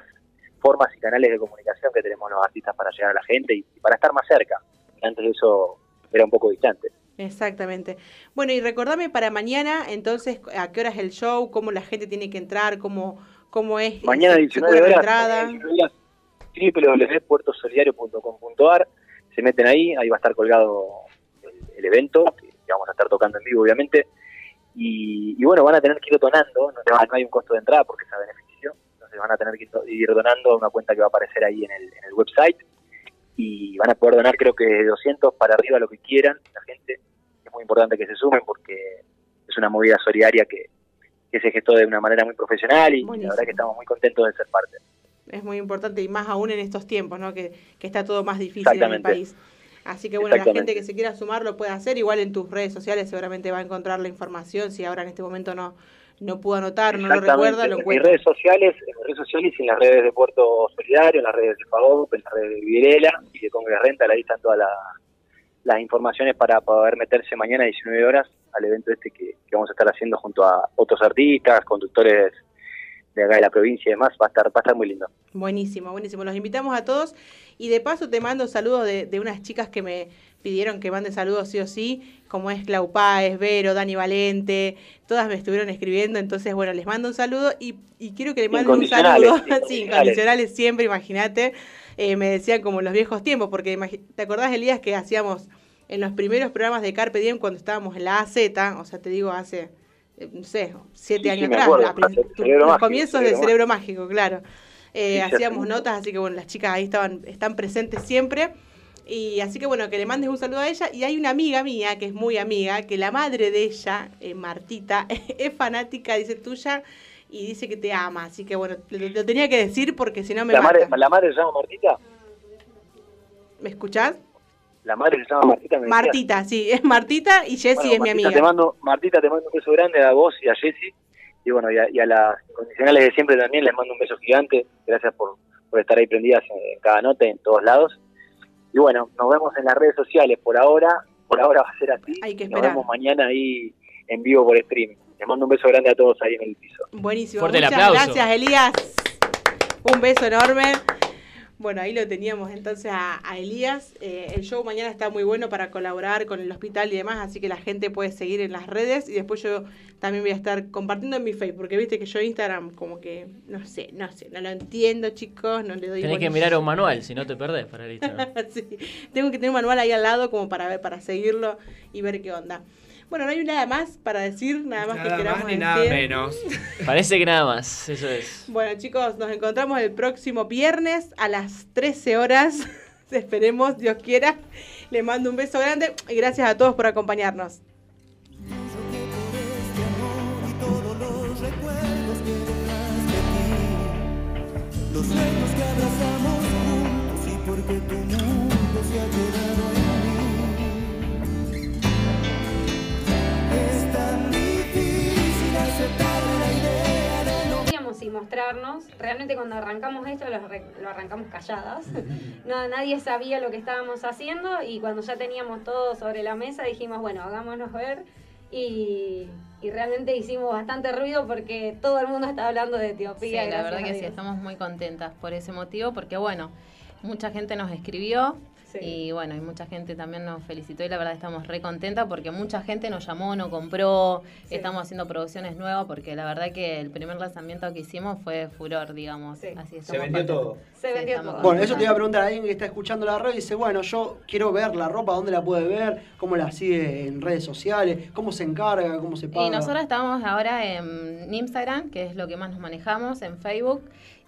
formas y canales de comunicación que tenemos los artistas para llegar a la gente y, y para estar más cerca. Antes eso era un poco distante. Exactamente. Bueno, y recordame para mañana, entonces, a qué hora es el show, cómo la gente tiene que entrar, cómo, cómo es. Mañana se- se 19 cobra la horas, entrada. mañana 19 horas, www.puertosolidario.com.ar se meten ahí, ahí va a estar colgado el, el evento, que, vamos a estar tocando en vivo obviamente, y, y bueno, van a tener que ir donando, no, no hay un costo de entrada porque es a beneficio, entonces van a tener que ir- donando a una cuenta que va a aparecer ahí en el, en el website, y van a poder donar creo que de 200 para arriba lo que quieran, la gente, es muy importante que se sumen porque es una movida solidaria que, que se gestó de una manera muy profesional y Buenísimo. la verdad que estamos muy contentos de ser parte. Es muy importante y más aún en estos tiempos, ¿no? Que, que está todo más difícil en el país. Así que bueno, la gente que se quiera sumar lo puede hacer. Igual en tus redes sociales seguramente va a encontrar la información. Si ahora en este momento no, no pudo anotar, no lo recuerda, lo en mis redes sociales, en mis redes sociales y en las redes de Puerto Solidario, en las redes de Fagop, en las redes de Virela y de Congres Rental, ahí están todas la- las informaciones para poder meterse mañana a 19 horas al evento este que, que vamos a estar haciendo junto a otros artistas, conductores de acá de la provincia y demás, va a estar, va a estar muy lindo. Buenísimo, buenísimo. Los invitamos a todos. Y de paso te mando saludos de, de unas chicas que me pidieron que mande saludos sí o sí, como es Clau Páez, Vero, Dani Valente, todas me estuvieron escribiendo, entonces bueno, les mando un saludo y, y quiero que le manden un Incondicionales, saludo, sí, incondicionales. incondicionales siempre, imagínate, Eh, me decían como los viejos tiempos, porque ¿te acordás, Elías, que hacíamos en los primeros programas de Carpe Diem cuando estábamos en la AZ, o sea, te digo, hace, eh, no sé, siete Sí, años atrás, acuerdo, a prin- Cerebro tu- los Mágico, comienzos del Cerebro Mágico, claro. Eh, Sí, hacíamos notas, así que bueno, las chicas ahí estaban, están presentes siempre. Y así que bueno, que le mandes un saludo a ella. Y hay una amiga mía, que es muy amiga, que la madre de ella, eh, Martita, es fanática, dice tuya, y dice que te ama. Así que bueno, lo, lo tenía que decir porque si no me La madre, la madre se llama Martita, ¿Me escuchás? La madre se llama Martita. me. Martita, sí, es Martita y Jessie Bueno, es mi amiga. Te mando, Martita, te mando un beso grande a vos y a Jessy. Y bueno, y a, y a las condicionales de siempre también les mando un beso gigante. Gracias por, por estar ahí prendidas en, en cada nota, en todos lados. Y bueno, nos vemos en las redes sociales por ahora. Por ahora va a ser así. Hay que Nos esperar. vemos mañana ahí en vivo por streaming. Les mando un beso grande a todos ahí en el piso. Buenísimo. Fuerte el aplauso. gracias, Elías. Un beso enorme. Bueno, ahí lo teníamos entonces a, a Elías. Eh, el show mañana está muy bueno para colaborar con el hospital y demás, así que la gente puede seguir en las redes y después yo también voy a estar compartiendo en mi Facebook, porque viste que yo Instagram como que, no sé, no sé, no lo entiendo chicos, no le doy Tenés que mirar un manual, si no te perdés para el Instagram. Sí, tengo que tener un manual ahí al lado como para ver, para seguirlo y ver qué onda. Bueno, no hay nada más para decir, nada más que Nada queramos más ni decir. nada menos. Parece que nada más, eso es. Bueno, chicos, nos encontramos el próximo viernes a las 13 horas. Esperemos, Dios quiera. Le mando un beso grande y gracias a todos por acompañarnos. los recuerdos que dejaste aquí, los sueños que abrazamos juntos y porque tu y mostrarnos. Realmente cuando arrancamos esto lo, arrancamos calladas. No, nadie sabía lo que estábamos haciendo y cuando ya teníamos todo sobre la mesa dijimos, bueno, hagámonos ver. Y, y realmente hicimos bastante ruido porque todo el mundo está hablando de Sí, Etiopía. la gracias verdad que sí, estamos muy contentas por ese motivo, porque bueno, mucha gente nos escribió Y bueno, y mucha gente también nos felicitó y la verdad estamos re contentas porque mucha gente nos llamó, nos compró, Sí. estamos haciendo producciones nuevas porque la verdad que el primer lanzamiento que hicimos fue furor, digamos. Así Se vendió todo. Se vendió todo. Bueno, eso te iba a preguntar a alguien que está escuchando la radio y dice, bueno, yo quiero ver la ropa, ¿dónde la puede ver? ¿Cómo la sigue en redes sociales? ¿Cómo se encarga? ¿Cómo se paga? Y nosotros estamos ahora en Instagram, que es lo que más nos manejamos, en Facebook.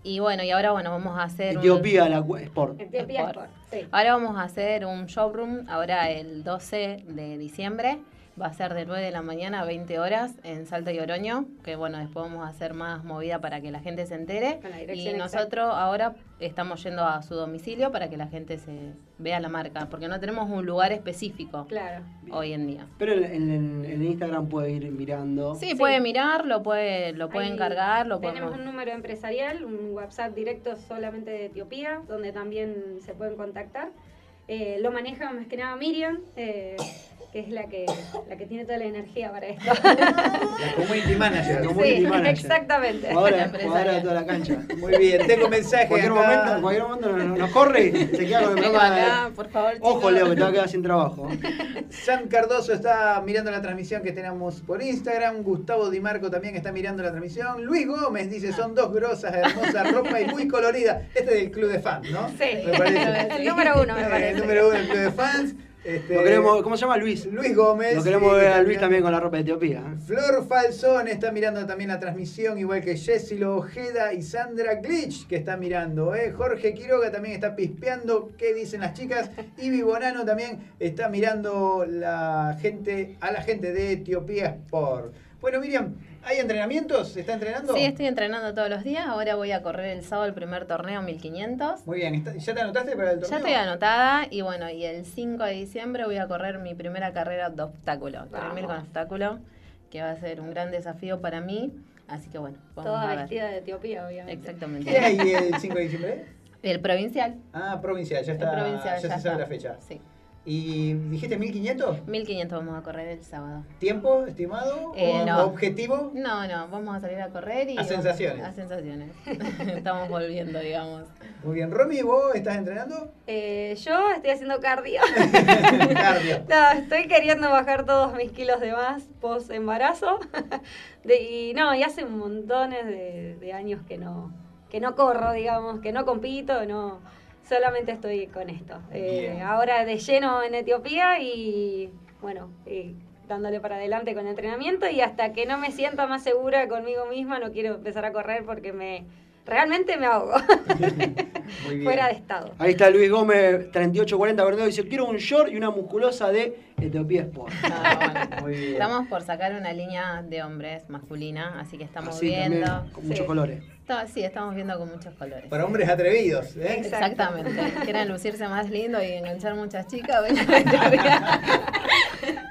Y bueno, y ahora bueno, vamos a hacer un- Etiopía, la cu- Sport. Etiopía Sport, Ahora vamos a hacer un showroom, ahora el 12 de diciembre. Va a ser de 9 de la mañana a 20 horas en Salta y Oroño, que bueno, después vamos a hacer más movida para que la gente se entere. Con la Y nosotros ahora estamos yendo a su domicilio para que la gente se vea la marca, porque no tenemos un lugar específico Claro. hoy en día. Pero en, en- en Instagram puede ir mirando. Sí, puede mirar, lo puede, lo puede Ahí encargar, lo Tenemos podemos... un número empresarial, un WhatsApp directo solamente de Etiopía, donde también se pueden contactar. Eh, lo maneja más que nada Miriam, eh, que es la que, la que tiene toda la energía para esto. La community manager. La community Sí, manager. exactamente. De toda la cancha. Muy bien, tengo mensaje En cualquier acá. momento, en cualquier momento nos, nos corre y se queda con el programa. de- acá, por favor, Ojo, chicos. Leo, que te va a quedar sin trabajo. San Cardoso está mirando la transmisión que tenemos por Instagram. Gustavo Di Marco también está mirando la transmisión. Luis Gómez dice, son dos grosas, hermosas ropa y muy colorida. Este es del club de fans, ¿no? Sí, Me parece. el número uno me parece. El número uno del club de fans. Este, Lo queremos, ¿Cómo se llama Luis? Luis Gómez. Lo queremos ver a Luis también con la ropa de Etiopía. ¿eh? Flor Falsón está mirando también la transmisión, igual que Jessilo Ojeda y Sandra Glitch, que está mirando. ¿eh? Jorge Quiroga también está pispeando qué dicen las chicas. Y Bonano también está mirando la gente, a la gente de Etiopía Sport. Bueno, Miriam, ¿hay entrenamientos? ¿Se está entrenando? Sí, estoy entrenando todos los días. Ahora voy a correr el sábado el primer torneo 1500. Muy bien, ¿está- ¿ya te anotaste para el torneo? Ya estoy anotada y bueno, y el 5 de diciembre voy a correr mi primera carrera de obstáculo, 3000 con obstáculo, que va a ser un gran desafío para mí. Así que bueno, vamos Toda a ver. vestida de Etiopía, obviamente. Exactamente. ¿Qué hay el 5 de diciembre? El provincial. Ah, provincial, ya está. El provincial, ya, ya se sabe la fecha. Sí. ¿Y dijiste 1500? 1500 vamos a correr el sábado. ¿Tiempo estimado? Eh, ¿O no. objetivo? No, no, vamos a salir a correr y... A vamos- sensaciones. A sensaciones. Estamos volviendo, digamos. Muy bien. Romy, ¿vos estás entrenando? Eh, yo estoy haciendo cardio. Cardio. No, estoy queriendo bajar todos mis kilos de más post embarazo. De- y no, y hace montones de, de años que no, que no corro, digamos, que no compito, no, solamente estoy con esto. Eh, ahora de lleno en Etiopía y bueno, y dándole para adelante con el entrenamiento y hasta que no me sienta más segura conmigo misma no quiero empezar a correr porque me realmente me ahogo. Fuera de estado. Ahí está Luis Gómez, 3840 Verdeo, dice, quiero un short y una musculosa de Etiopía Sport. Muy bien. Estamos por sacar una línea de hombres masculina, así que estamos Así viendo. también, con muchos colores. Sí, estamos viendo con muchos colores. Para hombres atrevidos, ¿eh? Exactamente. Quieren lucirse más lindo y enganchar muchas chicas. vengan a Etiopía.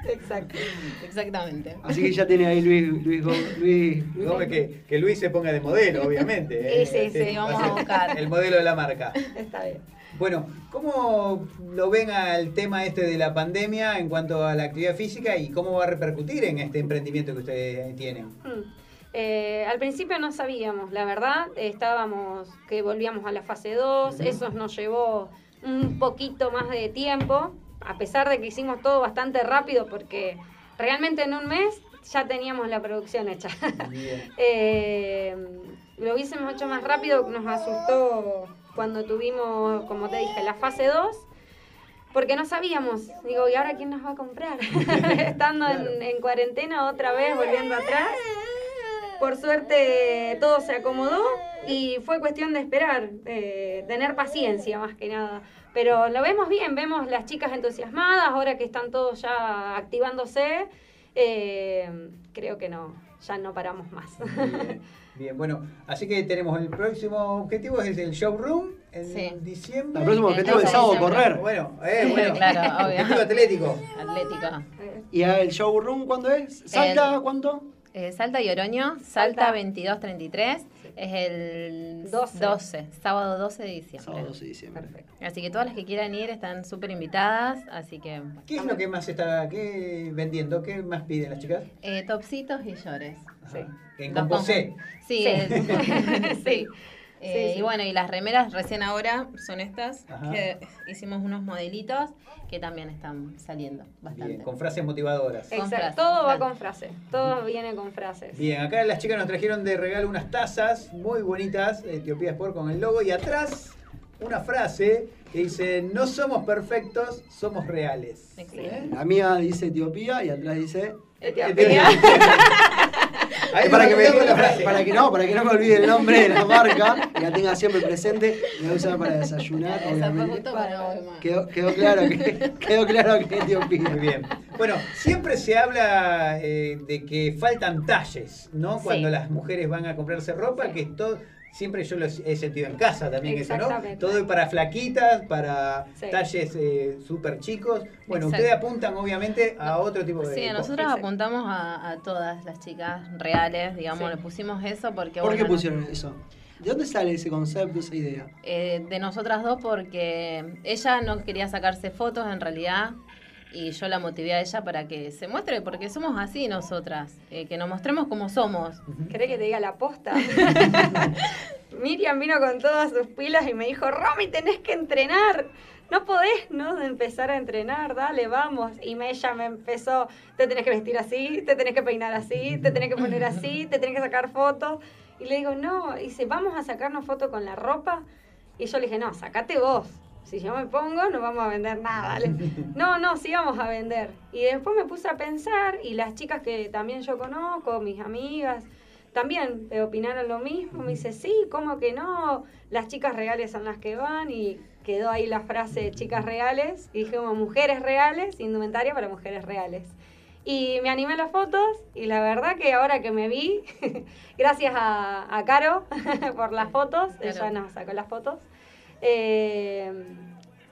Exacto. Exactamente. Así que ya tiene ahí Luis, Luis, Gómez- Luis, Luis Gómez, que, que Luis se ponga de modelo, obviamente. ¿eh? Sí, sí, sí, vamos a buscar. El modelo de la marca. Está bien. Bueno, ¿cómo lo ven al tema este de la pandemia en cuanto a la actividad física y cómo va a repercutir en este emprendimiento que ustedes tienen? Mm. Eh, al principio no sabíamos, la verdad, estábamos que volvíamos a la fase 2, Ujú. eso nos llevó un poquito más de tiempo, a pesar de que hicimos todo bastante rápido porque realmente en un mes ya teníamos la producción hecha. Eh, lo hubiésemos hecho más rápido, nos asustó cuando tuvimos, como te dije, la fase 2, porque no sabíamos, digo, ¿y ahora quién nos va a comprar? Estando en, en cuarentena otra vez, volviendo atrás. Por suerte todo se acomodó y fue cuestión de esperar, eh, tener paciencia más que nada. Pero lo vemos bien, vemos las chicas entusiasmadas, ahora que están todos ya activándose, eh, creo que no, ya no paramos más. Bien, bien, bueno, así que tenemos el próximo objetivo es el showroom en Sí. diciembre. El próximo objetivo es el sábado correr. Bueno, eh, bueno. Claro, obvio. Objetivo atlético. Atlética. ¿Y el showroom cuándo es? ¿Salta El- cuánto? Eh, Salta y Oroño, Salta 2233, es el 12. 12, sábado 12 de diciembre. Sábado 12 de diciembre. Así que todas las que quieran ir están súper invitadas, así que ¿Qué es lo que más está qué vendiendo? ¿Qué más piden las chicas? eh, topsitos y llores. En Los composé. Sí, Sí. el- sí. Eh, Sí, sí. Y bueno, y las remeras recién ahora son estas, Ajá. que hicimos unos modelitos que también están saliendo bastante. Bien, con frases motivadoras. Con Exacto, frases, todo va con frase. Todo viene con frases. Bien, acá las chicas nos trajeron de regalo unas tazas muy bonitas, Etiopía Sport con el logo, y atrás una frase que dice, no somos perfectos, somos reales. ¿Eh? La mía dice Etiopía y atrás dice. Etiopía. Ahí para, me que me, para que no, para que no me olvide el nombre de la marca y la tenga siempre presente, la voy a usar para desayunar, obviamente. Quedó, quedó claro que quedó claro que Etiopía. Muy bien. Bueno, siempre se habla eh, de que faltan talles, ¿no? Sí. Cuando las mujeres van a comprarse ropa, que todo, siempre yo lo he sentido en casa también eso, ¿no? Todo para flaquitas, para Sí. talles eh, súper chicos. Bueno, Exacto. ustedes apuntan obviamente a otro tipo de Sí, cosas. nosotros apuntamos a, a todas las chicas reales, digamos, Sí. le pusimos eso porque ¿Por qué bueno, pusieron eso? ¿De dónde sale ese concepto, esa idea? eh, de nosotras dos porque ella no quería sacarse fotos en realidad y yo la motivé a ella para que se muestre porque somos así nosotras, eh, que nos mostremos como somos. ¿Querés que te diga la posta? Miriam vino con todas sus pilas y me dijo, Romy, tenés que entrenar. No podés no empezar a entrenar, dale, vamos. Y me, ella me empezó, te tenés que vestir así, te tenés que peinar así, te tenés que poner así, te tenés que sacar fotos. Y le digo, no, y dice, vamos a sacarnos fotos con la ropa. Y yo le dije, no, sacate vos. Si yo me pongo, no vamos a vender nada. No, no, sí vamos a vender. Y después me puse a pensar, y las chicas que también yo conozco, mis amigas, también eh, opinaron lo mismo. Me dice, sí, ¿cómo que no? Las chicas reales son las que van. Y quedó ahí la frase chicas reales. Y dijimos, mujeres reales, indumentaria para mujeres reales. Y me animé a las fotos y la verdad que ahora que me vi, gracias a, a Caro por las fotos, ella nos sacó las fotos, eh,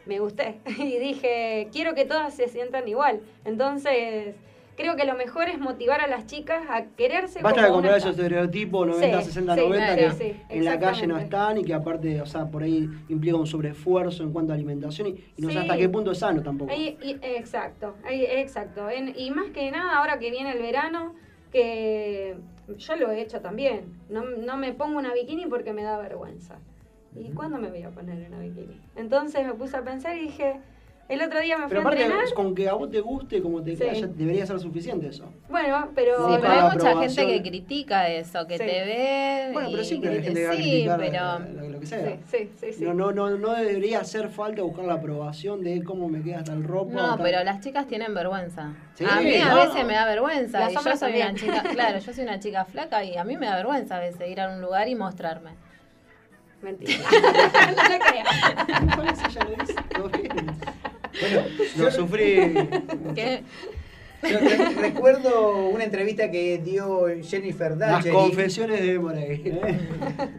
me gusté y dije, quiero que todas se sientan igual. Entonces, creo que lo mejor es motivar a las chicas a quererse Basta de comprar esos estereotipos 90, Sí, 60, sí, 90 claro, que sí, en la calle no están y que aparte, o sea, por ahí implica un sobreesfuerzo en cuanto a alimentación y, y no sé hasta qué punto es sano tampoco. Ahí- y- exacto, ahí- exacto. En- y más que nada, ahora que viene el verano, que yo lo he hecho también. No, no me pongo una bikini porque me da vergüenza. ¿Y cuándo me voy a poner una bikini? Entonces me puse a pensar y dije, el otro día me fui Pero a aparte, entrenar. con que a vos te guste, como te Sí. ya debería ser suficiente eso. Bueno, pero... Sí, pero hay mucha gente que critica eso, que Sí. te ve. Bueno, pero siempre hay que- gente que va a sí, criticar pero lo, lo que sea. Sí, sí, sí, sí. No, no, no, no debería hacer falta buscar la aprobación de cómo me queda tal ropa. No, tal- pero las chicas tienen vergüenza. Sí, a mí a veces me da vergüenza. Las y yo soy una chica, claro, yo soy una chica flaca y a mí me da vergüenza a veces ir a un lugar y mostrarme. Mentira. no le todo bien. Bueno, Lo sufrí. ¿Qué? yo re- recuerdo una entrevista que dio Jennifer Las Dalcherin. confesiones de Morey. ¿eh?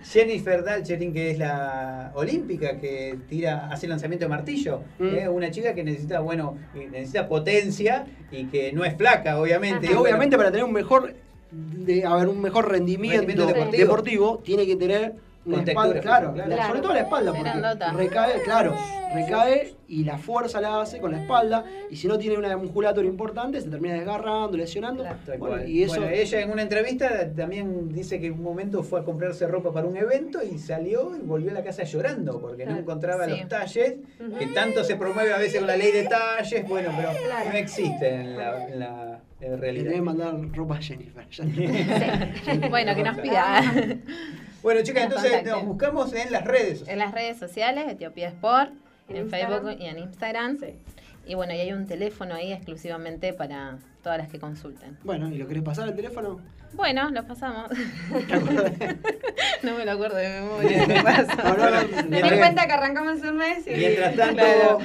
Jennifer Dalcherin, que es la olímpica que tira, hace lanzamiento de martillo. Mm. ¿eh? Una chica que necesita, bueno, necesita potencia y que no es flaca, obviamente. Y obviamente para tener un mejor de, a ver, un mejor rendimiento, Rendimiento deportivo. deportivo. tiene que tener Contextura espalda, claro, la- claro. sobre todo la espalda, porque recae, claro, recae y la fuerza la hace con la espalda, y si no tiene una musculatura importante, se termina desgarrando, lesionando. Tal Bueno, y eso Bueno, ella en una entrevista también dice que en un momento fue a comprarse ropa para un evento y salió y volvió a la casa llorando porque no Claro. encontraba Sí. los talles, que tanto se promueve a veces con la ley de talles, bueno, pero Claro. no existen en la, en la en le realidad. tenés que mandar ropa a Jennifer. Bueno, que nos pida. Bueno, chicas, entonces contacten. nos buscamos en las redes. En las redes sociales, Etiopía Sport, En en. Facebook y en Instagram. Sí. Y bueno, y hay un teléfono ahí exclusivamente para todas las que consulten. Bueno, ¿y lo querés pasar el teléfono? Bueno, lo pasamos. No me lo acuerdo de memoria. di Mientras- cuenta que arrancamos un mes y... Mientras tanto, Claro.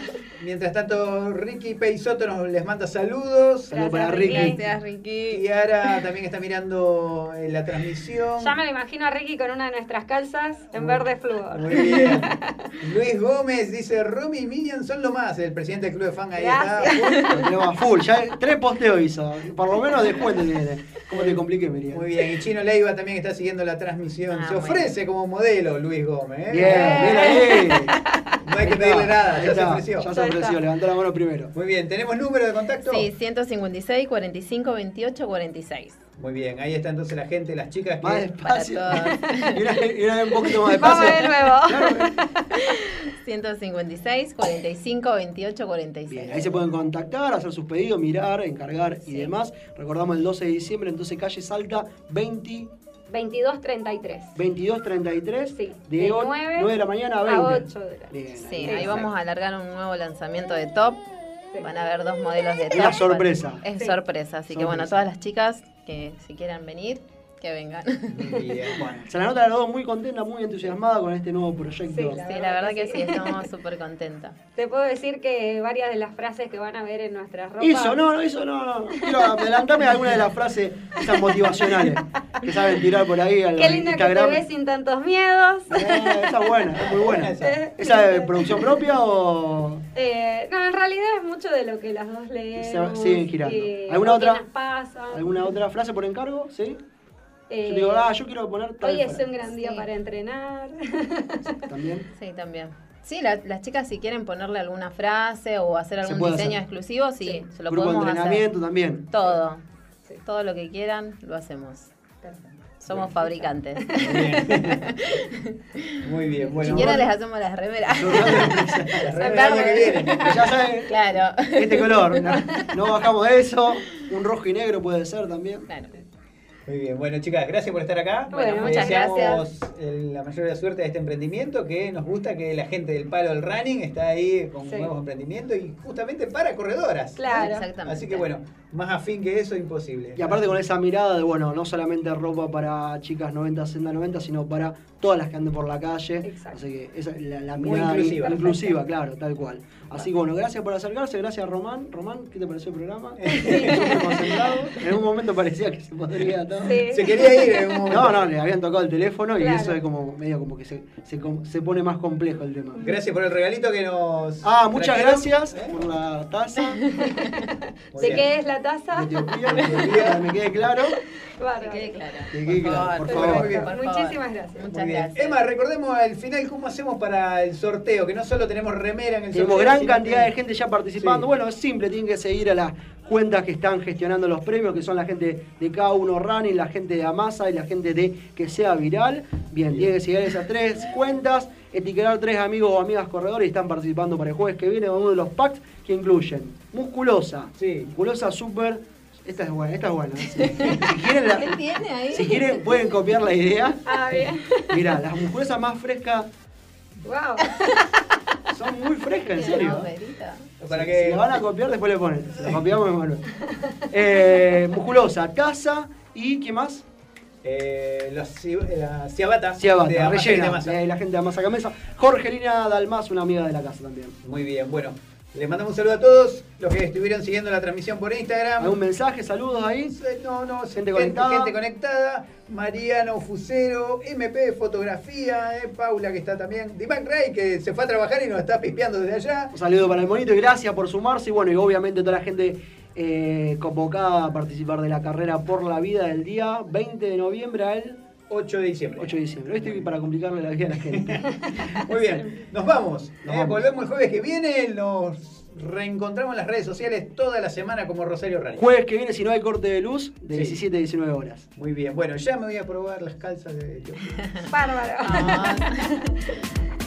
Mientras tanto, Ricky Peisoto nos les manda saludos. Saludos para Gracias, Ricky. Gracias, Ricky. Kiara también está mirando eh, la transmisión. Ya me lo imagino a Ricky con una de nuestras calzas en verde flúor. Muy bien. Luis Gómez dice, Romy y Minion son lo más. El presidente del club de fan ahí Gracias. está. A full, ya tres posteos hizo. Por lo menos descuento tiene. ¿Cómo te compliqué, Miriam? Muy bien. Y Chino Leiva también está siguiendo la transmisión. Ah, Se ofrece como modelo Luis Gómez. ¿eh? Bien, bien ahí. No hay que pedirle nada, Ahí ya se ofreció. Ya se ofreció, levantó la mano primero. Muy bien, ¿tenemos número de contacto? Sí, 156 45 28 46. Muy bien, ahí está entonces la gente, las chicas. Más despacio. Para todos. Y una, y una vez un poquito más Vamos despacio. de nuevo. 156 45 28 46. Bien, ahí se pueden contactar, hacer sus pedidos, mirar, encargar y demás. Recordamos el 12 de diciembre, entonces calle Salta 20, 22.33. 22.33 Sí, de, de o- 9 9 de la mañana a a 20. 8 de la Bien, Sí, ahí vamos a alargar un nuevo lanzamiento de top. Van a ver dos modelos de Es top. la sorpresa. Es Sí. sorpresa, así que bueno, Sorpresa. todas las chicas que si quieran venir, que vengan. Bueno, se la nota de las dos muy contenta, muy entusiasmada con este nuevo proyecto. Sí, la verdad que sí, estamos súper contentas. Te puedo decir que varias de las frases que van a ver en nuestras ropas. Eso, no, no, eso no. no. Quiero adelantarme a alguna de las frases esas motivacionales que saben tirar por ahí al Qué lindo Instagram. que te ves sin tantos miedos. Eh, esa es buena, es muy buena. ¿Esa es producción propia o.? Eh, no, en realidad es mucho de lo que las dos leemos. Se siguen girando. ¿Alguna otra? ¿Alguna otra frase por encargo? ¿Sí? Eh, Yo digo, ah, yo quiero poner tal Hoy es un gran día para entrenar. También. Sí, también. Sí, la- las chicas si quieren ponerle alguna frase o hacer algún diseño hacer. exclusivo, sí, se lo Grupo de entrenamiento hacer. también. Todo. Todo lo que quieran, lo hacemos. Somos fabricantes. Muy bien, Si bueno. quieren les hacemos las remeras. Las que viene. Ya saben, Claro. este color. No, no bajamos de eso. Un rojo y negro puede ser también. Muy bien, bueno chicas, gracias por estar acá. Bueno, Les muchas deseamos, gracias. la mayor de la suerte de este emprendimiento, que nos gusta que la gente del palo del running está ahí con Sí. nuevos emprendimientos y justamente para corredoras. Claro. Exactamente. Así que bueno, más afín que eso, imposible. Y aparte con esa mirada de, bueno, no solamente ropa para chicas 90, 60, 90, sino para todas las que anden por la calle. Así que esa es la, la Muy mirada inclusiva. inclusiva, claro, tal cual. Así que bueno, gracias por acercarse, gracias Román. Román, ¿qué te pareció el programa? Concentrado. En un momento parecía que se podría todo. Sí. Se quería ir en un momento. No, no, le habían tocado el teléfono y eso es como medio como que se, se, se pone más complejo el tema. Gracias por el regalito que nos. Ah, muchas trajeron. gracias ¿Eh? por la taza. ¿De qué es la taza? Etiopía, Etiopía, que me quede claro. Bárbaro. Que quede claro. Que quede claro, por favor. muy bien. Por favor. Muchísimas gracias. Muchas Muy bien. gracias. Emma, recordemos al final cómo hacemos para el sorteo, que no solo tenemos remera en el Tenemos sorteo. gran sino cantidad que- de gente ya participando. Sí. Bueno, es simple, tienen que seguir a las cuentas que están gestionando los premios, que son la gente de K1 Running, la gente de Amasa y la gente de Que Sea Viral. Bien, tienen que seguir esas tres cuentas, etiquetar tres amigos o amigas corredores y están participando para el jueves que viene uno de los packs que incluyen Musculosa, Sí. Musculosa Super. Esta es buena, esta es buena. Si, si quieren, la- ¿Qué tiene ahí? si quieren pueden copiar la idea. Ah, bien. Mirá, las musculosas más frescas Wow. son muy frescas, en serio. novelita. Para Si que. la van a copiar, después le ponen. Se la copiamos, Manuel. Eh, musculosa, taza y ¿qué más? Eh, los ci- la ciabata. Ciabata, de rellena. Amasa. eh, la gente de Amasa Camesa. Jorgelina Dalmas, una amiga de la casa también. Muy bien, bueno. Les mandamos un saludo a todos los que estuvieron siguiendo la transmisión por Instagram. ¿Algún mensaje, saludos ahí? Eh, No, no, Gente conectada. gente conectada. Mariano Fusero, MP Fotografía, eh, Paula que está también. Dimac Ray que se fue a trabajar y nos está pispeando desde allá. Un saludo para el monito y gracias por sumarse. Y bueno, y obviamente toda la gente eh, convocada a participar de la carrera por la vida del día 20 de noviembre al 8 de diciembre. 8 de diciembre. ¿Viste? Para complicarle la vida a la gente. Muy bien, nos vamos. Nos Eh, vamos. Volvemos el jueves que viene. Nos reencontramos en las redes sociales toda la semana como Rosario Rani. Jueves que viene, si no hay corte de luz, de Sí. 17 a 19 horas. Muy bien, bueno, ya me voy a probar las calzas de Bárbaro.